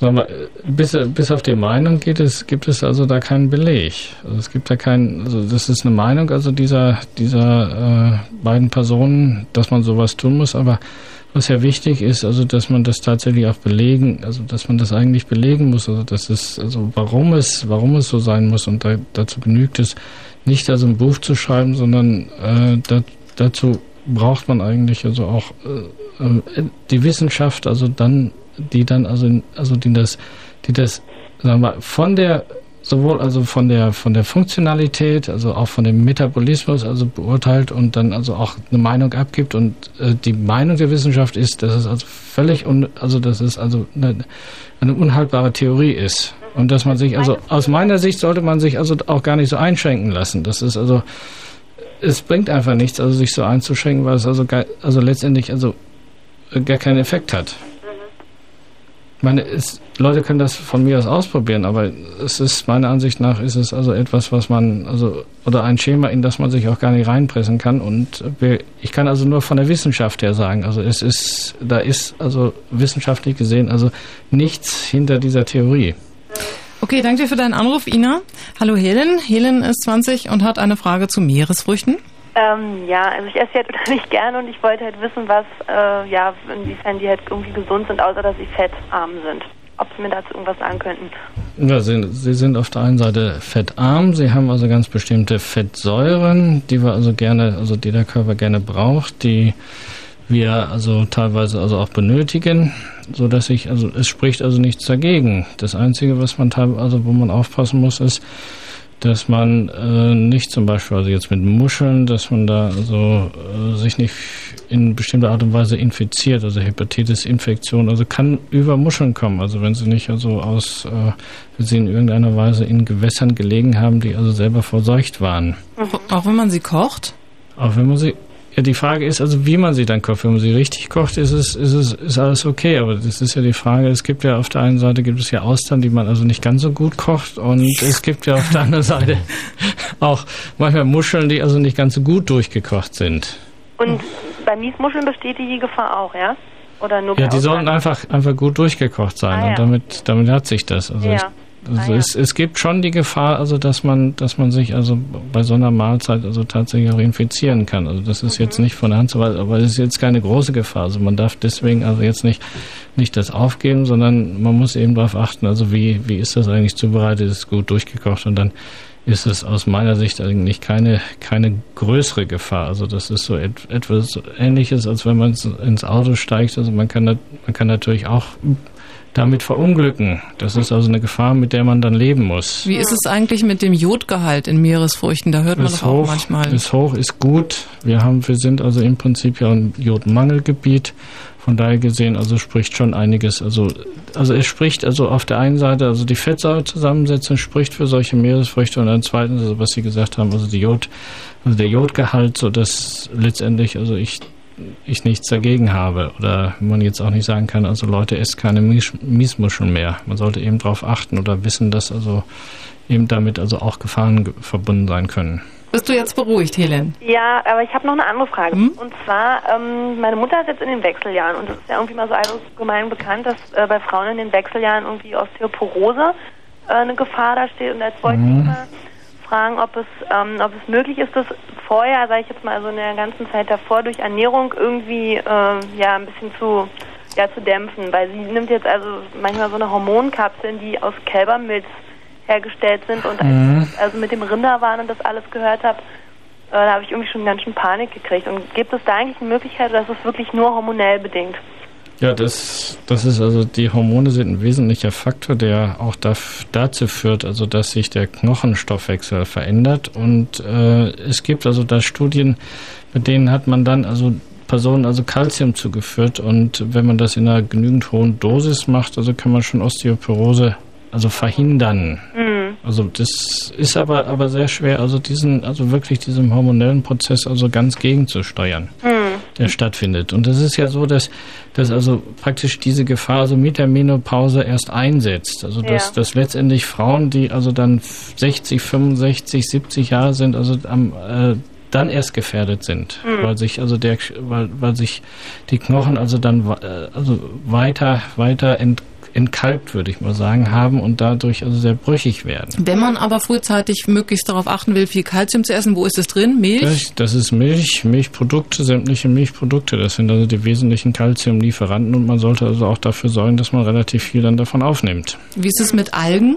[SPEAKER 6] wir, bis, bis auf die Meinung geht es, gibt es also da keinen Beleg. Also es gibt da keinen, also das ist eine Meinung also dieser, dieser äh, beiden Personen, dass man sowas tun muss, aber was ja wichtig ist, also dass man das tatsächlich auch belegen, also dass man das eigentlich belegen muss, also dass es, also warum es, warum es so sein muss. Und da, dazu genügt es nicht also ein Buch zu schreiben, sondern äh, da, dazu braucht man eigentlich also auch äh, äh, die Wissenschaft, also dann, die dann also, also die das, die das, sagen wir, von der sowohl also von der von der Funktionalität, also auch von dem Metabolismus, also beurteilt und dann also auch eine Meinung abgibt und äh, die Meinung der Wissenschaft ist, dass es also völlig un, also dass es also eine, eine unhaltbare Theorie ist und dass man sich also aus meiner Sicht sollte man sich also auch gar nicht so einschränken lassen. Das ist also es bringt einfach nichts, also sich so einzuschränken, weil es also also letztendlich also äh, gar keinen Effekt hat. Ich meine, es, Leute können das von mir aus ausprobieren, aber es ist meiner Ansicht nach ist es also etwas, was man also oder ein Schema, in das man sich auch gar nicht reinpressen kann. Und ich kann also nur von der Wissenschaft her sagen, also es ist, da ist also wissenschaftlich gesehen also nichts hinter dieser Theorie.
[SPEAKER 5] Okay, danke für deinen Anruf, Ina. Hallo Helen. Helen ist 20 und hat eine Frage zu Meeresfrüchten.
[SPEAKER 15] Ähm, ja, also ich esse halt (laughs) unheimlich gerne und ich wollte halt wissen, was, äh, ja, inwiefern die halt irgendwie gesund sind, außer dass sie fettarm sind. Ob Sie mir dazu irgendwas sagen könnten.
[SPEAKER 6] Ja, sie, sie sind auf der einen Seite fettarm, sie haben also ganz bestimmte Fettsäuren, die wir also gerne, also die der Körper gerne braucht, die wir also teilweise also auch benötigen, so dass ich also es spricht also nichts dagegen. Das einzige, was man also wo man aufpassen muss, ist, dass man äh, nicht zum Beispiel also jetzt mit Muscheln, dass man da also äh, sich nicht in bestimmter Art und Weise infiziert, also Hepatitis-Infektion, also kann über Muscheln kommen, also wenn sie nicht also aus, äh, wenn sie in irgendeiner Weise in Gewässern gelegen haben, die also selber verseucht waren.
[SPEAKER 5] Auch wenn man sie kocht?
[SPEAKER 6] Auch wenn man sie ja, die Frage ist also, wie man sie dann kocht. Wenn man sie richtig kocht, ist es, ist es, ist alles okay. Aber das ist ja die Frage. Es gibt ja auf der einen Seite gibt es ja Austern, die man also nicht ganz so gut kocht. Und es gibt ja auf der anderen Seite (laughs) auch manchmal Muscheln, die also nicht ganz so gut durchgekocht sind.
[SPEAKER 15] Und bei Miesmuscheln besteht die Gefahr auch, ja? Oder nur
[SPEAKER 6] Ja, die sollten
[SPEAKER 15] Austern?
[SPEAKER 6] einfach, einfach gut durchgekocht sein.
[SPEAKER 15] Ah, ja.
[SPEAKER 6] Und damit, damit hat sich das. Also
[SPEAKER 15] Ja.
[SPEAKER 6] Also es, es gibt schon die Gefahr, also dass man, dass man sich also bei so einer Mahlzeit also tatsächlich auch infizieren kann. Also das ist jetzt nicht von der Hand zu weisen, aber es ist jetzt keine große Gefahr. Also man darf deswegen also jetzt nicht nicht das aufgeben, sondern man muss eben darauf achten, also wie wie ist das eigentlich zubereitet, ist gut durchgekocht und dann ist es aus meiner Sicht eigentlich keine keine größere Gefahr. Also das ist so et, etwas Ähnliches, als wenn man ins- Auto steigt. Also man kann man kann natürlich auch damit verunglücken. Das ist also eine Gefahr, mit der man dann leben muss.
[SPEAKER 5] Wie ist es eigentlich mit dem Jodgehalt in Meeresfrüchten? Da hört man
[SPEAKER 6] ist
[SPEAKER 5] doch auch
[SPEAKER 6] hoch,
[SPEAKER 5] manchmal.
[SPEAKER 6] ist hoch, ist gut. Wir haben, wir sind also im Prinzip ja ein Jodmangelgebiet. Von daher gesehen, also spricht schon einiges. Also, also es spricht also auf der einen Seite, also die Fettsäurezusammensetzung spricht für solche Meeresfrüchte und dann zweitens, also was Sie gesagt haben, also die Jod, also der Jodgehalt, so dass letztendlich, also ich ich nichts dagegen habe oder man jetzt auch nicht sagen kann, also Leute esst keine Mies Miesmuscheln mehr. Man sollte eben darauf achten oder wissen, dass also eben damit also auch Gefahren ge- verbunden sein können.
[SPEAKER 5] Bist du jetzt beruhigt, Helen?
[SPEAKER 15] Ja, aber ich habe noch eine andere Frage. Und zwar, ähm, meine Mutter ist jetzt in den Wechseljahren und es ist ja irgendwie mal so allgemein bekannt, dass äh, bei Frauen in den Wechseljahren irgendwie Osteoporose äh, eine Gefahr da steht. Und jetzt wollte ich
[SPEAKER 6] Mhm.
[SPEAKER 15] mal fragen, ob es, ähm, ob es möglich ist, das vorher, sage ich jetzt mal, also in der ganzen Zeit davor durch Ernährung irgendwie äh, ja ein bisschen zu ja zu dämpfen, weil sie nimmt jetzt also manchmal so eine Hormonkapseln, die aus Kälbermilch hergestellt sind und
[SPEAKER 6] Mhm.
[SPEAKER 15] also mit dem Rinderwahn und das alles gehört habe, äh, da habe ich irgendwie schon ganz schön Panik gekriegt. Und gibt es da eigentlich eine Möglichkeit, ist es wirklich nur hormonell bedingt?
[SPEAKER 6] Ja, das, das ist also, die Hormone sind ein wesentlicher Faktor, der auch daf- dazu führt, also dass sich der Knochenstoffwechsel verändert. Und äh, es gibt also da Studien, mit denen hat man dann also Personen also Kalzium zugeführt und wenn man das in einer genügend hohen Dosis macht, also kann man schon Osteoporose also verhindern.
[SPEAKER 15] Mhm.
[SPEAKER 6] Also das ist aber aber sehr schwer, also diesen, also wirklich diesem hormonellen Prozess also ganz gegenzusteuern,
[SPEAKER 15] Hm.
[SPEAKER 6] Der stattfindet. Und es ist ja so, dass, dass also praktisch diese Gefahr also mit der Menopause erst einsetzt. Also dass,
[SPEAKER 15] Ja.
[SPEAKER 6] dass letztendlich Frauen, die also dann 60, 65, 70 Jahre sind, also am äh, dann erst gefährdet sind,
[SPEAKER 15] Hm.
[SPEAKER 6] weil sich also der weil, weil sich die Knochen also dann äh, also weiter weiter ent, entkalkt, würde ich mal sagen, haben und dadurch also sehr brüchig werden.
[SPEAKER 5] Wenn man aber frühzeitig möglichst darauf achten will, viel Kalzium zu essen, wo ist es drin? Milch?
[SPEAKER 6] Das, das ist Milch, Milchprodukte, sämtliche Milchprodukte. Das sind also die wesentlichen Kalziumlieferanten und man sollte also auch dafür sorgen, dass man relativ viel dann davon aufnimmt.
[SPEAKER 5] Wie ist es mit Algen?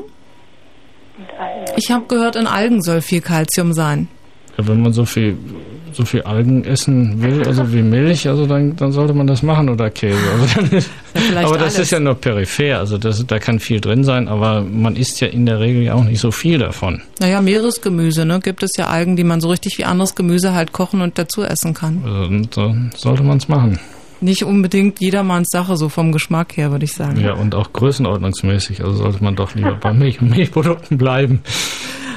[SPEAKER 5] Ich habe gehört, in Algen soll viel Kalzium sein.
[SPEAKER 6] Ja, wenn man so viel so viel Algen essen will, also wie Milch, also dann, dann sollte man das machen oder Käse. Also ist,
[SPEAKER 5] vielleicht
[SPEAKER 6] aber das
[SPEAKER 5] alles.
[SPEAKER 6] ist ja nur peripher, also das, da kann viel drin sein, aber man isst ja in der Regel ja auch nicht so viel davon.
[SPEAKER 5] Naja, Meeresgemüse, ne? Gibt es ja Algen, die man so richtig wie anderes Gemüse halt kochen und dazu essen kann.
[SPEAKER 6] Also, und, dann sollte man es machen.
[SPEAKER 5] Nicht unbedingt jedermanns Sache, so vom Geschmack her, würde ich sagen.
[SPEAKER 6] Ja, und auch größenordnungsmäßig, also sollte man doch lieber bei Milch und Milchprodukten bleiben.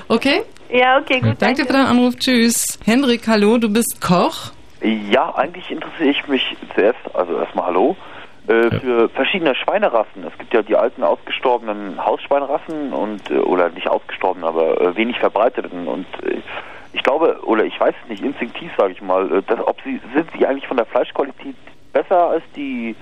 [SPEAKER 5] Okay?
[SPEAKER 15] Ja, okay, gut.
[SPEAKER 5] Danke für deinen Anruf. Tschüss. Hendrik, hallo, du bist Koch.
[SPEAKER 24] Ja, eigentlich interessiere ich mich zuerst, also erstmal Hallo, äh, für verschiedene Schweinerassen. Es gibt ja die alten ausgestorbenen Hausschweinerassen und äh, oder nicht ausgestorben, aber äh, wenig verbreiteten und äh, ich glaube oder ich weiß es nicht instinktiv sage ich mal, äh, dass, ob sie sind sie eigentlich von der Fleischqualität besser als die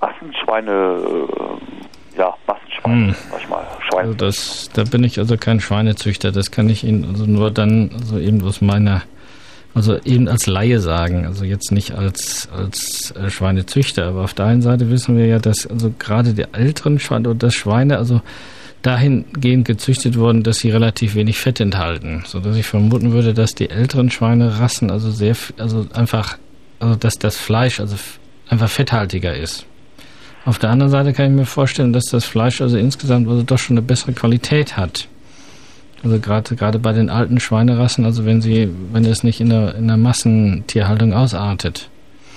[SPEAKER 24] Massenschweine, äh, ja Massenschweine,
[SPEAKER 6] Hm.
[SPEAKER 24] sag ich mal, Schweine.
[SPEAKER 6] Also das, da bin ich also kein Schweinezüchter. Das kann ich Ihnen also nur dann, also eben aus meiner, also eben als Laie sagen. Also jetzt nicht als als äh, Schweinezüchter. Aber auf der einen Seite wissen wir ja, dass also gerade die älteren Schweine oder das Schweine also dahingehend gezüchtet wurden, dass sie relativ wenig Fett enthalten, so dass ich vermuten würde, dass die älteren Schweinerassen also sehr, also einfach, also dass das Fleisch also einfach fetthaltiger ist. Auf der anderen Seite kann ich mir vorstellen, dass das Fleisch also insgesamt also doch schon eine bessere Qualität hat. Also gerade gerade bei den alten Schweinerassen, also wenn sie, wenn es nicht in der in der Massentierhaltung ausartet.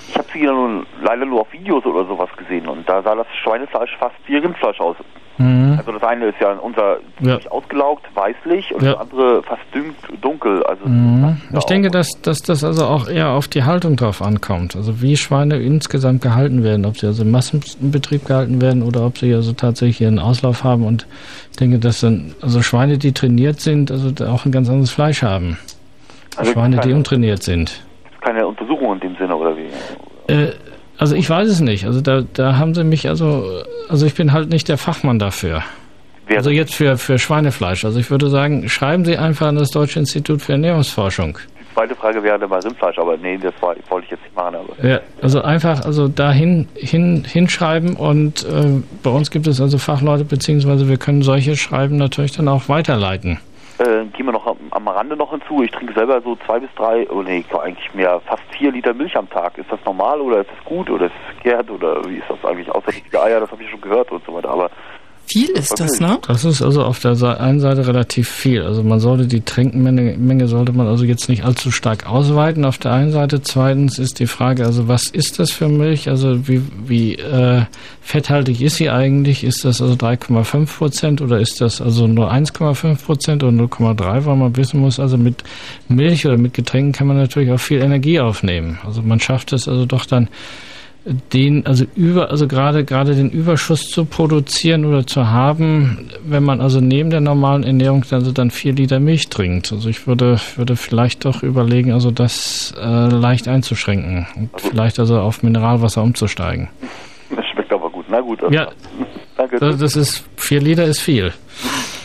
[SPEAKER 24] Ich habe sie ja nun leider nur auf Videos oder sowas gesehen und da sah das Schweinefleisch fast wie Rindfleisch aus.
[SPEAKER 6] Mhm.
[SPEAKER 24] Also das eine ist ja unser
[SPEAKER 6] Ja.
[SPEAKER 24] ziemlich ausgelaugt, weißlich und
[SPEAKER 6] Ja.
[SPEAKER 24] das andere fast dünn, dunkel. Also
[SPEAKER 6] Mhm. Ich denke, dass, dass das also auch eher auf die Haltung drauf ankommt. Also wie Schweine insgesamt gehalten werden, ob sie also im Massenbetrieb gehalten werden oder ob sie also tatsächlich ihren Auslauf haben. Und ich denke, dass dann also Schweine, die trainiert sind, also auch ein ganz anderes Fleisch haben.
[SPEAKER 24] Also
[SPEAKER 6] Schweine, die
[SPEAKER 24] keine-
[SPEAKER 6] untrainiert sind.
[SPEAKER 24] keine Untersuchung in dem Sinne oder wie?
[SPEAKER 6] Äh, also ich weiß es nicht. Also da, da haben sie mich also, also ich bin halt nicht der Fachmann dafür. Also jetzt für, für Schweinefleisch. Also ich würde sagen, schreiben Sie einfach an das Deutsche Institut für Ernährungsforschung.
[SPEAKER 24] Die zweite Frage wäre dann mal Rindfleisch, aber nee, das wollte ich jetzt nicht machen.
[SPEAKER 6] Ja, also einfach also dahin hin, hinschreiben und äh, bei uns gibt es also Fachleute, beziehungsweise wir können solche Schreiben natürlich dann auch weiterleiten.
[SPEAKER 24] Äh, gehen wir noch am, am Rande noch hinzu. Ich trinke selber so zwei bis drei, oh nee, eigentlich mehr, fast vier Liter Milch am Tag. Ist das normal oder ist das gut oder ist es verkehrt oder wie ist das eigentlich? Außer die Eier, das habe ich schon gehört und so weiter. Aber
[SPEAKER 5] Viel ist das, ne?
[SPEAKER 6] Das ist also auf der einen Seite relativ viel. Also man sollte die Trinkmenge Menge sollte man also jetzt nicht allzu stark ausweiten. Auf der einen Seite. Zweitens ist die Frage, also was ist das für Milch? Also wie, wie äh, fetthaltig ist sie eigentlich? Ist das also 3,5 Prozent oder ist das also nur 1,5 Prozent oder 0,3? Weil man wissen muss, also mit Milch oder mit Getränken kann man natürlich auch viel Energie aufnehmen. Also man schafft es also doch dann den, also über, also gerade gerade den Überschuss zu produzieren oder zu haben, wenn man also neben der normalen Ernährung also dann vier Liter Milch trinkt. Also ich würde würde vielleicht doch überlegen, also das äh, leicht einzuschränken und vielleicht also auf Mineralwasser umzusteigen.
[SPEAKER 24] das schmeckt aber gut. Na gut. also-
[SPEAKER 6] Ja, (laughs)
[SPEAKER 24] Danke.
[SPEAKER 6] das, das ist vier Liter ist viel.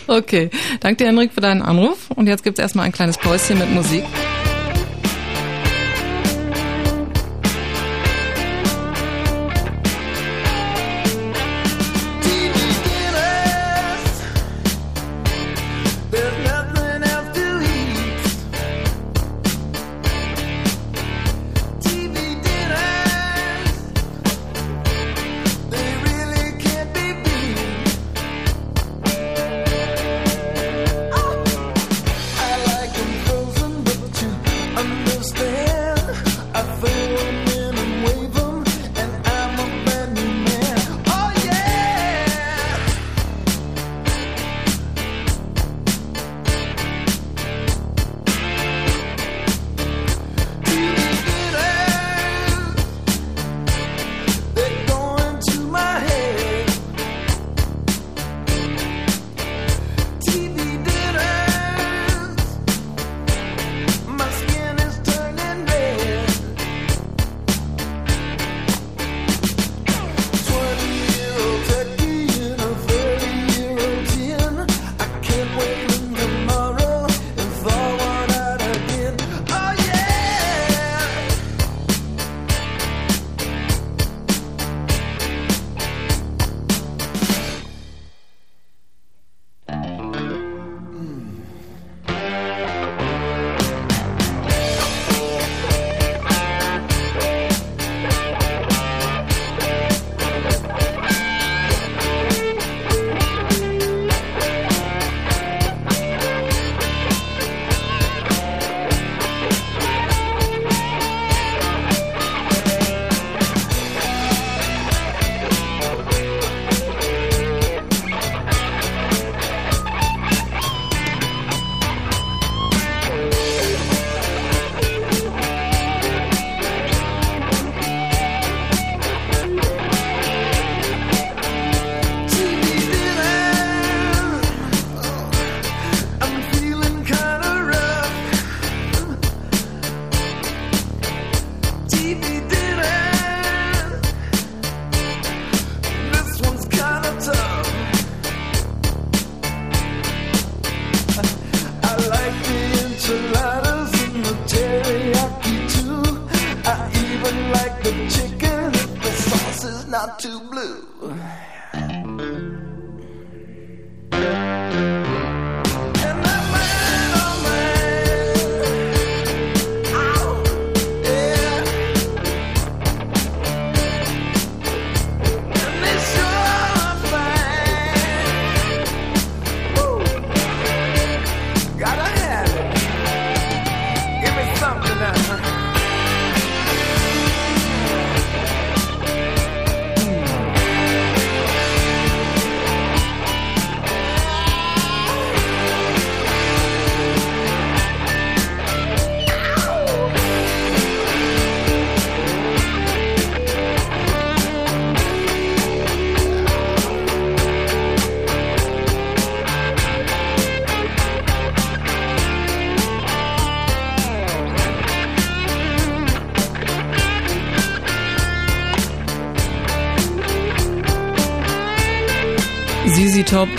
[SPEAKER 5] Okay. Danke dir, Henrik, für deinen Anruf. Und jetzt gibt's erstmal ein kleines Päuschen mit Musik.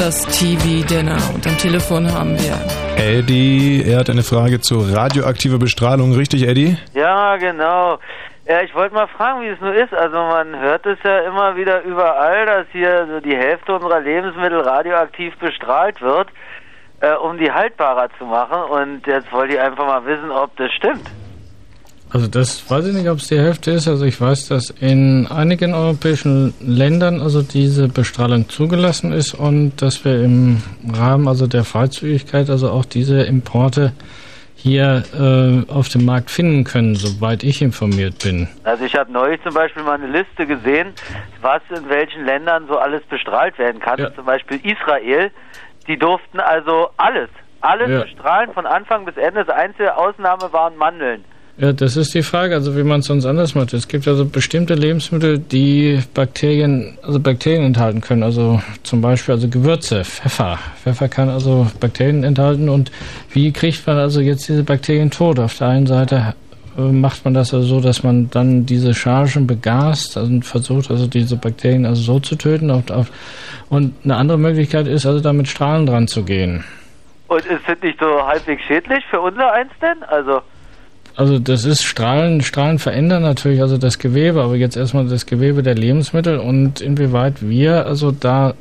[SPEAKER 5] Das TV-Dinner. Und am Telefon haben wir
[SPEAKER 3] Eddie, er hat eine Frage zur radioaktiver Bestrahlung. Richtig, Eddie?
[SPEAKER 25] Ja, genau. Ja, ich wollte mal fragen, wie es nur ist. Also man hört es ja immer wieder überall, dass hier so die Hälfte unserer Lebensmittel radioaktiv bestrahlt wird, äh, um die haltbarer zu machen. Und jetzt wollte ich einfach mal wissen, ob das stimmt.
[SPEAKER 6] Also das weiß ich nicht, ob es die Hälfte ist. Also ich weiß, dass in einigen europäischen Ländern also diese Bestrahlung zugelassen ist und dass wir im Rahmen also der Freizügigkeit also auch diese Importe hier äh, auf dem Markt finden können, soweit ich informiert bin.
[SPEAKER 25] Also ich habe neulich zum Beispiel mal eine Liste gesehen, was in welchen Ländern so alles bestrahlt werden kann. Zum Beispiel Israel, die durften also alles, alles
[SPEAKER 6] Ja.
[SPEAKER 25] bestrahlen von Anfang bis Ende. Das einzige Ausnahme waren Mandeln.
[SPEAKER 6] Ja, das ist die Frage, also wie man es sonst anders macht. Es gibt also bestimmte Lebensmittel, die Bakterien, also Bakterien enthalten können. Also zum Beispiel also Gewürze, Pfeffer. Pfeffer kann also Bakterien enthalten und wie kriegt man also jetzt diese Bakterien tot? Auf der einen Seite äh, macht man das also so, dass man dann diese Chargen begast und versucht also diese Bakterien also so zu töten. Und eine andere Möglichkeit ist also da mit Strahlen dran zu gehen.
[SPEAKER 25] Und ist das nicht so halbwegs schädlich für unser eins denn? Also
[SPEAKER 6] Also das ist Strahlen, Strahlen verändern natürlich also das Gewebe, aber jetzt erstmal das Gewebe der Lebensmittel und inwieweit wir also da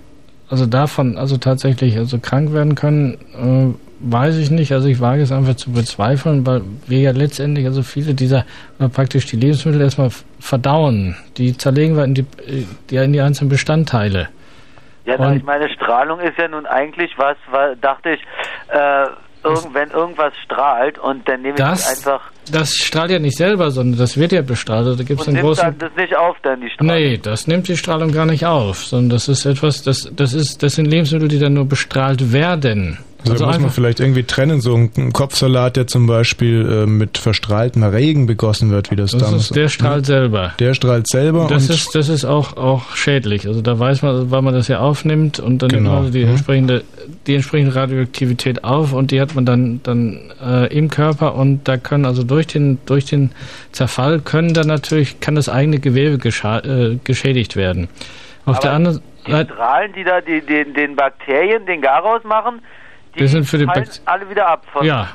[SPEAKER 6] also davon also tatsächlich also krank werden können, äh, weiß ich nicht. Also ich wage es einfach zu bezweifeln, weil wir ja letztendlich also viele dieser äh, praktisch die Lebensmittel erstmal verdauen. Die zerlegen wir in die, äh, die in die einzelnen Bestandteile.
[SPEAKER 25] Ja, na, ich meine, Strahlung ist ja nun eigentlich was, was dachte ich, äh, wenn irgendwas strahlt und dann nehme ich
[SPEAKER 6] Das,
[SPEAKER 25] einfach
[SPEAKER 6] das strahlt ja nicht selber, sondern das wird ja bestrahlt. Da gibt es
[SPEAKER 25] und
[SPEAKER 6] einen
[SPEAKER 25] nimmt
[SPEAKER 6] großen
[SPEAKER 25] dann das nicht auf, dann die Strahlung.
[SPEAKER 6] Nee, das nimmt die Strahlung gar nicht auf, sondern das ist etwas, das, das ist, das sind Lebensmittel, die dann nur bestrahlt werden.
[SPEAKER 3] Also, da muss man vielleicht irgendwie trennen, so ein Kopfsalat, der zum Beispiel äh, mit verstrahltem Regen begossen wird, wie das,
[SPEAKER 6] Das
[SPEAKER 3] damals
[SPEAKER 6] ist, der strahlt selber.
[SPEAKER 3] Der strahlt selber
[SPEAKER 6] Das
[SPEAKER 3] und
[SPEAKER 6] ist, das ist auch, auch schädlich. Also da weiß man, weil man das ja aufnimmt und dann
[SPEAKER 3] Genau.
[SPEAKER 6] nimmt man die
[SPEAKER 3] Mhm.
[SPEAKER 6] entsprechende, die entsprechende Radioaktivität auf und die hat man dann, dann äh, im Körper und da können also durch den, durch den Zerfall können dann natürlich, kann das eigene Gewebe äh, geschädigt werden. Auf der anderen
[SPEAKER 25] Die Strahlen, die da die, den, den Bakterien den Garaus machen, die
[SPEAKER 6] Wir sind für die Bakt-
[SPEAKER 25] alle wieder ab. Von,
[SPEAKER 6] Ja.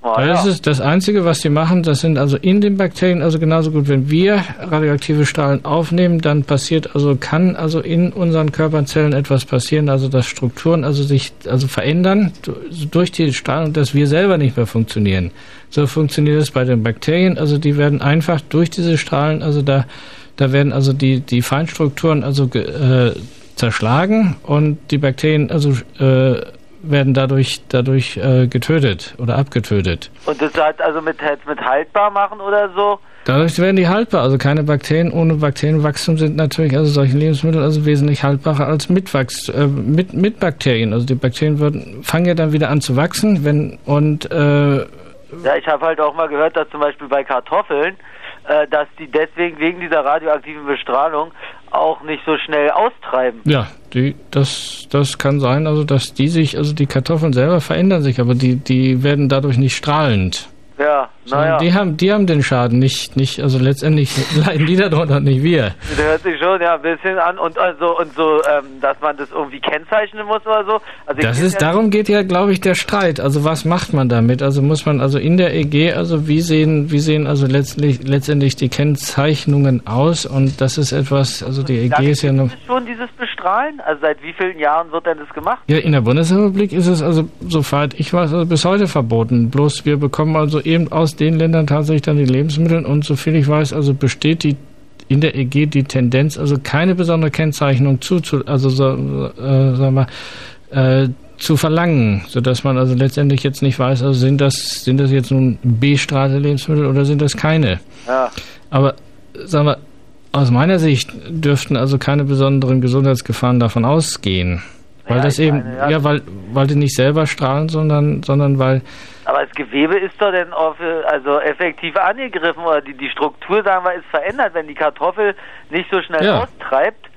[SPEAKER 25] Oh,
[SPEAKER 6] Da
[SPEAKER 25] ja.
[SPEAKER 6] ist es das Einzige, was die machen, das sind also in den Bakterien, also genauso gut, wenn wir radioaktive Strahlen aufnehmen, dann passiert, also kann also in unseren Körperzellen etwas passieren, also dass Strukturen also sich also verändern du- durch die Strahlung, dass wir selber nicht mehr funktionieren. So funktioniert es bei den Bakterien, also die werden einfach durch diese Strahlen, also da, da werden also die, die Feinstrukturen also äh, zerschlagen und die Bakterien also äh, werden dadurch dadurch äh, getötet oder abgetötet.
[SPEAKER 25] Und das hat also mit, mit haltbar machen oder so.
[SPEAKER 6] Dadurch werden die haltbar. Also keine Bakterien ohne Bakterienwachstum sind natürlich also solche Lebensmittel also wesentlich haltbarer als mit, Wachs, äh, mit, mit Bakterien. Also die Bakterien würden, fangen ja dann wieder an zu wachsen, wenn und äh,
[SPEAKER 25] Ja, ich habe halt auch mal gehört, dass zum Beispiel bei Kartoffeln, äh, dass die deswegen wegen dieser radioaktiven Bestrahlung auch nicht so schnell austreiben.
[SPEAKER 6] ja, die, das, das kann sein, also dass die sich, also die Kartoffeln selber verändern sich, aber die, die werden dadurch nicht strahlend.
[SPEAKER 25] Ja, Naja.
[SPEAKER 6] Die haben, die haben den Schaden, nicht, nicht, also letztendlich (laughs) leiden die darunter nicht wir.
[SPEAKER 25] Das hört sich schon ja ein bisschen an und also und so, ähm, dass man das irgendwie kennzeichnen muss oder so. Also
[SPEAKER 6] Das ist,
[SPEAKER 25] ja
[SPEAKER 6] darum geht ja, glaube ich, der Streit. Also was macht man damit? Also muss man also in der EG, also wie sehen, wie sehen also letztlich, letztendlich die Kennzeichnungen aus? Und das ist etwas, also die EG ist ja noch,
[SPEAKER 25] schon dieses Bestrahlen. Also seit wie vielen Jahren wird denn das gemacht?
[SPEAKER 6] ja, in der Bundesrepublik ist es also, soweit ich weiß, also bis heute verboten. Bloß wir bekommen also eben aus den Ländern tatsächlich dann die Lebensmittel und soviel ich weiß, also besteht die in der EG die Tendenz, also keine besondere Kennzeichnung zu, zu also so, äh, sagen wir, äh, zu verlangen, sodass man also letztendlich jetzt nicht weiß, also sind das sind das jetzt nun B-Straße Lebensmittel oder sind das keine?
[SPEAKER 25] Ja.
[SPEAKER 6] Aber sagen wir, aus meiner Sicht dürften also keine besonderen Gesundheitsgefahren davon ausgehen. Weil
[SPEAKER 25] Ja,
[SPEAKER 6] das eben,
[SPEAKER 25] meine, ja.
[SPEAKER 6] ja, weil, weil die nicht selber strahlen, sondern, sondern weil,
[SPEAKER 25] Aber das Gewebe ist doch dann äh, also effektiv angegriffen oder die, die Struktur, sagen wir, ist verändert, wenn die Kartoffel nicht so schnell
[SPEAKER 6] Ja.
[SPEAKER 25] austreibt.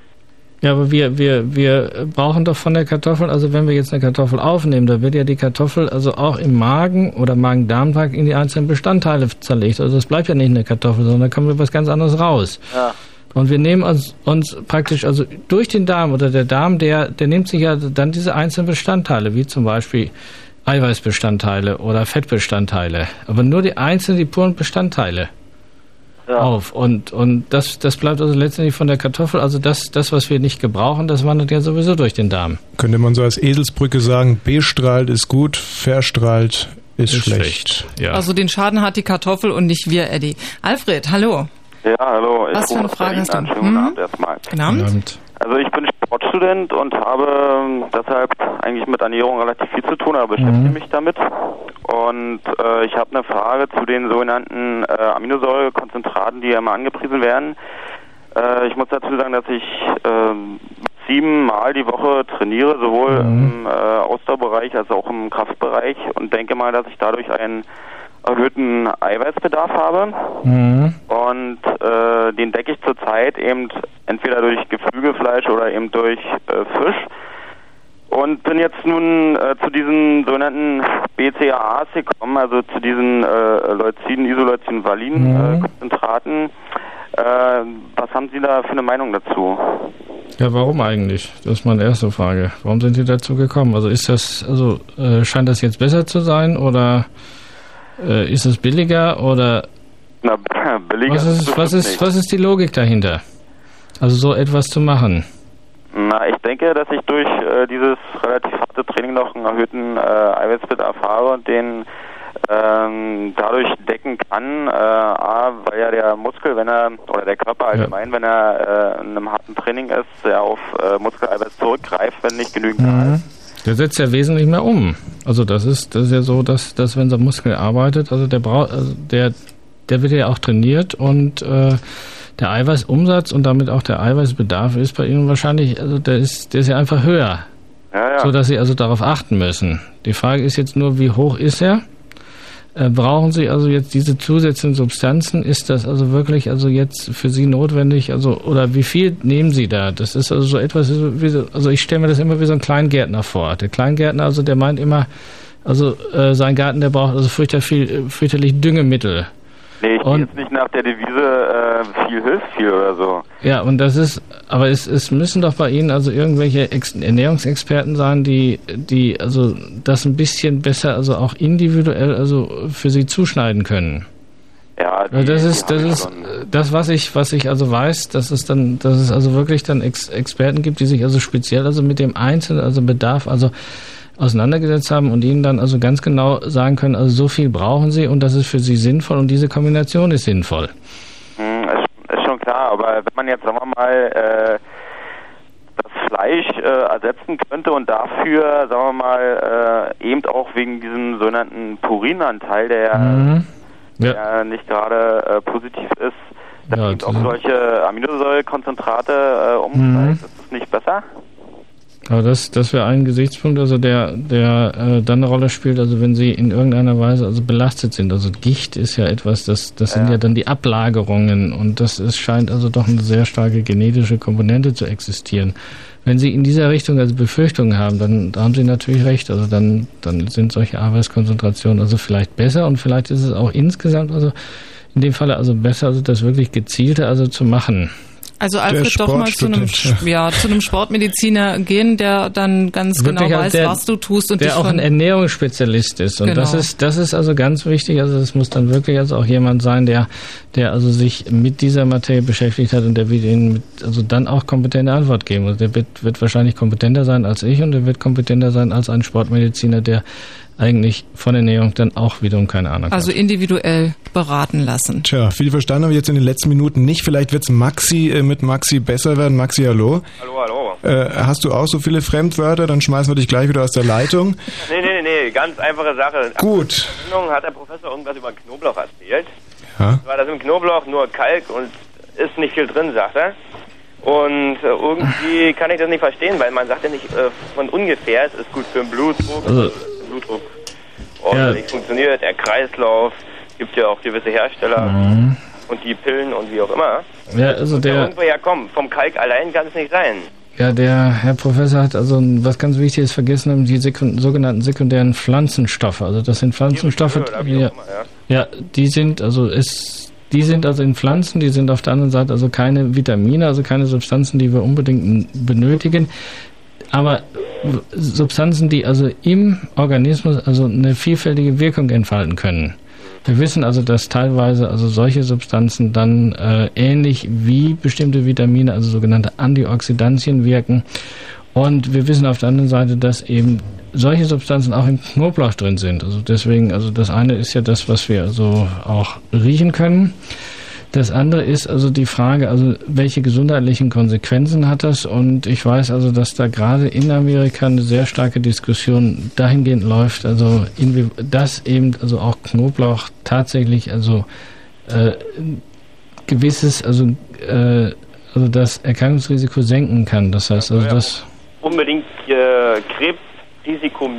[SPEAKER 6] ja, aber wir, wir, wir brauchen doch von der Kartoffel, also wenn wir jetzt eine Kartoffel aufnehmen, da wird ja die Kartoffel also auch im Magen oder Magen-Darm-Trakt in die einzelnen Bestandteile zerlegt. Also es bleibt ja nicht eine Kartoffel, sondern da kommt was ganz anderes raus.
[SPEAKER 25] Ja.
[SPEAKER 6] Und wir nehmen uns, uns praktisch, also durch den Darm oder der Darm, der, der nimmt sich ja dann diese einzelnen Bestandteile, wie zum Beispiel Eiweißbestandteile oder Fettbestandteile, aber nur die einzelnen, die puren Bestandteile auf. Und, und das, das bleibt also letztendlich von der Kartoffel, also das, das, was wir nicht gebrauchen, das wandert ja sowieso durch den Darm.
[SPEAKER 3] Könnte man so als Eselsbrücke sagen, bestrahlt ist gut, verstrahlt ist,
[SPEAKER 6] Ist
[SPEAKER 3] schlecht.
[SPEAKER 6] Ja.
[SPEAKER 5] Also den Schaden hat die Kartoffel und nicht wir, Eddie. Alfred, hallo.
[SPEAKER 26] Ja, hallo. Ich
[SPEAKER 5] Was für eine Frage hast du?
[SPEAKER 26] an. Schönen
[SPEAKER 5] Hm?
[SPEAKER 26] guten Abend erstmal.
[SPEAKER 5] Guten Abend.
[SPEAKER 26] Also ich bin Sportstudent und habe ähm, deshalb eigentlich mit Ernährung relativ viel zu tun, aber beschäftige
[SPEAKER 6] Mhm.
[SPEAKER 26] mich damit. Und äh, ich habe eine Frage zu den sogenannten äh, Aminosäurekonzentraten, die ja immer angepriesen werden. Äh, ich muss dazu sagen, dass ich ähm, siebenmal die Woche trainiere, sowohl im äh, Ausdauerbereich als auch im Kraftbereich und denke mal, dass ich dadurch einen erhöhten Eiweißbedarf habe.
[SPEAKER 6] Mhm.
[SPEAKER 26] Und äh, den decke ich zurzeit eben entweder durch Geflügelfleisch oder eben durch äh, Fisch. Und bin jetzt nun äh, zu diesen sogenannten BCAAs gekommen, also zu diesen äh, Leucin, Isoleucin, Valin äh, Konzentraten. Äh, was haben Sie da für eine Meinung dazu?
[SPEAKER 6] Ja, warum eigentlich? Das ist meine erste Frage. Warum sind Sie dazu gekommen? Also ist das, also äh, scheint das jetzt besser zu sein oder äh, ist es billiger oder
[SPEAKER 26] Na, (laughs) billiger
[SPEAKER 6] was ist, was ist,
[SPEAKER 26] nicht.
[SPEAKER 6] was ist die Logik dahinter? Also so etwas zu machen.
[SPEAKER 26] Na, ich denke, dass ich durch äh, dieses relativ harte Training noch einen erhöhten äh, Eiweißbedarf habe und den ähm, dadurch decken kann, äh, A, weil ja der Muskel, wenn er, oder der Körper allgemein, wenn er äh, in einem harten Training ist, sehr auf äh, Muskeleiweiß zurückgreift, wenn nicht genügend da ist.
[SPEAKER 6] Der setzt ja wesentlich mehr um. Also das ist, das ist ja so, dass, dass wenn der Muskel arbeitet, also der braucht, also der, der wird ja auch trainiert und äh, der Eiweißumsatz und damit auch der Eiweißbedarf ist bei Ihnen wahrscheinlich, also der ist, der ist ja einfach höher.
[SPEAKER 26] Ja, ja.
[SPEAKER 6] So dass Sie also darauf achten müssen. Die Frage ist jetzt nur, wie hoch ist er? Äh, brauchen Sie also jetzt diese zusätzlichen Substanzen? Ist das also wirklich also jetzt für Sie notwendig? Also oder wie viel nehmen Sie da? Das ist also so etwas, so, also ich stelle mir das immer wie so ein Kleingärtner vor. Der Kleingärtner also der meint immer, also äh, sein Garten der braucht also fürchterlich viel, fürchterlich Düngemittel.
[SPEAKER 26] Nee, ich gehe
[SPEAKER 6] Und-
[SPEAKER 26] jetzt nicht nach der Devise äh, viel hilft viel oder so.
[SPEAKER 6] Ja, und das ist, aber es, es müssen doch bei Ihnen also irgendwelche Ex Ernährungsexperten sein, die, die also das ein bisschen besser, also auch individuell, also für Sie zuschneiden können.
[SPEAKER 26] Ja,
[SPEAKER 6] Weil das ist, das ist das, was ich, was ich also weiß, dass es dann, dass es also wirklich dann Ex Experten gibt, die sich also speziell also mit dem einzelnen, also Bedarf, also auseinandergesetzt haben und ihnen dann also ganz genau sagen können, also so viel brauchen sie und das ist für sie sinnvoll und diese Kombination ist sinnvoll.
[SPEAKER 26] Hm, ist, schon klar, aber wenn man jetzt, sagen wir mal, äh, das Fleisch äh, ersetzen könnte und dafür, sagen wir mal, äh, eben auch wegen diesem sogenannten Purinanteil, der ja
[SPEAKER 6] Mhm.
[SPEAKER 26] der nicht gerade positiv ist, dass
[SPEAKER 6] Ja,
[SPEAKER 26] auf
[SPEAKER 6] ist-
[SPEAKER 26] solche Aminosäurekonzentrate äh,
[SPEAKER 6] Mhm.
[SPEAKER 26] ist das nicht besser?
[SPEAKER 6] Aber das, das wäre ein Gesichtspunkt, also der, der äh, dann eine Rolle spielt, also wenn sie in irgendeiner Weise also belastet sind. Also Gicht ist ja etwas, das, das sind ja dann die Ablagerungen und das ist, scheint also doch eine sehr starke genetische Komponente zu existieren. Wenn Sie in dieser Richtung also Befürchtungen haben, dann haben Sie natürlich recht. Also dann, dann sind solche Arbeitskonzentrationen also vielleicht besser und vielleicht ist es auch insgesamt also in dem Falle also besser, also das wirklich gezielter also zu machen.
[SPEAKER 5] Also Alfred doch mal zu einem, ja, zu einem Sportmediziner gehen, der dann ganz genau
[SPEAKER 6] Wirklich, also
[SPEAKER 5] weiß,
[SPEAKER 6] der-
[SPEAKER 5] was du tust und
[SPEAKER 6] der auch ein Ernährungsspezialist ist. Und
[SPEAKER 5] Genau.
[SPEAKER 6] das ist das ist also ganz wichtig. Also es muss dann wirklich also auch jemand sein der der also sich mit dieser Materie beschäftigt hat und der wird ihnen mit, also dann auch kompetente Antwort geben. Also der wird, wird wahrscheinlich kompetenter sein als ich und der wird kompetenter sein als ein Sportmediziner der eigentlich von Ernährung dann auch wiederum keine Ahnung
[SPEAKER 5] also individuell beraten lassen.
[SPEAKER 3] Tja, viel verstanden habe ich jetzt in den letzten Minuten nicht. Vielleicht wird's Maxi äh, mit Maxi besser werden. Maxi, hallo.
[SPEAKER 27] Hallo, hallo.
[SPEAKER 3] Äh, hast du auch so viele Fremdwörter? Dann schmeißen wir dich gleich wieder aus der Leitung.
[SPEAKER 27] Nee, nee, nee, ganz einfache Sache.
[SPEAKER 3] Gut.
[SPEAKER 27] In der hat der Professor irgendwas über Knoblauch erzählt.
[SPEAKER 3] Ja.
[SPEAKER 27] War das im Knoblauch nur Kalk und ist nicht viel drin, sagt er. Und äh, irgendwie kann ich das nicht verstehen, weil man sagt ja nicht äh, von ungefähr, es ist gut für den Blutdruck,
[SPEAKER 6] Also-
[SPEAKER 27] ist Blutdruck ordentlich funktioniert, der Kreislauf, gibt ja auch gewisse Hersteller
[SPEAKER 6] Mhm.
[SPEAKER 27] und die Pillen und wie auch immer.
[SPEAKER 6] ja also
[SPEAKER 27] ja
[SPEAKER 6] der
[SPEAKER 27] irgendwo herkommen. Vom Kalk allein kann es nicht sein.
[SPEAKER 6] Ja, der Herr Professor hat also was ganz Wichtiges vergessen, die sekund sogenannten sekundären Pflanzenstoffe. Also das sind Pflanzenstoffe,
[SPEAKER 27] wie
[SPEAKER 6] ja,
[SPEAKER 27] ja.
[SPEAKER 6] ja, die sind also es, die sind also in Pflanzen, die sind auf der anderen Seite also keine Vitamine, also keine Substanzen, die wir unbedingt benötigen, aber Substanzen, die also im Organismus also eine vielfältige Wirkung entfalten können. Wir wissen also, dass teilweise also solche Substanzen dann äh, ähnlich wie bestimmte Vitamine, also sogenannte Antioxidantien wirken. Und wir wissen auf der anderen Seite, dass eben solche Substanzen auch im Knoblauch drin sind. Also deswegen, also das eine ist ja das, was wir also auch riechen können. Das andere ist also die Frage, also welche gesundheitlichen Konsequenzen hat das? Und ich weiß also, dass da gerade in Amerika eine sehr starke Diskussion dahingehend läuft, also dass eben also auch Knoblauch tatsächlich also äh, gewisses, also äh, also das Erkrankungsrisiko senken kann. Das heißt also das
[SPEAKER 27] Unbedingt äh, Krebsrisiko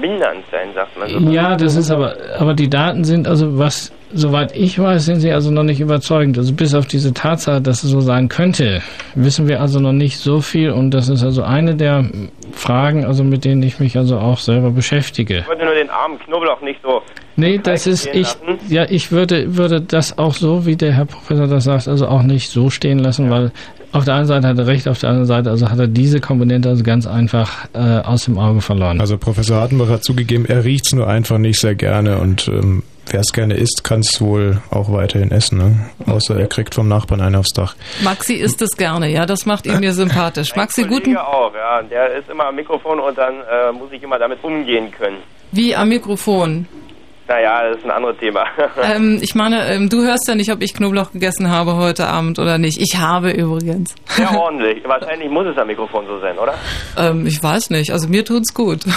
[SPEAKER 27] mindernd sein, sagt man so.
[SPEAKER 6] Ja, das ist aber, aber die Daten sind also, was, soweit ich weiß, sind sie also noch nicht überzeugend. Also bis auf diese Tatsache, dass es so sein könnte, wissen wir also noch nicht so viel und das ist also eine der Fragen, also mit denen ich mich also auch selber beschäftige.
[SPEAKER 27] Ich wollte nur den armen Knoblauch nicht so.
[SPEAKER 6] Nee, das ist ich
[SPEAKER 27] lassen.
[SPEAKER 6] ja, ich würde würde das auch so, wie der Herr Professor das sagt, also auch nicht so stehen lassen, weil auf der einen Seite hat er recht, auf der anderen Seite also hat er diese Komponente also ganz einfach äh, aus dem Auge verloren.
[SPEAKER 3] Also Professor Hartenbach hat zugegeben, er riecht's nur einfach nicht sehr gerne und ähm, wer es gerne isst, kann es wohl auch weiterhin essen. Ne? Außer er kriegt vom Nachbarn einen aufs Dach.
[SPEAKER 5] Maxi isst es gerne, ja, das macht ihn mir sympathisch. Maxi, guten,
[SPEAKER 27] auch, ja. Der ist immer am Mikrofon und dann äh, muss ich immer damit umgehen können.
[SPEAKER 5] wie am Mikrofon.
[SPEAKER 27] Naja, das ist ein anderes Thema. (laughs)
[SPEAKER 5] Ähm, ich meine, ähm, du hörst ja nicht, ob ich Knoblauch gegessen habe heute Abend oder nicht. Ich habe übrigens.
[SPEAKER 27] Sehr (laughs) ordentlich. Wahrscheinlich muss es am Mikrofon so sein, oder?
[SPEAKER 5] Ähm, ich weiß nicht, also mir tut's gut. (laughs)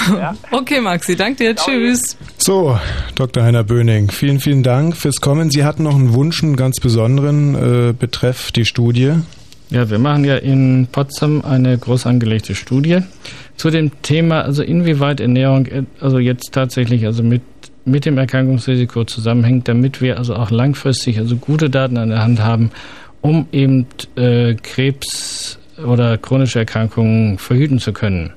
[SPEAKER 5] Okay, Maxi, danke dir, tschüss.
[SPEAKER 3] So, Dr. Heiner Böning, vielen, vielen Dank fürs Kommen. Sie hatten noch einen Wunsch, einen ganz besonderen äh, betreff die Studie.
[SPEAKER 6] Ja, wir machen ja in Potsdam eine groß angelegte Studie zu dem Thema, also inwieweit Ernährung äh, also jetzt tatsächlich also mit mit dem Erkrankungsrisiko zusammenhängt, damit wir also auch langfristig also gute Daten an der Hand haben, um eben äh, Krebs oder chronische Erkrankungen verhüten zu können.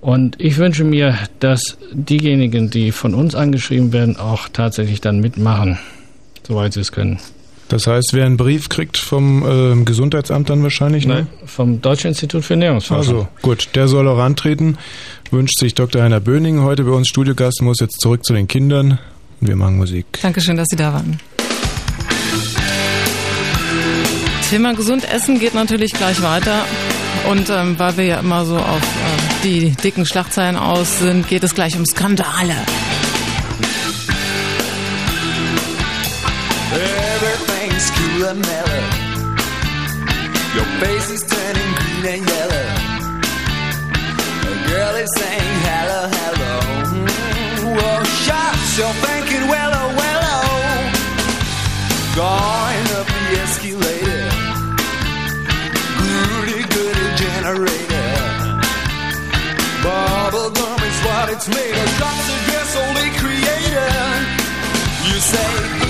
[SPEAKER 6] Und ich wünsche mir, dass diejenigen, die von uns angeschrieben werden, auch tatsächlich dann mitmachen, soweit sie es können.
[SPEAKER 3] Das heißt, wer einen Brief kriegt vom ähm, Gesundheitsamt dann wahrscheinlich, ne?
[SPEAKER 6] Nein, vom Deutschen Institut für Ernährungsforschung.
[SPEAKER 3] Also, gut, der soll auch antreten. Wünscht sich Dr. Heiner Böning heute bei uns Studiogast, muss jetzt zurück zu den Kindern und wir machen Musik.
[SPEAKER 5] Dankeschön, dass Sie da waren. Thema gesund essen geht natürlich gleich weiter. Und ähm, weil wir ja immer so auf äh, die dicken Schlagzeilen aus sind, geht es gleich um Skandale.
[SPEAKER 12] is cool and mellow. Your face is turning green and yellow. A girl is saying hello, hello. Oh, shots, you're thinking well, oh, well, oh. Going up the escalator. Goody, goody generator. Bubblegum is what
[SPEAKER 11] it's made of. Drops of your creator. You say.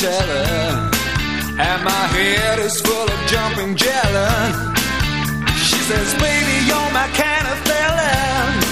[SPEAKER 11] telling. And my head is full of jumping jelly. She says, baby, you're my kind of felon.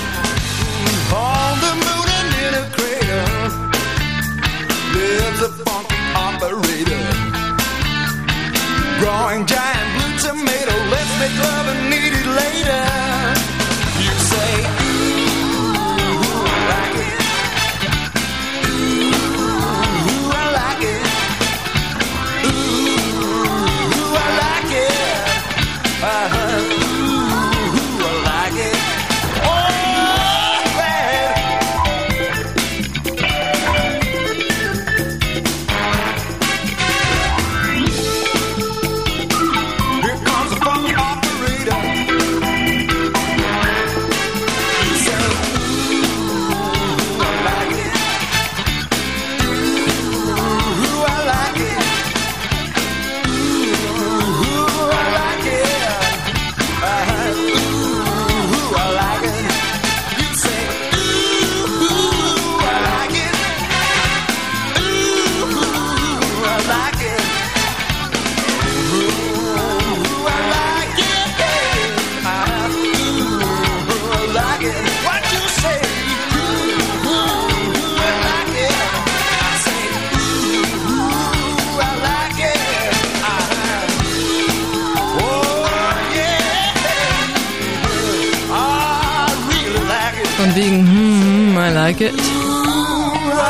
[SPEAKER 11] like it.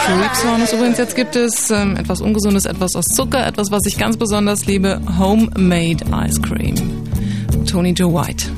[SPEAKER 5] Krebshorn übrigens. Jetzt gibt es ähm, etwas Ungesundes, etwas aus Zucker, etwas, was ich ganz besonders liebe: Homemade Ice Cream. Tony Joe White.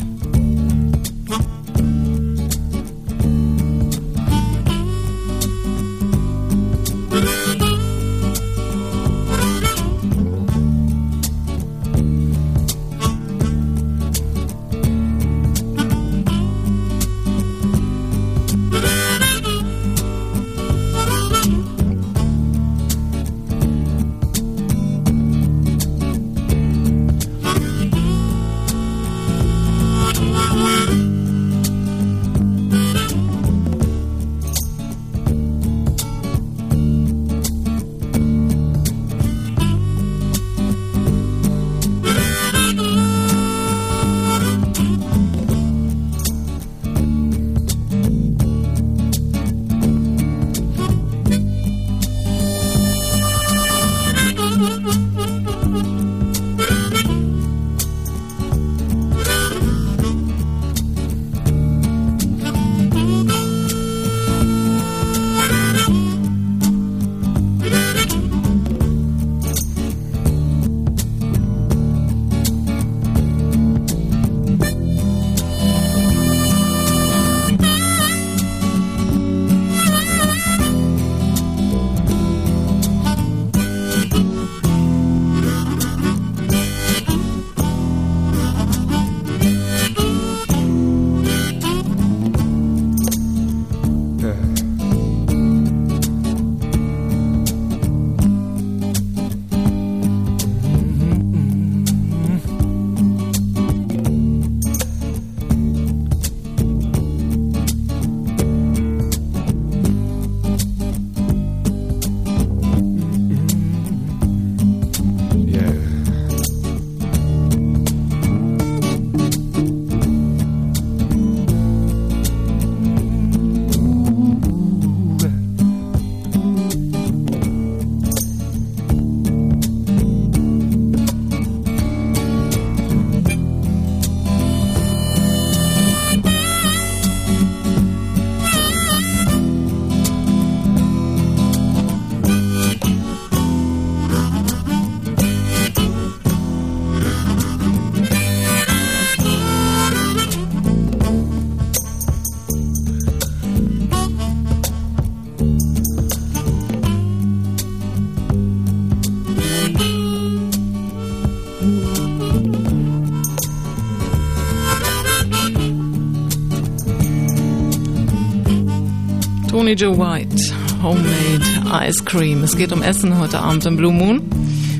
[SPEAKER 5] Tony Joe White, Homemade Ice Cream. Es geht um Essen heute Abend im Blue Moon.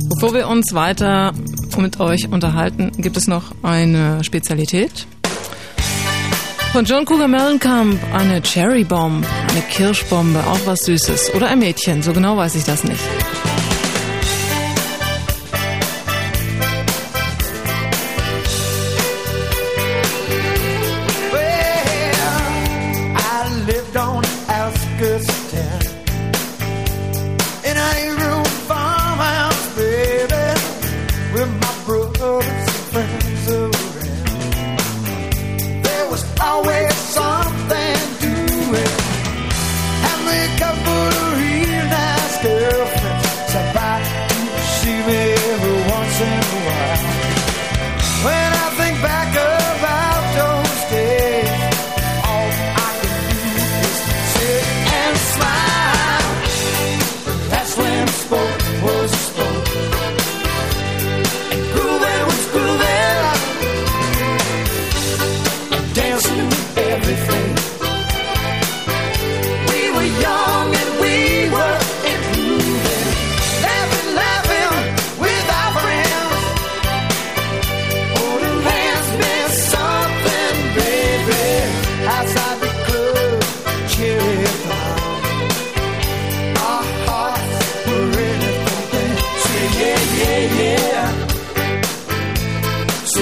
[SPEAKER 5] Bevor wir uns weiter mit euch unterhalten, gibt es noch eine Spezialität. Von John Cougar Mellencamp eine Cherry Bomb, eine Kirschbombe, auch was Süßes. Oder ein Mädchen, so genau weiß ich das nicht.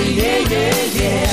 [SPEAKER 12] yeah, yeah, yeah.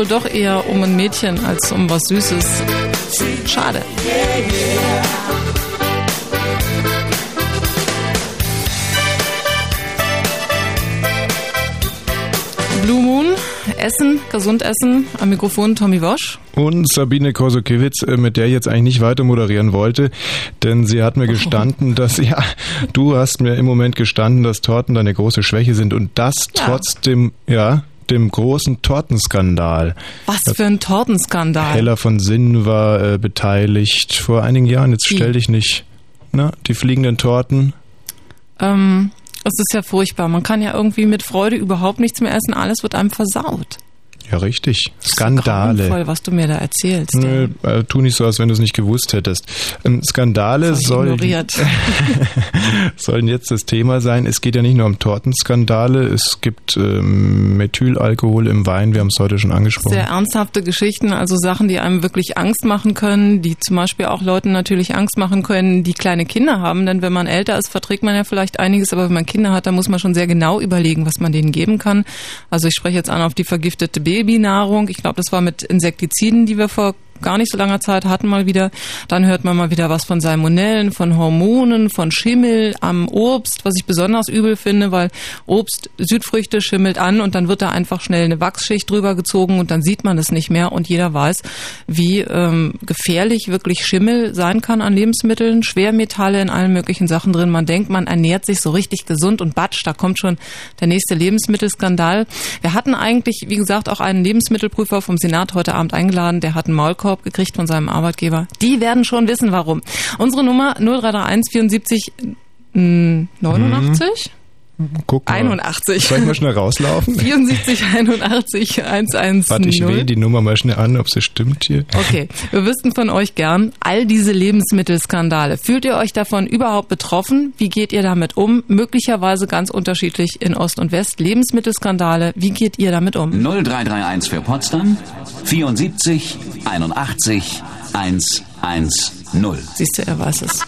[SPEAKER 5] wohl doch eher um ein Mädchen als um was Süßes. Schade. Blue Moon, Essen, gesund essen. Am Mikrofon Tommy Wosch.
[SPEAKER 3] Und Sabine Kosokiewicz, äh, mit der ich jetzt eigentlich nicht weiter moderieren wollte, denn sie hat mir (laughs) gestanden, dass, ja, du hast mir im Moment gestanden, dass Torten deine große Schwäche sind und das
[SPEAKER 5] ja.
[SPEAKER 3] trotzdem, ja dem großen Tortenskandal.
[SPEAKER 5] Was für ein Tortenskandal.
[SPEAKER 3] Hella von Sinn war äh, beteiligt vor einigen Jahren. Jetzt stell dich nicht, na, die fliegenden Torten.
[SPEAKER 5] Ähm, es ist ja furchtbar. Man kann ja irgendwie mit Freude überhaupt nichts mehr essen. Alles wird einem versaut.
[SPEAKER 3] Ja, richtig.
[SPEAKER 5] Voll,
[SPEAKER 3] Skandale.
[SPEAKER 5] was du mir da erzählst.
[SPEAKER 3] Nö, äh, tu nicht so, als wenn du es nicht gewusst hättest. Ähm, Skandale
[SPEAKER 5] Das
[SPEAKER 3] sollen, (laughs) (laughs) sollen jetzt das Thema sein. Es geht ja nicht nur um Tortenskandale. Es gibt ähm, Methylalkohol im Wein. Wir haben es heute schon angesprochen.
[SPEAKER 5] Sehr ernsthafte Geschichten, also Sachen, die einem wirklich Angst machen können, die zum Beispiel auch Leuten natürlich Angst machen können, die kleine Kinder haben. Denn wenn man älter ist, verträgt man ja vielleicht einiges, aber wenn man Kinder hat, dann muss man schon sehr genau überlegen, was man denen geben kann. Also ich spreche jetzt an auf die vergiftete Babynahrung. Ich glaube, das war mit Insektiziden, die wir vor gar nicht so langer Zeit hatten mal wieder. Dann hört man mal wieder was von Salmonellen, von Hormonen, von Schimmel am Obst, was ich besonders übel finde, weil Obst, Südfrüchte schimmelt an und dann wird da einfach schnell eine Wachsschicht drüber gezogen und dann sieht man es nicht mehr und jeder weiß, wie ähm, gefährlich wirklich Schimmel sein kann an Lebensmitteln, Schwermetalle in allen möglichen Sachen drin. Man denkt, man ernährt sich so richtig gesund und batsch, da kommt schon der nächste Lebensmittelskandal. Wir hatten eigentlich, wie gesagt, auch einen Lebensmittelprüfer vom Senat heute Abend eingeladen, der hat einen Maulkorb gekriegt von seinem Arbeitgeber. Die werden schon wissen, warum. Unsere Nummer 0331 74 mm, 89?
[SPEAKER 3] Guck mal.
[SPEAKER 5] 81.
[SPEAKER 3] Soll ich mal schnell rauslaufen?
[SPEAKER 5] 74 81 110.
[SPEAKER 3] Warte, ich wähle die Nummer mal schnell an, ob sie stimmt hier.
[SPEAKER 5] Okay, wir wüssten von euch gern, all diese Lebensmittelskandale. Fühlt ihr euch davon überhaupt betroffen? Wie geht ihr damit um? Möglicherweise ganz unterschiedlich in Ost und West. Lebensmittelskandale, wie geht ihr damit um?
[SPEAKER 7] 0331 für Potsdam 74 81 110.
[SPEAKER 5] Siehst du, er weiß es.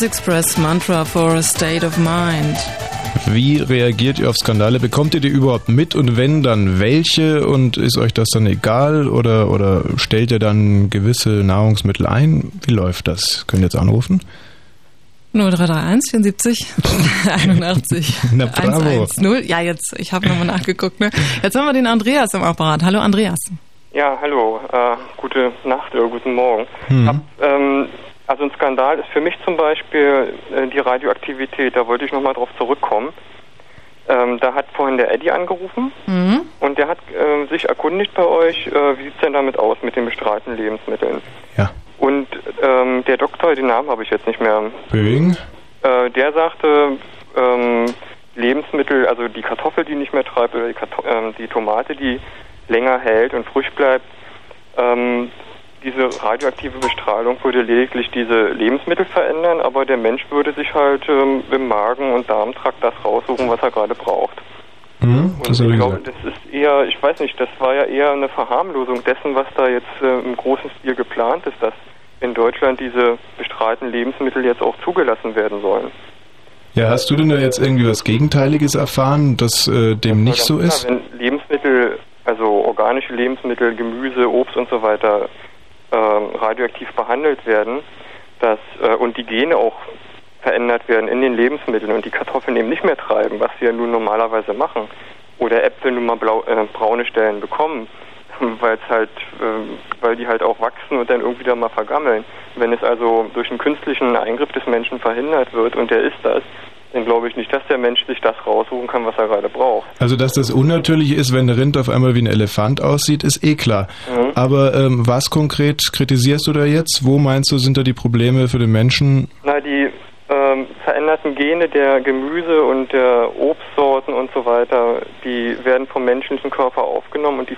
[SPEAKER 5] As Express Mantra for a State of Mind.
[SPEAKER 3] Wie reagiert ihr auf Skandale? Bekommt ihr die überhaupt mit und wenn, dann welche? Und ist euch das dann egal oder, oder stellt ihr dann gewisse Nahrungsmittel ein? Wie läuft das? Könnt ihr jetzt anrufen?
[SPEAKER 5] 0331 74 81
[SPEAKER 3] Na, bravo.
[SPEAKER 5] 110. Ja, jetzt, ich habe nochmal nachgeguckt. Ne? Jetzt haben wir den Andreas im Apparat. Hallo Andreas.
[SPEAKER 28] Ja, hallo, äh, gute Nacht oder guten Morgen.
[SPEAKER 3] Mhm.
[SPEAKER 28] Hab, ähm, also ein Skandal ist für mich zum Beispiel äh, die Radioaktivität, da wollte ich nochmal drauf zurückkommen. Ähm, da hat vorhin der Eddie angerufen
[SPEAKER 5] Mhm.
[SPEAKER 28] und der hat äh, sich erkundigt bei euch, äh, wie sieht's denn damit aus mit den bestrahlten Lebensmitteln.
[SPEAKER 3] Ja.
[SPEAKER 28] Und ähm, der Doktor, den Namen habe ich jetzt nicht mehr,
[SPEAKER 3] Böing?
[SPEAKER 28] äh, der sagte, ähm, Lebensmittel, also die Kartoffel, die nicht mehr treibt, oder die, Karto ähm, die Tomate, die länger hält und frisch bleibt, ähm, diese radioaktive Bestrahlung würde lediglich diese Lebensmittel verändern, aber der Mensch würde sich halt ähm, im Magen- und Darmtrakt das raussuchen, was er gerade braucht.
[SPEAKER 3] Mhm, das
[SPEAKER 28] Und ich glaube,
[SPEAKER 3] gesagt.
[SPEAKER 28] das ist eher, ich weiß nicht, das war ja eher eine Verharmlosung dessen, was da jetzt äh, im großen Stil geplant ist, dass in Deutschland diese bestrahlten Lebensmittel jetzt auch zugelassen werden sollen.
[SPEAKER 3] Ja, hast du denn da jetzt irgendwie was Gegenteiliges erfahren, dass äh, dem nicht so
[SPEAKER 28] Ganz
[SPEAKER 3] ist?
[SPEAKER 28] klar, wenn Lebensmittel, also organische Lebensmittel, Gemüse, Obst und so weiter radioaktiv behandelt werden, dass äh, und die Gene auch verändert werden in den Lebensmitteln und die Kartoffeln eben nicht mehr treiben, was ja nun normalerweise machen, oder Äpfel nun mal blau, äh, braune Stellen bekommen, (laughs) weil es halt, äh, weil die halt auch wachsen und dann irgendwie dann mal vergammeln. Wenn es also durch einen künstlichen Eingriff des Menschen verhindert wird und der ist das, dann glaube ich nicht, dass der Mensch sich das raussuchen kann, was er gerade braucht.
[SPEAKER 3] Also, dass das unnatürlich ist, wenn ein Rind auf einmal wie ein Elefant aussieht, ist eh klar.
[SPEAKER 28] Mhm.
[SPEAKER 3] Aber ähm, was konkret kritisierst du da jetzt? Wo meinst du, sind da die Probleme für den Menschen?
[SPEAKER 28] Na, die ähm, veränderten Gene der Gemüse und der Obstsorten und so weiter, die werden vom menschlichen Körper aufgenommen und die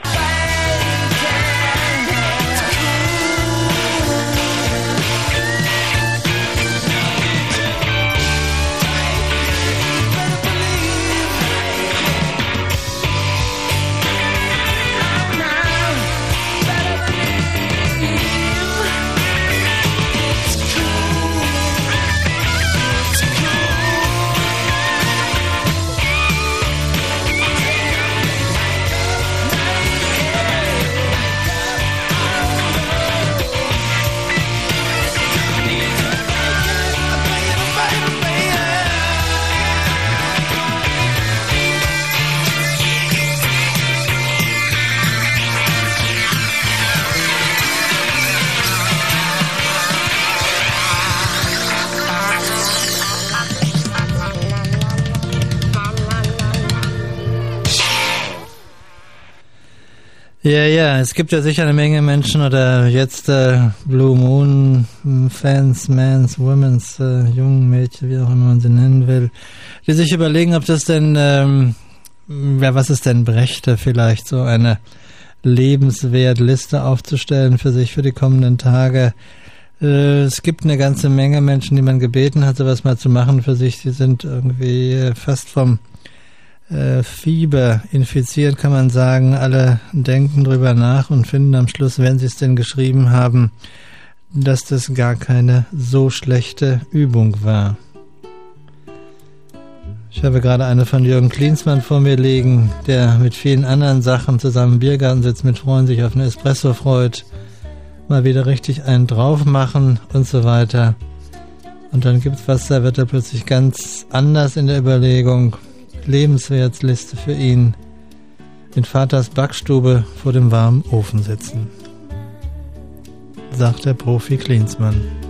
[SPEAKER 29] Ja, ja, es gibt ja sicher eine Menge Menschen oder jetzt äh, Blue Moon hm, Fans, Mans, Womens, äh, jungen Mädchen, wie auch immer man sie nennen will, die sich überlegen, ob das denn, ähm, ja, was es denn brächte, vielleicht so eine Lebenswertliste aufzustellen für sich für die kommenden Tage. Äh, es gibt eine ganze Menge Menschen, die man gebeten hat, sowas mal zu machen für sich. Die sind irgendwie äh, fast vom äh, Fieber infiziert, kann man sagen. Alle denken drüber nach und finden am Schluss, wenn sie es denn geschrieben haben, dass das gar keine so schlechte Übung war. Ich habe gerade eine von Jürgen Klinsmann vor mir liegen, der mit vielen anderen Sachen zusammen im Biergarten sitzt, mit Freunden sich auf einen Espresso freut, mal wieder richtig einen drauf machen und so weiter. Und dann gibt's was, da wird er plötzlich ganz anders in der Überlegung. Lebenswertsliste für ihn. In Vaters Backstube vor dem warmen Ofen sitzen. Sagt der Profi Klinsmann.